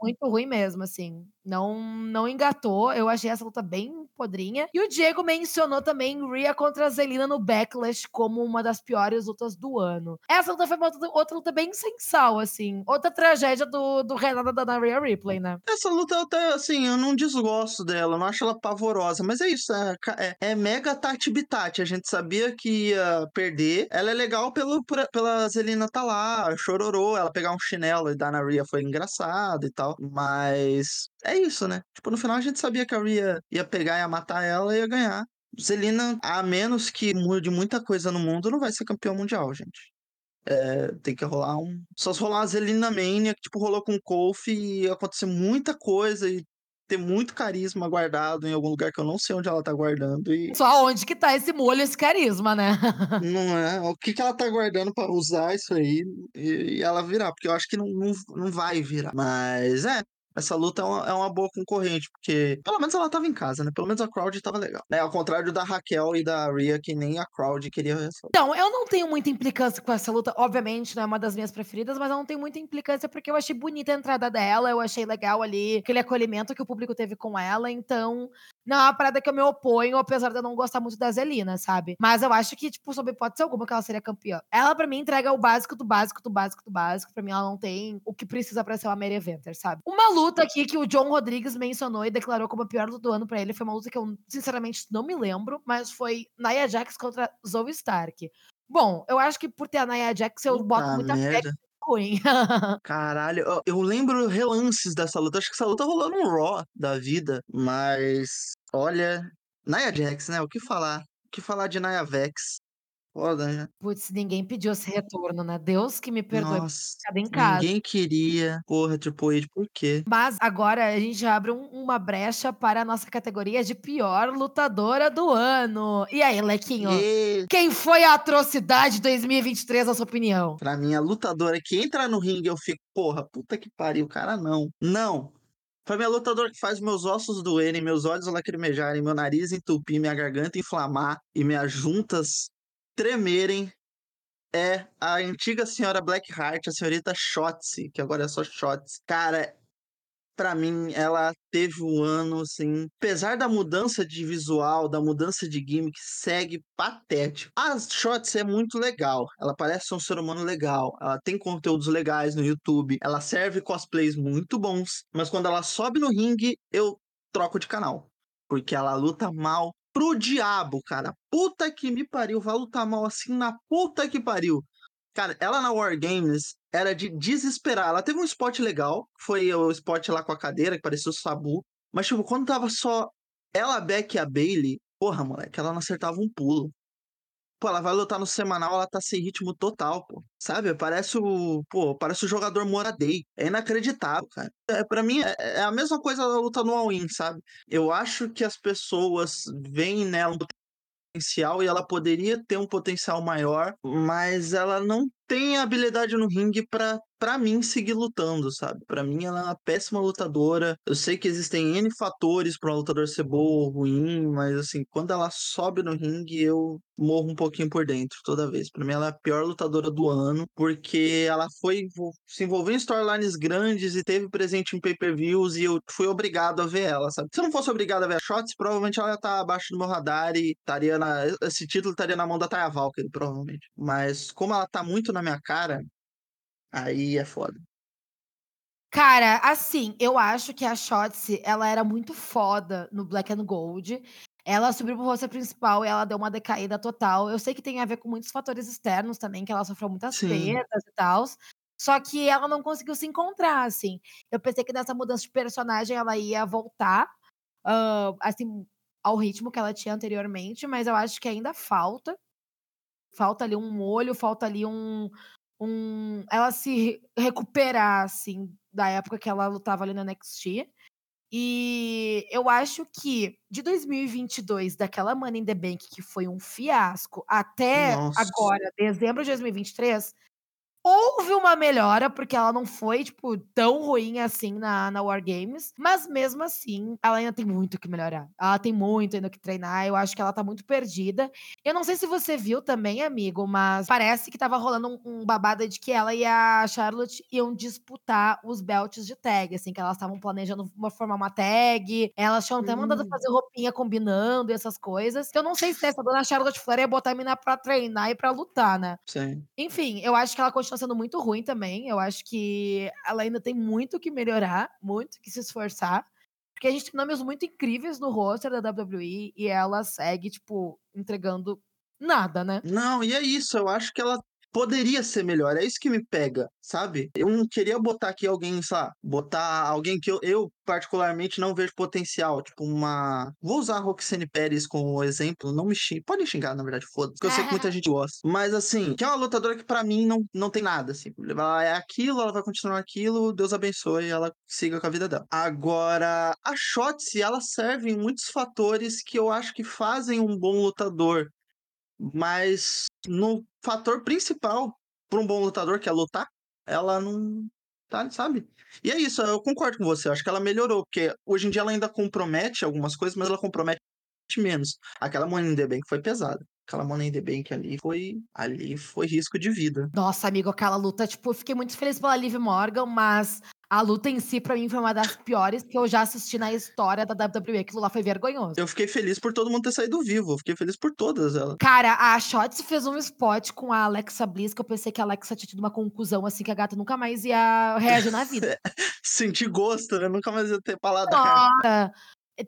Speaker 1: Muito ruim mesmo, assim. Não, não engatou. Eu achei essa luta bem podrinha. E o Diego mencionou também Rhea contra a Zelina no Backlash como uma das piores lutas do ano. Essa luta foi uma outra, luta bem sensal, assim. Outra tragédia do, do Renata da Rhea Ripley, né?
Speaker 2: Essa luta, até, assim, eu não desgosto dela, eu não acho ela pavorosa, mas é isso, é, é, é mega Tati Bitati. A gente sabia que ia perder. Ela é legal pelo, pela Zelina tá lá, chororô, ela pegar um chinelo e dar na Rhea foi engraçado e tal, mas é isso, né? Tipo, no final a gente sabia que a Rhea ia pegar, ia matar ela e ia ganhar. Zelina, a menos que mude muita coisa no mundo, não vai ser campeão mundial, gente. É, tem que rolar um. Só se rolar uma Zelina Mania, que tipo, rolou com o Kofi e acontecer muita coisa e ter muito carisma guardado em algum lugar que eu não sei onde ela tá guardando. E
Speaker 1: Só onde que tá esse molho, esse carisma, né? (laughs)
Speaker 2: não é. O que, que ela tá guardando pra usar isso aí e, e ela virar? Porque eu acho que não, não, não vai virar. Mas é. Essa luta é uma, é uma boa concorrente, porque pelo menos ela tava em casa, né? Pelo menos a crowd tava legal. Né? Ao contrário da Raquel e da Rhea, que nem a crowd queria essa
Speaker 1: Então, eu não tenho muita implicância com essa luta. Obviamente, não é uma das minhas preferidas, mas eu não tenho muita implicância porque eu achei bonita a entrada dela, eu achei legal ali aquele acolhimento que o público teve com ela. Então, não é uma parada que eu me oponho, apesar de eu não gostar muito da Zelina, sabe? Mas eu acho que, tipo, sob hipótese alguma que ela seria campeã. Ela, pra mim, entrega o básico do básico do básico do básico. Pra mim, ela não tem o que precisa pra ser uma main eventer, sabe? Uma luta aqui que o John Rodrigues mencionou e declarou como a pior luta do ano pra ele foi uma luta que eu, sinceramente, não me lembro, mas foi Nia Jax contra Zoe Stark. Bom, eu acho que por ter a Nia Jax, eu boto
Speaker 2: Puta
Speaker 1: muita fé que
Speaker 2: merda.
Speaker 1: é ruim. (laughs)
Speaker 2: Caralho, eu, eu lembro relances dessa luta. Acho que essa luta rolou num Raw da vida. Mas, olha. Nia Jax, né? O que falar? O que falar de Nia Vex? Foda, né?
Speaker 1: Putz, ninguém pediu esse retorno, né? Deus que me perdoe
Speaker 2: Nossa,
Speaker 1: em casa.
Speaker 2: ninguém queria. Porra, Triple H, por quê?
Speaker 1: Mas agora a gente abre um uma brecha para a nossa categoria de pior lutadora do ano. E aí, Lequinho?
Speaker 2: E
Speaker 1: Quem foi a atrocidade 2023, na sua opinião?
Speaker 2: pra mim, a lutadora que entra no ringue, eu fico, porra, puta que pariu, cara, não. Não. Pra mim, a lutadora que faz meus ossos doerem, meus olhos lacrimejarem, meu nariz entupir, minha garganta inflamar e minhas juntas tremerem é a antiga senhora Blackheart, a senhorita Shotzi, que agora é só Shotzi. Cara, pra mim, ela teve um ano, assim, apesar da mudança de visual, da mudança de gimmick, segue patético. A Shotzi é muito legal, ela parece um ser humano legal, ela tem conteúdos legais no YouTube, ela serve cosplays muito bons, mas quando ela sobe no ringue, eu troco de canal, porque ela luta mal pro diabo, cara. Puta que me pariu, vai lutar mal assim na puta que pariu. Cara, ela na War Games era de desesperar. Ela teve um spot legal, foi o spot lá com a cadeira, que parecia o Sabu. Mas, tipo, quando tava só ela, Beck e a Bailey, porra, moleque, ela não acertava um pulo. Pô, ela vai lutar no semanal, ela tá sem ritmo total, pô. Sabe? Parece o. Pô, parece o jogador Moradei. É inacreditável, cara. É, pra mim, é, é a mesma coisa da luta no all-in, sabe? Eu acho que as pessoas veem nela um potencial e ela poderia ter um potencial maior, mas ela não tem habilidade no ringue pra, pra mim seguir lutando, sabe? Pra mim ela é uma péssima lutadora. Eu sei que existem N fatores pra um lutador ser bom ou ruim, mas assim, quando ela sobe no ringue, eu morro um pouquinho por dentro toda vez. Pra mim ela é a pior lutadora do ano, porque ela foi se envolveu em storylines grandes e teve presente em pay-per-views e eu fui obrigado a ver ela, sabe? Se eu não fosse obrigado a ver a Shots, provavelmente ela ia estar abaixo do meu radar e estaria na esse título estaria na mão da Taya Valkyrie, provavelmente. Mas como ela tá muito na minha cara, aí é foda.
Speaker 1: Cara, assim, eu acho que a Shotzi, ela era muito foda no Black and Gold. Ela subiu pro roster principal e ela deu uma decaída total. Eu sei que tem a ver com muitos fatores externos também, que ela sofreu muitas
Speaker 2: Sim.
Speaker 1: perdas e tal. Só que ela não conseguiu se encontrar, assim. Eu pensei que nessa mudança de personagem ela ia voltar, hã, assim, ao ritmo que ela tinha anteriormente, mas eu acho que ainda falta. Falta ali um molho, falta ali um um ela se recuperar, assim, da época que ela lutava ali na NXT. E eu acho que de 2022, daquela Money in the Bank que foi um fiasco, até
Speaker 2: Nossa.
Speaker 1: agora, dezembro de 2023, houve uma melhora, porque ela não foi, tipo, tão ruim assim na na War Games, mas mesmo assim, ela ainda tem muito o que melhorar. Ela tem muito ainda o que treinar, eu acho que ela tá muito perdida. Eu não sei se você viu também, amigo, mas parece que estava rolando um um babado de que ela e a Charlotte iam disputar os belts de tag, assim, que elas estavam planejando uma formar uma tag, elas tinham até mandado
Speaker 2: Hum.
Speaker 1: fazer roupinha combinando e essas coisas. Que eu não sei se essa dona Charlotte Flair ia botar a mina pra treinar e pra lutar, né.
Speaker 2: Sim.
Speaker 1: Enfim, eu acho que ela continua sendo muito ruim também, eu acho que ela ainda tem muito que melhorar, muito que se esforçar, porque a gente tem nomes muito incríveis no roster da WWE e ela segue, tipo, entregando nada, né.
Speaker 2: Não, e é isso, eu acho que ela poderia ser melhor, é isso que me pega, sabe? Eu não queria botar aqui alguém, sei lá, botar alguém que eu eu particularmente não vejo potencial, tipo uma vou usar a Roxane Perez como exemplo, não me xingue podem xingar na verdade, foda-se, porque eu sei que muita (laughs) gente gosta. Mas assim, que é uma lutadora que pra mim não não tem nada, assim, ela é aquilo, ela vai continuar aquilo, Deus abençoe, ela siga com a vida dela. Agora, a Shotzi, ela serve em muitos fatores que eu acho que fazem um bom lutador, mas no fator principal pra um bom lutador, que é lutar, ela não tá, sabe? E é isso, eu concordo com você, acho que ela melhorou, porque hoje em dia ela ainda compromete algumas coisas, mas ela compromete menos. Aquela Money in the Bank foi pesada. Aquela Money in the Bank ali foi ali foi risco de vida.
Speaker 1: Nossa, amigo, aquela luta, tipo, eu fiquei muito feliz pela Liv Morgan, mas a luta em si, pra mim, foi uma das piores que eu já assisti na história da WWE, aquilo lá foi vergonhoso.
Speaker 2: Eu fiquei feliz por todo mundo ter saído vivo, eu fiquei feliz por todas elas.
Speaker 1: Cara, a Shotzi fez um spot com a Alexa Bliss, que eu pensei que a Alexa tinha tido uma conclusão, assim, que a gata nunca mais ia reagir na vida. (laughs)
Speaker 2: Senti gosto, né, nunca mais ia ter paladar.
Speaker 1: Nossa!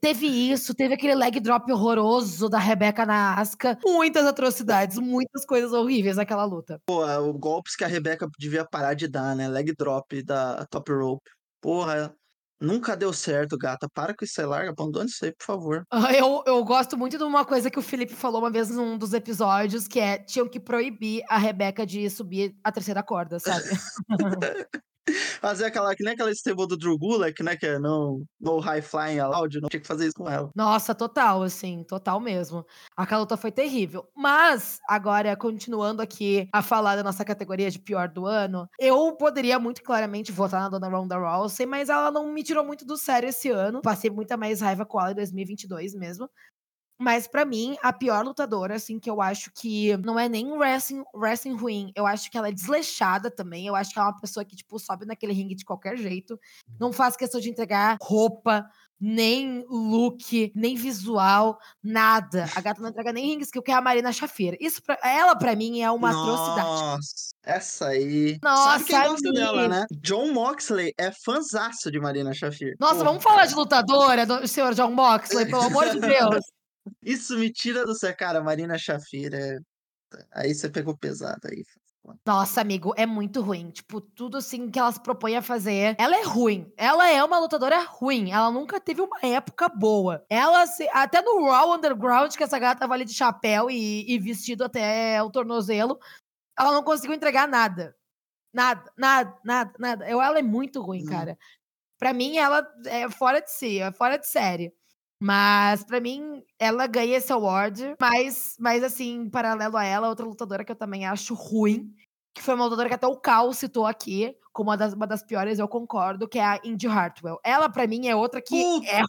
Speaker 1: Teve isso, teve aquele leg drop horroroso da Rebeca na Asuka, muitas atrocidades, muitas coisas horríveis naquela luta.
Speaker 2: Pô, o golpes que a Rebeca devia parar de dar, né, leg drop da top rope. Porra, Nunca deu certo, gata. Para com isso aí, larga, abandone isso aí, por favor.
Speaker 1: Ah, Eu, eu gosto muito de uma coisa que o Felipe falou uma vez num dos episódios, que é tinham que proibir a Rebeca de subir a terceira corda, sabe? (laughs)
Speaker 2: Fazer aquela, que nem aquela stable do Drew Gulak, né? Que é no, no High Flying Allowed, não tinha que fazer isso com ela.
Speaker 1: Nossa, total, assim, total mesmo. Aquela luta foi terrível. Mas, agora, continuando aqui a falar da nossa categoria de pior do ano, eu poderia muito claramente votar na dona Ronda Rousey, mas ela não me tirou muito do sério esse ano. Passei muita mais raiva com ela em 2022 mesmo. Mas pra mim, a pior lutadora, assim, que eu acho que não é nem wrestling, wrestling ruim, eu acho que ela é desleixada também. Eu acho que ela é uma pessoa que, tipo, sobe naquele ringue de qualquer jeito. Não faz questão de entregar roupa, nem look, nem visual, nada. A gata não entrega nem ring skill, que é a Marina Shafir. Isso, pra, ela, pra mim, é uma atrocidade.
Speaker 2: Nossa, essa aí.
Speaker 1: Nossa,
Speaker 2: Sabe quem gosta dela, né? John Moxley é fanzaço de Marina Shafir.
Speaker 1: Nossa, vamos falar de lutadora, do senhor John Moxley, pelo amor de Deus.
Speaker 2: Isso me tira do seu cara, Marina Shafir. É... Aí você pegou pesado aí.
Speaker 1: Nossa, amigo, é muito ruim. Tipo, tudo assim que ela se propõe a fazer. Ela é ruim. Ela é uma lutadora ruim. Ela nunca teve uma época boa. Ela, se, até no Raw Underground, que essa gata tava ali de chapéu e, e vestido até o tornozelo, ela não conseguiu entregar nada. Nada, nada, nada, nada. Eu, ela é muito ruim,
Speaker 2: Hum.
Speaker 1: cara. Pra mim, ela é fora de si, é fora de série. Mas, pra mim, ela ganha esse award. Mas, mas, assim, em paralelo a ela, outra lutadora que eu também acho ruim, que foi uma lutadora que até o Cal citou aqui, como uma das, uma das piores, eu concordo, que é a Indy Hartwell. Ela, pra mim, é outra que
Speaker 2: Puta.
Speaker 1: é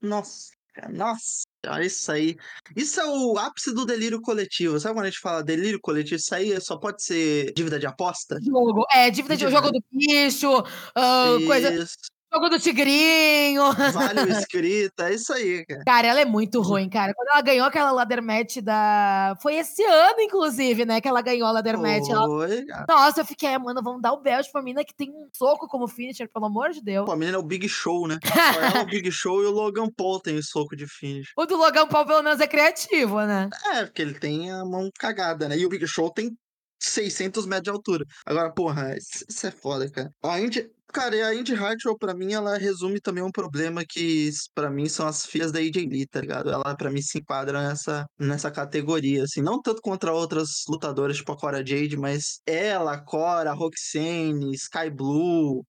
Speaker 2: Nossa, cara, nossa. Olha Isso aí. Isso é o ápice do delírio coletivo. Sabe quando a gente fala delírio coletivo? Isso aí só pode ser dívida de aposta?
Speaker 1: jogo. É, dívida de
Speaker 2: Dívida.
Speaker 1: jogo do bicho, ah, coisa. Jogo do tigrinho.
Speaker 2: Vale o (laughs) escrita. É isso aí, cara.
Speaker 1: Cara, ela é muito ruim, cara. Quando ela ganhou aquela ladder match da. Foi esse ano, inclusive, né? Que ela ganhou a ladder match. Ela...
Speaker 2: Foi.
Speaker 1: Nossa, eu fiquei, "Ah, mano, vamos dar o belt pra mina que tem um soco como finisher, pelo amor de Deus.
Speaker 2: Pô, a menina é o Big Show, né? (laughs) Só ela, o Big Show e o Logan Paul tem o soco de finish.
Speaker 1: O do Logan Paul, pelo menos, é criativo, né?
Speaker 2: É, porque ele tem a mão cagada, né? E o Big Show tem 600 metros de altura. Agora, porra, isso é foda, cara. A Indy, cara, e a Indy Hartwell, pra mim, ela resume também um problema que, pra mim, são as filhas da AJ Lee, tá ligado? Ela, pra mim, se enquadra nessa, nessa categoria, assim. Não tanto contra outras lutadoras, tipo a Cora Jade, mas ela, Cora, Roxane, Sky Blue,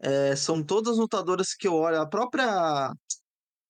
Speaker 2: é, são todas lutadoras que eu olho. A própria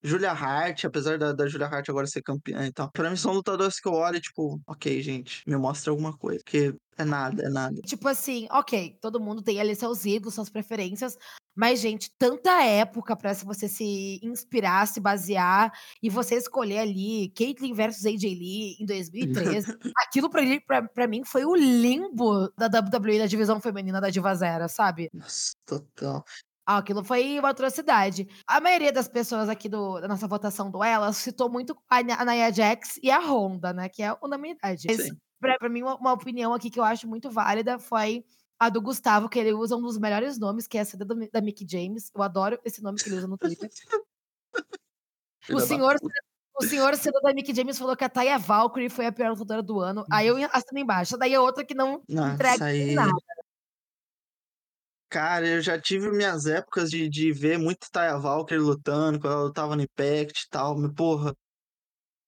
Speaker 2: Julia Hart, apesar da, da Julia Hart agora ser campeã e tal. Pra mim são lutadoras que eu olho tipo, ok, gente, me mostra alguma coisa. Porque é nada, é nada.
Speaker 1: Tipo assim, ok, todo mundo tem ali seus ídolos, suas preferências, mas, gente, tanta época pra se você se inspirar, se basear e você escolher ali Caitlyn versus AJ Lee em 2013. (laughs) Aquilo pra, ele- pra, pra mim foi o limbo da WWE da divisão feminina da Diva Zero, sabe?
Speaker 2: Nossa, total.
Speaker 1: Ah, aquilo foi uma atrocidade. A maioria das pessoas aqui do- da nossa votação do Ela citou muito a, a Nia Jax e a Honda, né? Que é unanimidade. Mas, pra, pra mim, uma, uma opinião aqui que eu acho muito válida foi a do Gustavo, que ele usa um dos melhores nomes, que é a CD do da Mickey James. Eu adoro esse nome que ele usa no Twitter. (laughs) O senhor, o senhor CD da Mickey James falou que a Taya Valkyrie foi a pior lutadora do ano. Aí eu assino embaixo. Daí é outra que não
Speaker 2: Não,
Speaker 1: entrega
Speaker 2: aí.
Speaker 1: nada.
Speaker 2: Cara, eu já tive minhas épocas de, de ver muito Taya Valkyrie lutando, quando ela lutava no Impact e tal. Mas, porra,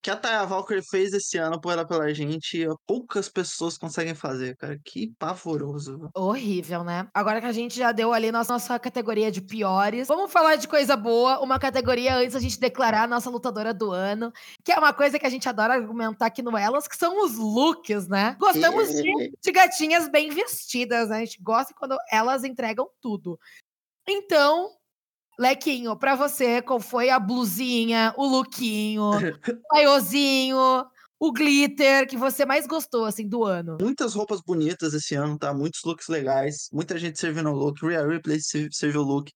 Speaker 2: que a Taya Valkyrie fez esse ano por ela pela gente, poucas pessoas conseguem fazer, cara. Que pavoroso.
Speaker 1: Horrível, né? Agora que a gente já deu ali nossa, nossa categoria de piores, vamos falar de coisa boa. Uma categoria antes da gente declarar a nossa lutadora do ano, que é uma coisa que a gente adora argumentar aqui no Elas, que são os looks, né? Gostamos de, (laughs) de gatinhas bem vestidas, né? A gente gosta quando elas entregam tudo. Então, Lequinho, pra você, qual foi a blusinha, o lookinho, o maiozinho, o glitter que você mais gostou, assim, do ano?
Speaker 2: Muitas roupas bonitas esse ano, tá? Muitos looks legais. Muita gente servindo look. Rhea Ripley se- serviu look.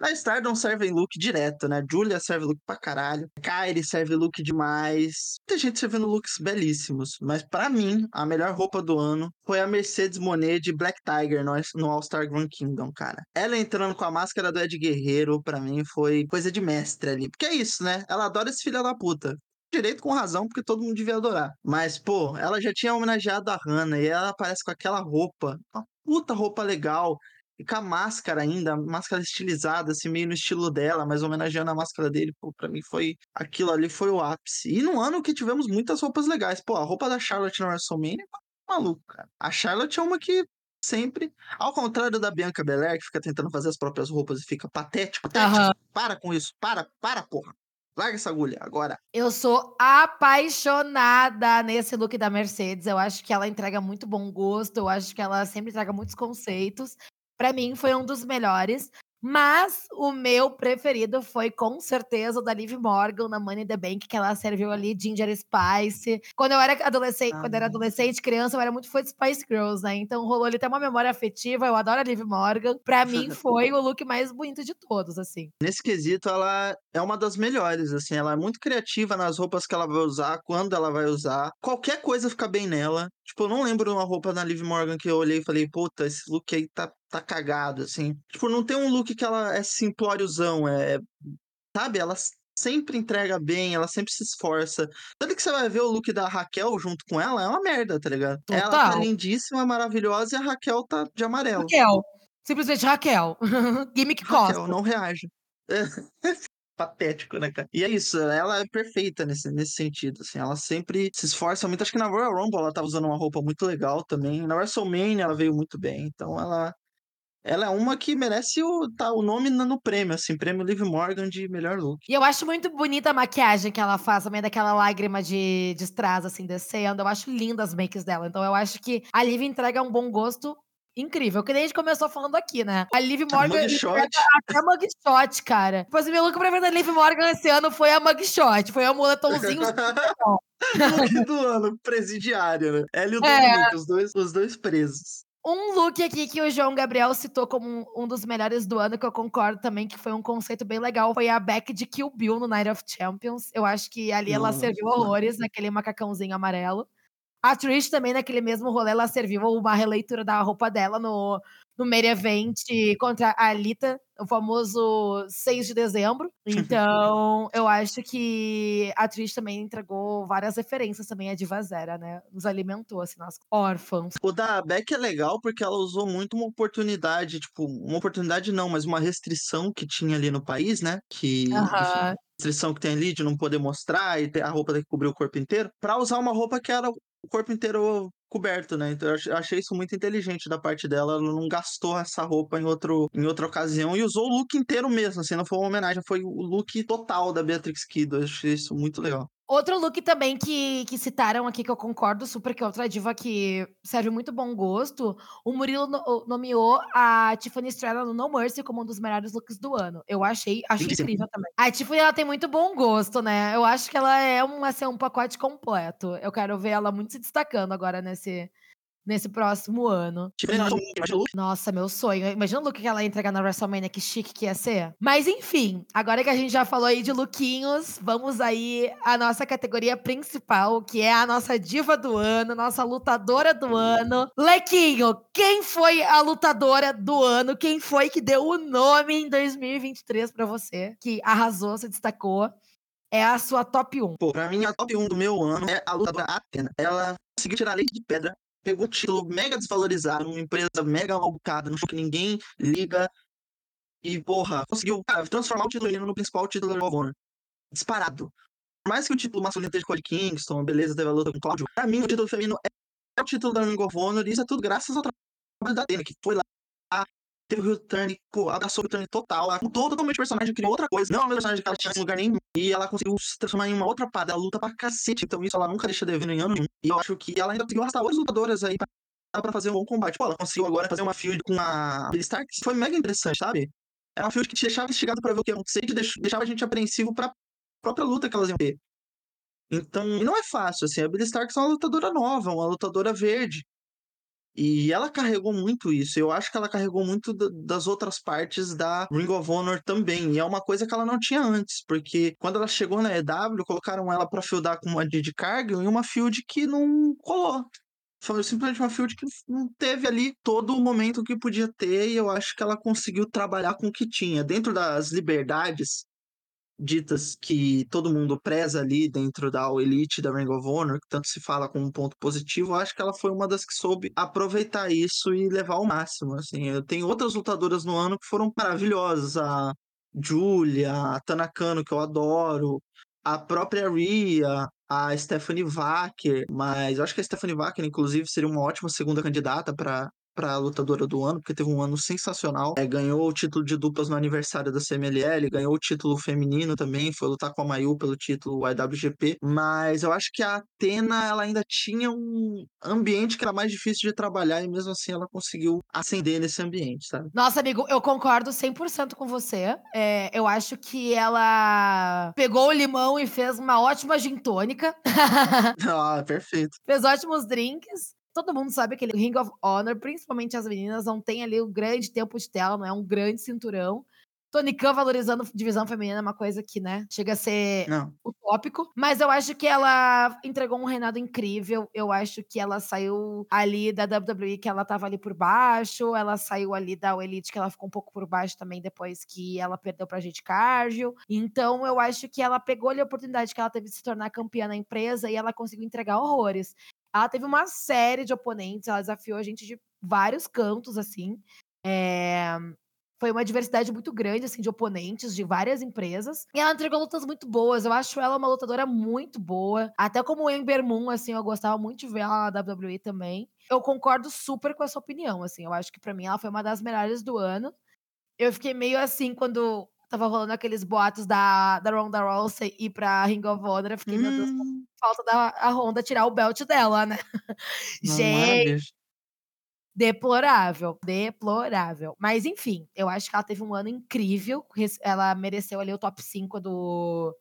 Speaker 2: Na Stardom servem look direto, né? Julia serve look pra caralho. Kyrie serve look demais. Muita gente servindo looks belíssimos. Mas pra mim, a melhor roupa do ano foi a Mercedes Monet de Black Tiger no, All-Star Grand Kingdom, cara. Ela entrando com a máscara do Ed Guerreiro, pra mim, foi coisa de mestre ali. Porque é isso, né? Ela adora esse filho da puta direito com razão, porque todo mundo devia adorar. Mas, pô, ela já tinha homenageado a Hannah e ela aparece com aquela roupa, uma puta roupa legal. E com a máscara ainda, máscara estilizada, assim, meio no estilo dela, mas homenageando a máscara dele, pô, pra mim foi. Aquilo ali foi o ápice. E no ano que tivemos muitas roupas legais. Pô, a roupa da Charlotte na WrestleMania, maluco, cara. A Charlotte é uma que sempre. Ao contrário da Bianca Belair, que fica tentando fazer as próprias roupas e fica patético, patético. Uhum. Para com isso, para, para, porra. Larga essa agulha, agora.
Speaker 1: Eu sou apaixonada nesse look da Mercedes. Eu acho que ela entrega muito bom gosto. Eu acho que ela sempre entrega muitos conceitos. Para mim, foi um dos melhores. Mas o meu preferido foi com certeza o da Liv Morgan na Money in the Bank, que ela serviu ali Ginger Spice. Quando eu era adolescente, ah, quando eu era adolescente, criança, eu era muito fã de Spice Girls, né? Então rolou ali até uma memória afetiva. Eu adoro a Liv Morgan. Pra mim, (laughs) foi o look mais bonito de todos, assim.
Speaker 2: Nesse quesito, ela é uma das melhores, assim. Ela é muito criativa nas roupas que ela vai usar, quando ela vai usar. Qualquer coisa fica bem nela. Tipo, eu não lembro uma roupa da Liv Morgan que eu olhei e falei, puta, esse look aí tá tá cagado, assim. Tipo, não tem um look que ela é simplóriozão, é. Sabe? Ela sempre entrega bem, ela sempre se esforça. Tanto que você vai ver o look da Raquel junto com ela, é uma merda, tá ligado? Total. Ela tá lindíssima, maravilhosa e a Raquel tá de amarelo.
Speaker 1: Raquel. Simplesmente Raquel. (laughs) Gimmick Raquel
Speaker 2: Costa. não reage. (laughs) patético, né, cara? E é isso, ela é perfeita nesse, nesse sentido, assim, ela sempre se esforça muito. Acho que na Royal Rumble ela tá usando uma roupa muito legal também. Na WrestleMania ela veio muito bem, então ela ela é uma que merece o, tá, o nome no prêmio, assim, prêmio Liv Morgan de melhor look.
Speaker 1: E eu acho muito bonita a maquiagem que ela faz, também daquela lágrima de, de strass, assim, descendo. Eu acho linda as makes dela. Então eu acho que a Liv entrega um bom gosto incrível. Que nem a gente começou falando aqui, né? A Liv Morgan até mugshot, cara. Tipo assim, meu look preferido da Liv Morgan esse ano foi a mugshot. Foi a moletomzinho.
Speaker 2: look (laughs) (laughs) do ano, presidiário, né? Ela e o é. os dois, os dois presos.
Speaker 1: Um look aqui que o João Gabriel citou como um dos melhores do ano, que eu concordo também, que foi um conceito bem legal, foi a Beck de Kill Bill no Night of Champions. Eu acho que ali ela serviu horrores naquele macacãozinho amarelo. A Trish também, naquele mesmo rolê, ela serviu uma releitura da roupa dela no, no main event contra a Alita, o famoso 6 de dezembro. Então, (laughs) eu acho que a Trish também entregou várias referências também à Diva Zera, né? Nos alimentou, assim, nós órfãos.
Speaker 2: O da Beck é legal porque ela usou muito uma oportunidade, tipo, uma oportunidade não, mas uma restrição que tinha ali no país, né? Que, uh -huh. restrição que tem ali de não poder mostrar e a roupa tem que cobrir o corpo inteiro, para usar uma roupa que era o corpo inteiro coberto, né? Então eu achei isso muito inteligente da parte dela. Ela não gastou essa roupa em, outro, em outra ocasião e usou o look inteiro mesmo, assim, não foi uma homenagem, foi o look total da Beatrix Kidd. Eu achei isso muito legal.
Speaker 1: Outro look também que, que citaram aqui, que eu concordo super, que é outra diva que serve muito bom gosto. O Murilo no, nomeou a Tiffany Estrela no No Mercy como um dos melhores looks do ano. Eu achei, acho incrível também. A Tiffany, ela tem muito bom gosto, né? Eu acho que ela é um, assim, um pacote completo. Eu quero ver ela muito se destacando agora nesse, nesse próximo ano. Nossa, meu sonho. Imagina o look que ela ia entregar na WrestleMania, que chique que ia ser. Mas enfim, agora que a gente já falou aí de lookinhos, vamos aí à nossa categoria principal, que é a nossa diva do ano, nossa lutadora do ano. Lequinho, quem foi a lutadora do ano? Quem foi que deu o nome em 2023 para você? Que arrasou, se destacou? É a sua top 1.
Speaker 2: Pô, pra mim, a top 1 do meu ano é a lutadora Athena. Ela conseguiu tirar leite de pedra pegou título mega desvalorizado, uma empresa mega malbucada, no show que ninguém liga. E, porra, conseguiu cara, transformar o título no principal título da Honor. Disparado. Por mais que o título masculino esteja com o Kingston, beleza, teve a luta com o Cláudio, pra mim o título feminino é o título da Ring of Honor, e isso é tudo graças ao trabalho da Dana, que foi lá, teve o return, pô, abraçou o return total, ela mudou totalmente o personagem, criou outra coisa, não é o personagem que ela tinha em lugar nenhum, e ela conseguiu se transformar em uma outra parada, ela luta pra cacete, então isso ela nunca deixa devendo em ano nenhum, e eu acho que ela ainda conseguiu arrastar outras lutadoras aí pra, pra fazer um bom combate. Pô, ela conseguiu agora fazer uma field com a Stark, foi mega interessante, sabe? Era uma field que te deixava instigado pra ver o que ia acontecer e deixava a gente apreensivo pra própria luta que elas iam ter. Então, não é fácil, assim, a Billy Stark é uma lutadora nova, uma lutadora verde. E ela carregou muito isso. Eu acho que ela carregou muito das outras partes da Ring of Honor também. E é uma coisa que ela não tinha antes, porque quando ela chegou na EW, colocaram ela para fieldar com uma Didi Cargill e uma field que não colou. Foi simplesmente uma field que não teve ali todo o momento que podia ter, e eu acho que ela conseguiu trabalhar com o que tinha. Dentro das liberdades ditas que todo mundo preza ali dentro da Elite da Ring of Honor, que tanto se fala como um ponto positivo, acho que ela foi uma das que soube aproveitar isso e levar ao máximo, assim. Eu tenho outras lutadoras no ano que foram maravilhosas, a Julia, a Tanakano, que eu adoro, a própria Ria, a Stephanie Wacker, mas eu acho que a Stephanie Wacker, inclusive, seria uma ótima segunda candidata para para lutadora do ano, porque teve um ano sensacional. É, ganhou o título de duplas no aniversário da CMLL, ganhou o título feminino também, foi lutar com a Mayu pelo título IWGP. Mas eu acho que a Atena ela ainda tinha um ambiente que era mais difícil de trabalhar e mesmo assim ela conseguiu ascender nesse ambiente, sabe?
Speaker 1: Nossa, amigo, eu concordo 100% com você. É, eu acho que ela pegou o limão e fez uma ótima gin tônica. (laughs)
Speaker 2: ah, perfeito.
Speaker 1: Fez ótimos drinks todo mundo sabe que aquele Ring of Honor, principalmente as meninas, não tem ali o grande tempo de tela, não é um grande cinturão. Tony Khan valorizando divisão feminina é uma coisa que, né, chega a ser
Speaker 2: Não.
Speaker 1: utópico. Mas eu acho que ela entregou um reinado incrível. Eu acho que ela saiu ali da WWE, que ela tava ali por baixo. Ela saiu ali da Elite, que ela ficou um pouco por baixo também depois que ela perdeu pra gente Cargil. Então eu acho que ela pegou ali a oportunidade que ela teve de se tornar campeã na empresa e ela conseguiu entregar horrores. Ela teve uma série de oponentes, ela desafiou a gente de vários cantos, assim. É... Foi uma diversidade muito grande, assim, de oponentes de várias empresas. E ela entregou lutas muito boas. Eu acho ela uma lutadora muito boa. Até como Ember Moon, assim, eu gostava muito de ver ela na WWE também. Eu concordo super com essa opinião, assim. Eu acho que para mim ela foi uma das melhores do ano. Eu fiquei meio assim quando tava rolando aqueles boatos da, da Ronda Rousey ir pra Ring of Honor. Eu fiquei, hum. meu Deus, hum. falta da a Ronda tirar o belt dela, né? Não Gente. É, deplorável, deplorável. Mas enfim, eu acho que ela teve um ano incrível. Ela mereceu ali o top 5 do.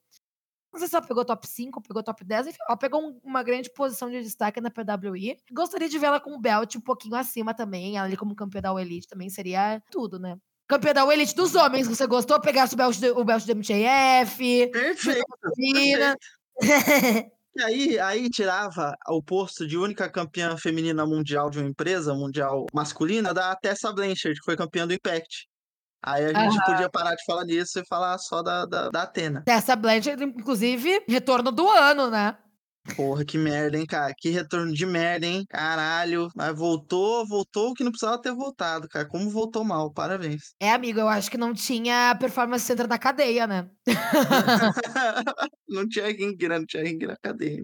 Speaker 1: Não sei se ela pegou top 5 ou pegou top 10, enfim, ela pegou uma grande posição de destaque na PWI. Gostaria de vê-la com o belt um pouquinho acima também, ela ali como campeã da Elite também seria tudo, né? Campeã da Elite dos homens, você gostou? Pegasse o belt, o belt do MJF.
Speaker 2: Perfeito. perfeito. E aí, aí tirava o posto de única campeã feminina mundial de uma empresa, mundial masculina, da Tessa Blanchard, que foi campeã do Impact. Aí a gente uhum. podia parar de falar disso e falar só da, da, da Atena.
Speaker 1: Tessa Blanchard, inclusive, retorno do ano, né?
Speaker 2: Porra, que merda, hein, cara? Que retorno de merda, hein? Caralho. Mas voltou, voltou que não precisava ter voltado, cara. Como voltou mal, parabéns.
Speaker 1: É, amigo, eu acho que não tinha performance center da cadeia, né? (laughs)
Speaker 2: não tinha ring, né? Não tinha ring na cadeia.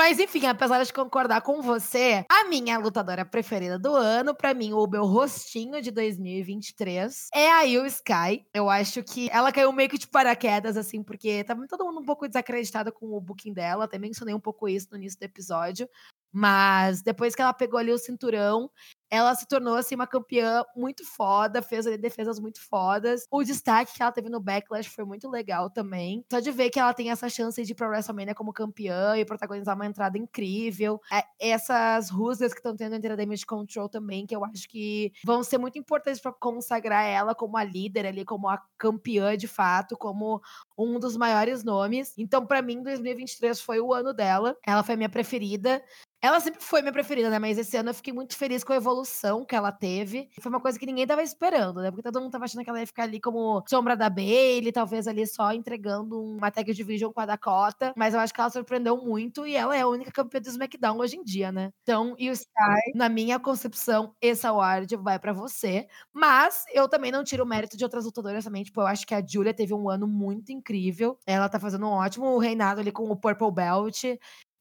Speaker 1: Mas enfim, apesar de concordar com você, a minha lutadora preferida do ano, para mim, o meu rostinho de 2023, é a Io Sky. Eu acho que ela caiu meio que de paraquedas, assim, porque tava todo mundo um pouco desacreditado com o booking dela. Até mencionei um pouco isso no início do episódio. Mas depois que ela pegou ali o cinturão, ela se tornou assim uma campeã muito foda, fez ali defesas muito fodas. O destaque que ela teve no Backlash foi muito legal também. Só de ver que ela tem essa chance de ir pra WrestleMania como campeã e protagonizar uma entrada incrível. É, essas rusgas que estão tendo entre a Damage Control também, que eu acho que vão ser muito importantes para consagrar ela como a líder ali, como a campeã de fato, como um dos maiores nomes. Então, para mim, 2023 foi o ano dela. Ela foi a minha preferida. Ela sempre foi minha preferida, né? Mas esse ano eu fiquei muito feliz com a evolução que ela teve. Foi uma coisa que ninguém tava esperando, né? Porque todo mundo tava achando que ela ia ficar ali como sombra da Bailey, talvez ali só entregando uma tag division com a Dakota. Mas eu acho que ela surpreendeu muito e ela é a única campeã do SmackDown hoje em dia, né? Então, e o Sky, na minha concepção, esse award vai para você. Mas eu também não tiro o mérito de outras lutadoras também. Tipo, eu acho que a Julia teve um ano muito incrível. Ela tá fazendo um ótimo reinado ali com o Purple Belt.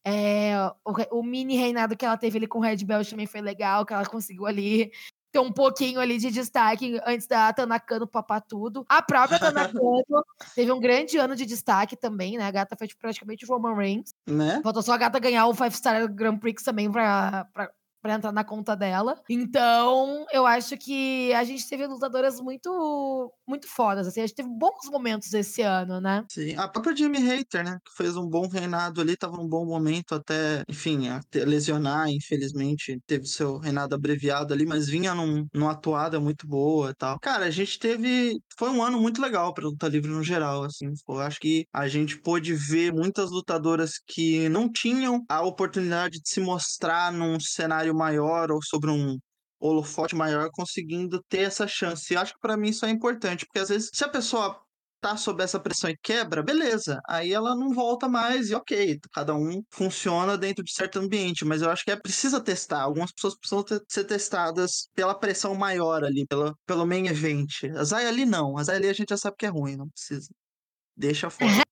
Speaker 1: É, o, o, mini reinado que ela teve ali com o Red Belt também foi legal, que ela conseguiu ali ter um pouquinho ali de destaque antes da Tanakano papar tudo. A própria (laughs) Tanakano teve um grande ano de destaque também, né? A gata foi tipo, praticamente Roman Reigns.
Speaker 2: Né?
Speaker 1: Faltou só a gata ganhar o Five Star Grand Prix também pra, pra para entrar na conta dela. Então, eu acho que a gente teve lutadoras muito muito fodas, assim, a gente teve bons momentos esse ano, né?
Speaker 2: Sim, a própria Jimmy Hater, né, que fez um bom reinado ali, tava num bom momento até, enfim, até lesionar, infelizmente, teve seu reinado abreviado ali, mas vinha num, numa atuada muito boa e tal. Cara, a gente teve, foi um ano muito legal pra luta livre no geral, assim, eu acho que a gente pôde ver muitas lutadoras que não tinham a oportunidade de se mostrar num cenário cenário maior ou sobre um holofote maior conseguindo ter essa chance. E acho que para mim isso é importante, porque às vezes se a pessoa tá sob essa pressão e quebra, beleza. Aí ela não volta mais e ok, cada um funciona dentro de certo ambiente, mas eu acho que é precisa testar. Algumas pessoas precisam ter, ser testadas pela pressão maior ali, pela, pelo main event. A Zay ali não, a Zay ali a gente já sabe que é ruim, não precisa. Deixa fora. (laughs)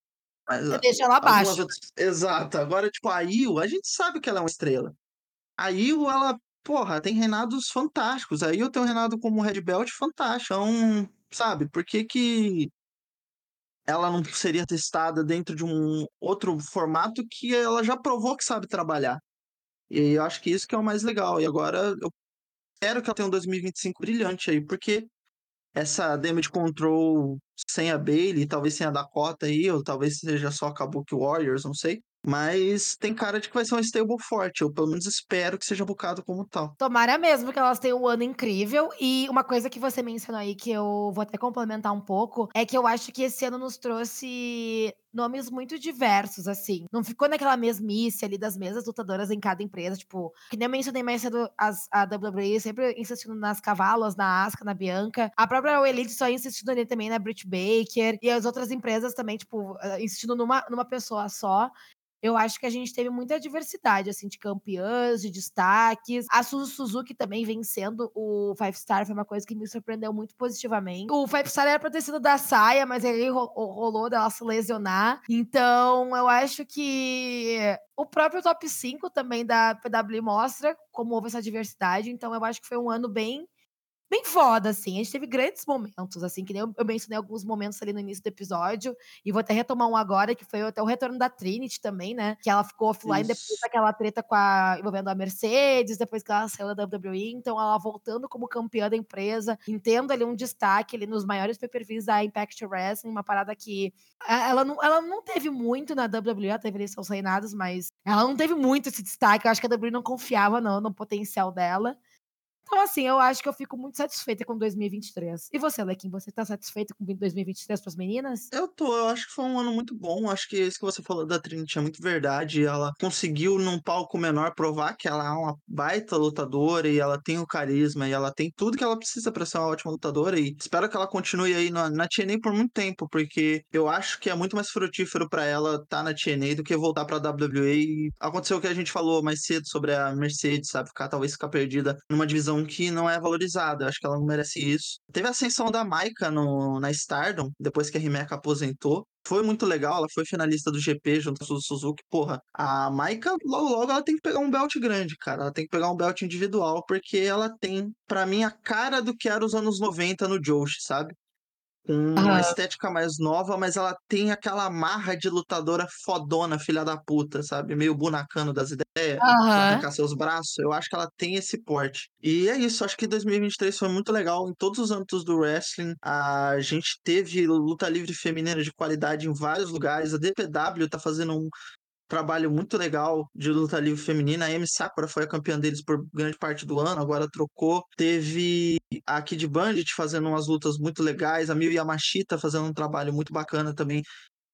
Speaker 1: Mas, Você deixa ela abaixo.
Speaker 2: Outras... Exato. Agora, tipo, a Io, a gente sabe que ela é uma estrela. A Io, ela, porra, tem reinados fantásticos. A Io tem um reinado como Red Belt fantástico. Então, sabe, por que que ela não seria testada dentro de um outro formato que ela já provou que sabe trabalhar. E eu acho que isso que é o mais legal. E agora eu espero que ela tenha um 2025 brilhante aí, porque essa damage control sem a Bailey, talvez sem a Dakota aí, ou talvez seja só a Kabuki Warriors, não sei. Mas tem cara de que vai ser um stable forte. Eu pelo menos espero que seja bocado como tal.
Speaker 1: Tomara mesmo que elas tenham um ano incrível. E uma coisa que você mencionou aí, que eu vou até complementar um pouco, é que eu acho que esse ano nos trouxe nomes muito diversos, assim. Não ficou naquela mesmice ali das mesmas lutadoras em cada empresa, tipo, que nem eu mencionei mais cedo, as, a WWE sempre insistindo nas cavalos, na Asuka, na Bianca. A própria Elite só insistindo ali também na Britt Baker. E as outras empresas também, tipo, eh, insistindo numa, numa pessoa só eu acho que a gente teve muita diversidade, assim, de campeãs, de destaques. A Suzu Suzuki também vencendo o Five Star foi uma coisa que me surpreendeu muito positivamente. O Five Star era pra ter sido da saia, mas aí rolou dela se lesionar. Então, eu acho que o próprio top 5 também da PW mostra como houve essa diversidade. Então, eu acho que foi um ano bem bem foda, assim. A gente teve grandes momentos, assim, que nem eu, eu mencionei alguns momentos ali no início do episódio, e vou até retomar um agora, que foi até o retorno da Trinity também, né? Que ela ficou offline Isso. depois daquela treta com a, envolvendo a Mercedes, depois que ela saiu da WWE, então ela voltando como campeã da empresa, entendo ali um destaque ali nos maiores pay-per-views da Impact Wrestling, uma parada que ela não, ela não teve muito na WWE, ela teve ali seus reinados, mas ela não teve muito esse destaque, eu acho que a WWE não confiava não, no potencial dela. Então, assim, eu acho que eu fico muito satisfeita com 2023. E você, Lequim, você tá satisfeita com 2023 para as meninas?
Speaker 2: Eu tô, eu acho que foi um ano muito bom. Acho que isso que você falou da Trinity é muito verdade. Ela conseguiu, num palco menor, provar que ela é uma baita lutadora e ela tem o carisma e ela tem tudo que ela precisa para ser uma ótima lutadora. E espero que ela continue aí na, na TNA por muito tempo, porque eu acho que é muito mais frutífero para ela estar tá na TNA do que voltar pra WWE. E aconteceu o que a gente falou mais cedo sobre a Mercedes, sabe? Ficar, talvez ficar perdida numa divisão que não é valorizada. Acho que ela não merece isso. Teve a ascensão da Maika no, na Stardom, depois que a Rimeca aposentou. Foi muito legal, ela foi finalista do GP junto com o Suzuki. Porra, a Maika, logo logo, ela tem que pegar um belt grande, cara. Ela tem que pegar um belt individual, porque ela tem, para mim, a cara do que era os anos 90 no Joshi, sabe? Com uma uhum. estética mais nova, mas ela tem aquela marra de lutadora fodona, filha da puta, sabe? Meio bunacano das ideias, uhum. arrancar seus braços. Eu acho que ela tem esse porte. E é isso, acho que 2023 foi muito legal em todos os âmbitos do wrestling. A gente teve luta livre feminina de qualidade em vários lugares. A DPW tá fazendo um, trabalho muito legal de luta livre feminina. A Amy Sakura foi a campeã deles por grande parte do ano, agora trocou. Teve a Kid Bandit fazendo umas lutas muito legais, a Miyu Yamashita fazendo um trabalho muito bacana também.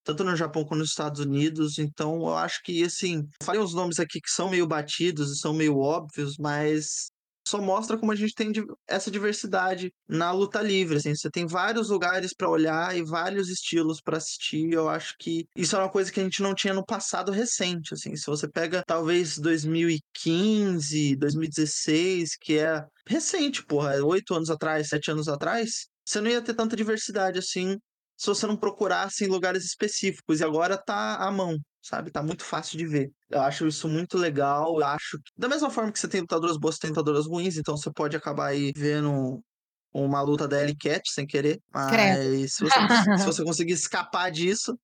Speaker 2: Tanto no Japão quanto nos Estados Unidos. Então, eu acho que, assim, falei uns nomes aqui que são meio batidos e são meio óbvios, mas só mostra como a gente tem essa diversidade na luta livre. Assim, você tem vários lugares para olhar e vários estilos para assistir. Eu acho que isso é uma coisa que a gente não tinha no passado recente. Assim, se você pega talvez 2015, 2016, que é recente, porra, oito anos atrás, sete anos atrás, você não ia ter tanta diversidade assim se você não procurasse em lugares específicos. E agora tá à mão sabe? Tá muito fácil de ver. Eu acho isso muito legal. Eu acho que, da mesma forma que você tem lutadoras boas, tem lutadoras ruins, então você pode acabar aí vendo uma luta da Ellie Cat sem querer. Mas se você, se (laughs) você conseguir escapar disso,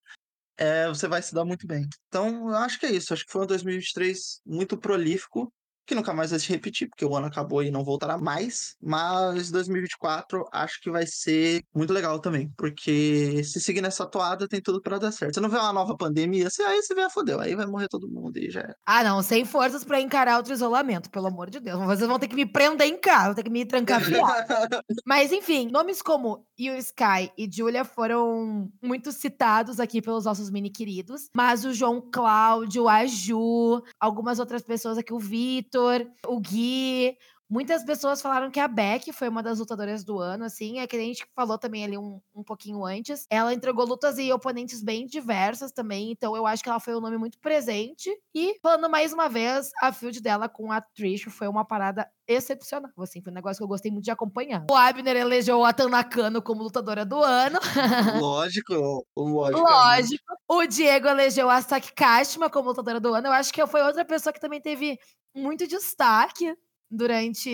Speaker 2: é, você vai se dar muito bem. Então, eu acho que é isso. Acho que foi um 2023 muito prolífico que nunca mais vai se repetir, porque o ano acabou e não voltará mais. Mas 2024 acho que vai ser muito legal também, porque se seguir nessa toada tem tudo para dar certo. Você não vê uma nova pandemia, você, aí você vê, a fodeu, aí vai morrer todo mundo e já é.
Speaker 1: Ah, não, sem forças para encarar outro isolamento, pelo amor de Deus. Vocês vão ter que me prender em casa, vão ter que me trancar (laughs) Mas enfim, nomes como Yu Sky e Julia foram muito citados aqui pelos nossos mini queridos, mas o João Cláudio, a Ju, algumas outras pessoas aqui, o Vitor, o Gui, Muitas pessoas falaram que a Beck foi uma das lutadoras do ano, assim. É que a gente falou também ali um, um pouquinho antes. Ela entregou lutas e oponentes bem diversas também. Então eu acho que ela foi um nome muito presente. E falando mais uma vez, a field dela com a Trish foi uma parada excepcional. Assim, foi um negócio que eu gostei muito de acompanhar. O Abner elegeu a Tanakano como lutadora do ano. (laughs)
Speaker 2: Lógico, lógico.
Speaker 1: Lógico. O Diego elegeu a Saki Kashima como lutadora do ano. Eu acho que foi outra pessoa que também teve muito destaque durante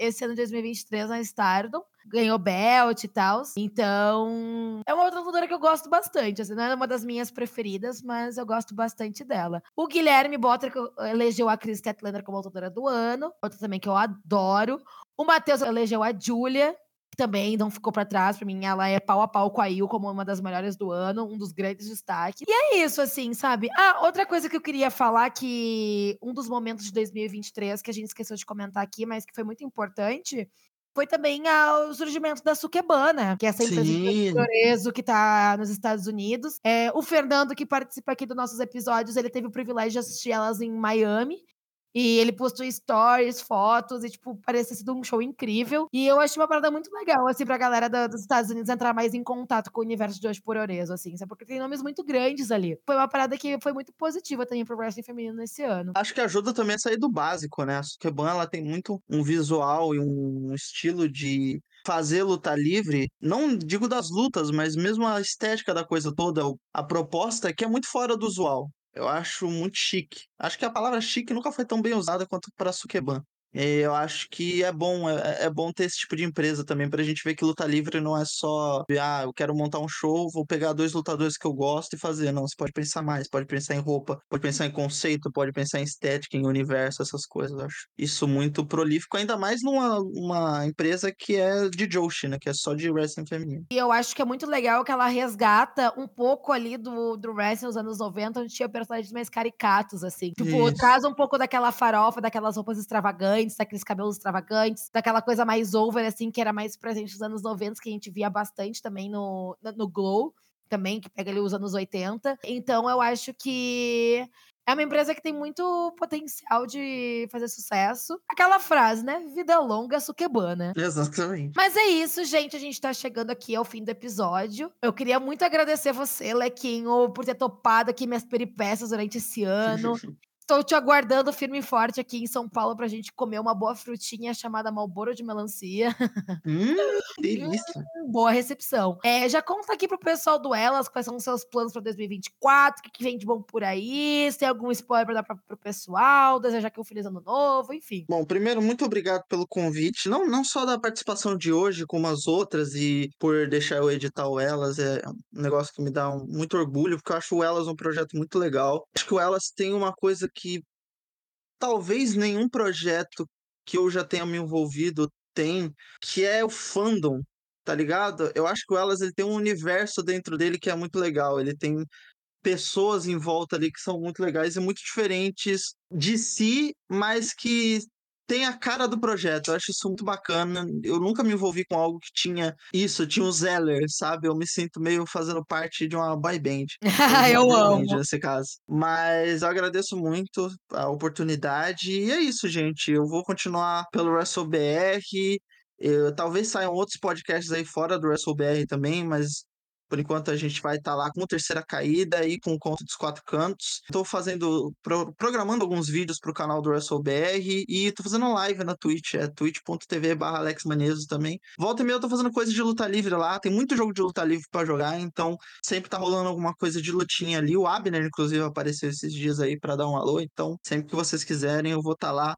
Speaker 1: esse ano de 2023 na Stardom. Ganhou belt e tal. Então, é uma outra lutadora que eu gosto bastante. Assim, não é uma das minhas preferidas, mas eu gosto bastante dela. O Guilherme Botter elegeu a Chris Statlander como lutadora do ano. Outra também que eu adoro. O Matheus elegeu a Julia que também não ficou para trás. Para mim, ela é pau a pau com a Il como uma das melhores do ano, um dos grandes destaques. E é isso, assim, sabe? Ah, outra coisa que eu queria falar que um dos momentos de 2023 que a gente esqueceu de comentar aqui, mas que foi muito importante, foi também o surgimento da Sukebana, que é essa empresa Sim. de Florezo que está nos Estados Unidos. É, o Fernando, que participa aqui dos nossos episódios, ele teve o privilégio de assistir elas em Miami. E ele postou stories, fotos, e, tipo, parecia sido um show incrível. E eu achei uma parada muito legal, assim, pra galera dos Estados Unidos entrar mais em contato com o universo de hoje por Orezo, assim, sabe? Porque tem nomes muito grandes ali. Foi uma parada que foi muito positiva também pro wrestling feminino nesse ano.
Speaker 2: Acho que ajuda também a sair do básico, né? A Sukeban, ela tem muito um visual e um estilo de fazer luta livre, não digo das lutas, mas mesmo a estética da coisa toda, a proposta que é muito fora do usual. Eu acho muito chique. Acho que a palavra chique nunca foi tão bem usada quanto para Sukeban. Eu acho que é bom, é, é, bom ter esse tipo de empresa também, pra gente ver que luta livre não é só, ah, eu quero montar um show, vou pegar dois lutadores que eu gosto e fazer. Não, você pode pensar mais, pode pensar em roupa, pode pensar em conceito, pode pensar em estética, em universo, essas coisas. Eu acho isso muito prolífico, ainda mais numa uma empresa que é de Joshi, né? Que é só de wrestling feminino.
Speaker 1: E eu acho que é muito legal que ela resgata um pouco ali do, do wrestling nos anos 90, onde tinha personagens mais caricatos, assim. Tipo, isso. traz um pouco daquela farofa, daquelas roupas extravagantes extravagantes, daqueles cabelos extravagantes, daquela coisa mais over, assim, que era mais presente nos anos 90, que a gente via bastante também no, no Glow, também, que pega ali os anos 80. Então, eu acho que é uma empresa que tem muito potencial de fazer sucesso. Aquela frase, né? Vida longa, suquebana.
Speaker 2: Exatamente.
Speaker 1: Mas é isso, gente. A gente tá chegando aqui ao fim do episódio. Eu queria muito agradecer você, Lequinho, por ter topado aqui minhas peripécias durante esse ano. (laughs) Estou te aguardando firme e forte aqui em São Paulo pra gente comer uma boa frutinha chamada Malboro de melancia.
Speaker 2: Hum, delícia. (laughs)
Speaker 1: Boa recepção. É, já conta aqui pro pessoal do Elas quais são os seus planos para 2024, o que, que vem de bom por aí, se tem algum spoiler pra dar pra, pro pessoal, desejar que um feliz ano novo, enfim.
Speaker 2: Bom, primeiro, muito obrigado pelo convite. Não, não só da participação de hoje, como as outras, e por deixar eu editar o Elas. É um negócio que me dá um, muito orgulho, porque eu acho o Elas um projeto muito legal. Acho que o Elas tem uma coisa que talvez nenhum projeto que eu já tenha me envolvido tem, que é o fandom, tá ligado? Eu acho que o Elas ele tem um universo dentro dele que é muito legal. Ele tem pessoas em volta ali que são muito legais e muito diferentes de si, mas que tem a cara do projeto. Eu acho isso muito bacana. Eu nunca me envolvi com algo que tinha isso, tinha o Zeller, sabe? Eu me sinto meio fazendo parte de uma boy band. (laughs)
Speaker 1: eu amo.
Speaker 2: Nesse caso. Mas eu agradeço muito a oportunidade. E é isso, gente. Eu vou continuar pelo WrestleBR. Eu, talvez saiam outros podcasts aí fora do WrestleBR também, mas por enquanto a gente vai estar tá lá com terceira caída e com o conto dos quatro cantos. Estou fazendo, pro, programando alguns vídeos para o canal do WrestleBR e estou fazendo live na Twitch, é twitch.tv barra Alex Maneso também. Volta e meia eu tô fazendo coisa de luta livre lá, tem muito jogo de luta livre para jogar, então sempre tá rolando alguma coisa de lutinha ali. O Abner, inclusive, apareceu esses dias aí para dar um alô, então sempre que vocês quiserem eu vou estar tá lá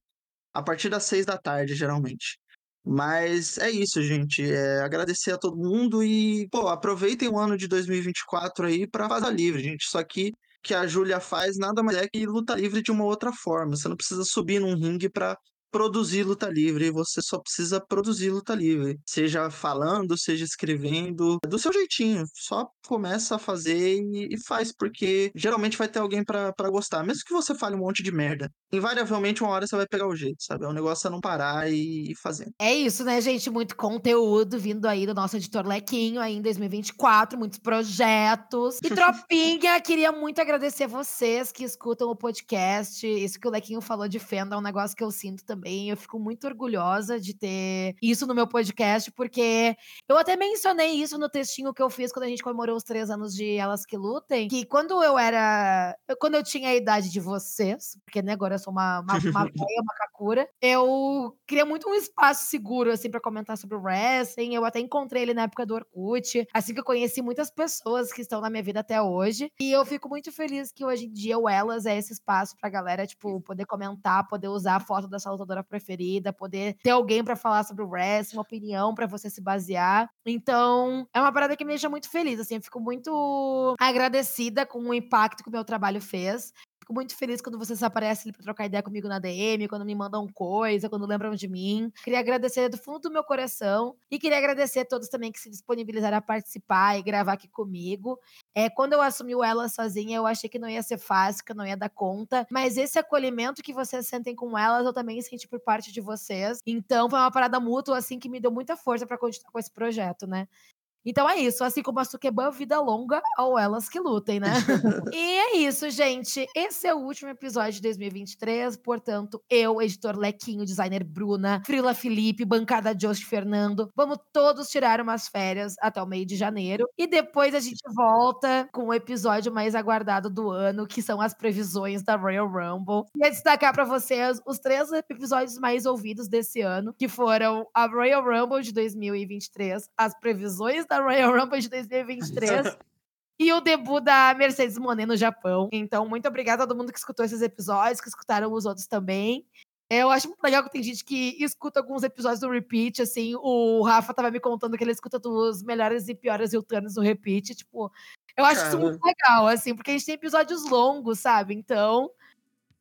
Speaker 2: a partir das seis da tarde, geralmente. Mas é isso, gente. É agradecer a todo mundo e, pô, aproveitem o ano de 2024 aí para fazer livre, gente. Isso aqui que a Júlia faz nada mais é que luta livre de uma outra forma. Você não precisa subir num ringue para produzir luta livre, você só precisa produzir luta livre. Seja falando, seja escrevendo, do seu jeitinho. Só começa a fazer e, e faz, porque geralmente vai ter alguém para gostar. Mesmo que você fale um monte de merda, invariavelmente uma hora você vai pegar o jeito, sabe? É um negócio a não parar e, e fazer.
Speaker 1: É isso, né, gente? Muito conteúdo vindo aí do nosso editor Lequinho aí em 2024, muitos projetos. E (laughs) Tropinha, queria muito agradecer vocês que escutam o podcast. Isso que o Lequinho falou de fenda é um negócio que eu sinto também também. Eu fico muito orgulhosa de ter isso no meu podcast, porque eu até mencionei isso no textinho que eu fiz quando a gente comemorou os três anos de Elas Que Lutem, que quando eu era. Quando eu tinha a idade de vocês, porque né, agora eu sou uma, uma, uma (laughs) uma kakura, eu queria muito um espaço seguro, assim, para comentar sobre o wrestling. Eu até encontrei ele na época do Orkut, assim que eu conheci muitas pessoas que estão na minha vida até hoje. E eu fico muito feliz que hoje em dia o Elas é esse espaço pra galera, tipo, poder comentar, poder usar a foto da sua lutadora preferida, poder ter alguém para falar sobre o wrestling, uma opinião para você se basear. Então, é uma parada que me deixa muito feliz, assim, eu fico muito agradecida com o impacto que o meu trabalho fez. Fico muito feliz quando vocês aparecem para trocar ideia comigo na DM, quando me mandam coisa, quando lembram de mim. Queria agradecer do fundo do meu coração e queria agradecer a todos também que se disponibilizaram a participar e gravar aqui comigo. É, quando eu assumi o Ela sozinha, eu achei que não ia ser fácil, que eu não ia dar conta, mas esse acolhimento que vocês sentem com elas, eu também senti por parte de vocês. Então, foi uma parada mútua, assim, que me deu muita força para continuar com esse projeto, né? Então é isso, assim como a Sukeban, vida longa ou elas que lutem, né? (laughs) e é isso, gente. Esse é o último episódio de 2023. Portanto, eu, editor Lequinho, designer Bruna, Frila Felipe, bancada Josh Fernando, vamos todos tirar umas férias até o meio de janeiro. E depois a gente volta com o episódio mais aguardado do ano, que são as previsões da Royal Rumble. Queria destacar para vocês os três episódios mais ouvidos desse ano, que foram a Royal Rumble de 2023, as previsões da da Royal Rumble de 2023. (laughs) e o debut da Mercedes Monet no Japão. Então, muito obrigada a todo mundo que escutou esses episódios, que escutaram os outros também. Eu acho muito legal que tem gente que escuta alguns episódios do repeat, assim. O Rafa tava me contando que ele escuta os melhores e piores Wiltanos no repeat. Tipo, eu acho Cara. isso muito legal, assim, porque a gente tem episódios longos, sabe? Então,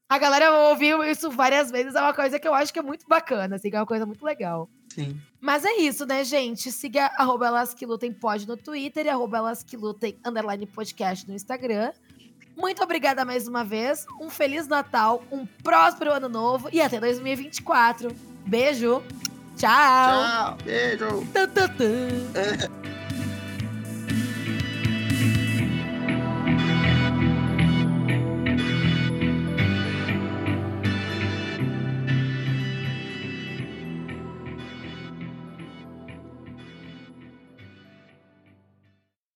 Speaker 1: a galera ouviu isso várias vezes, é uma coisa que eu acho que é muito bacana, assim, que é uma coisa muito legal.
Speaker 2: Sim.
Speaker 1: Mas é isso, né, gente? Siga arroba elas que lutem pode no Twitter e arroba elas que lutem underline podcast no Instagram. Muito obrigada mais uma vez. Um Feliz Natal, um próspero ano novo e até 2024. Beijo. Tchau.
Speaker 2: Tchau. Beijo. (laughs)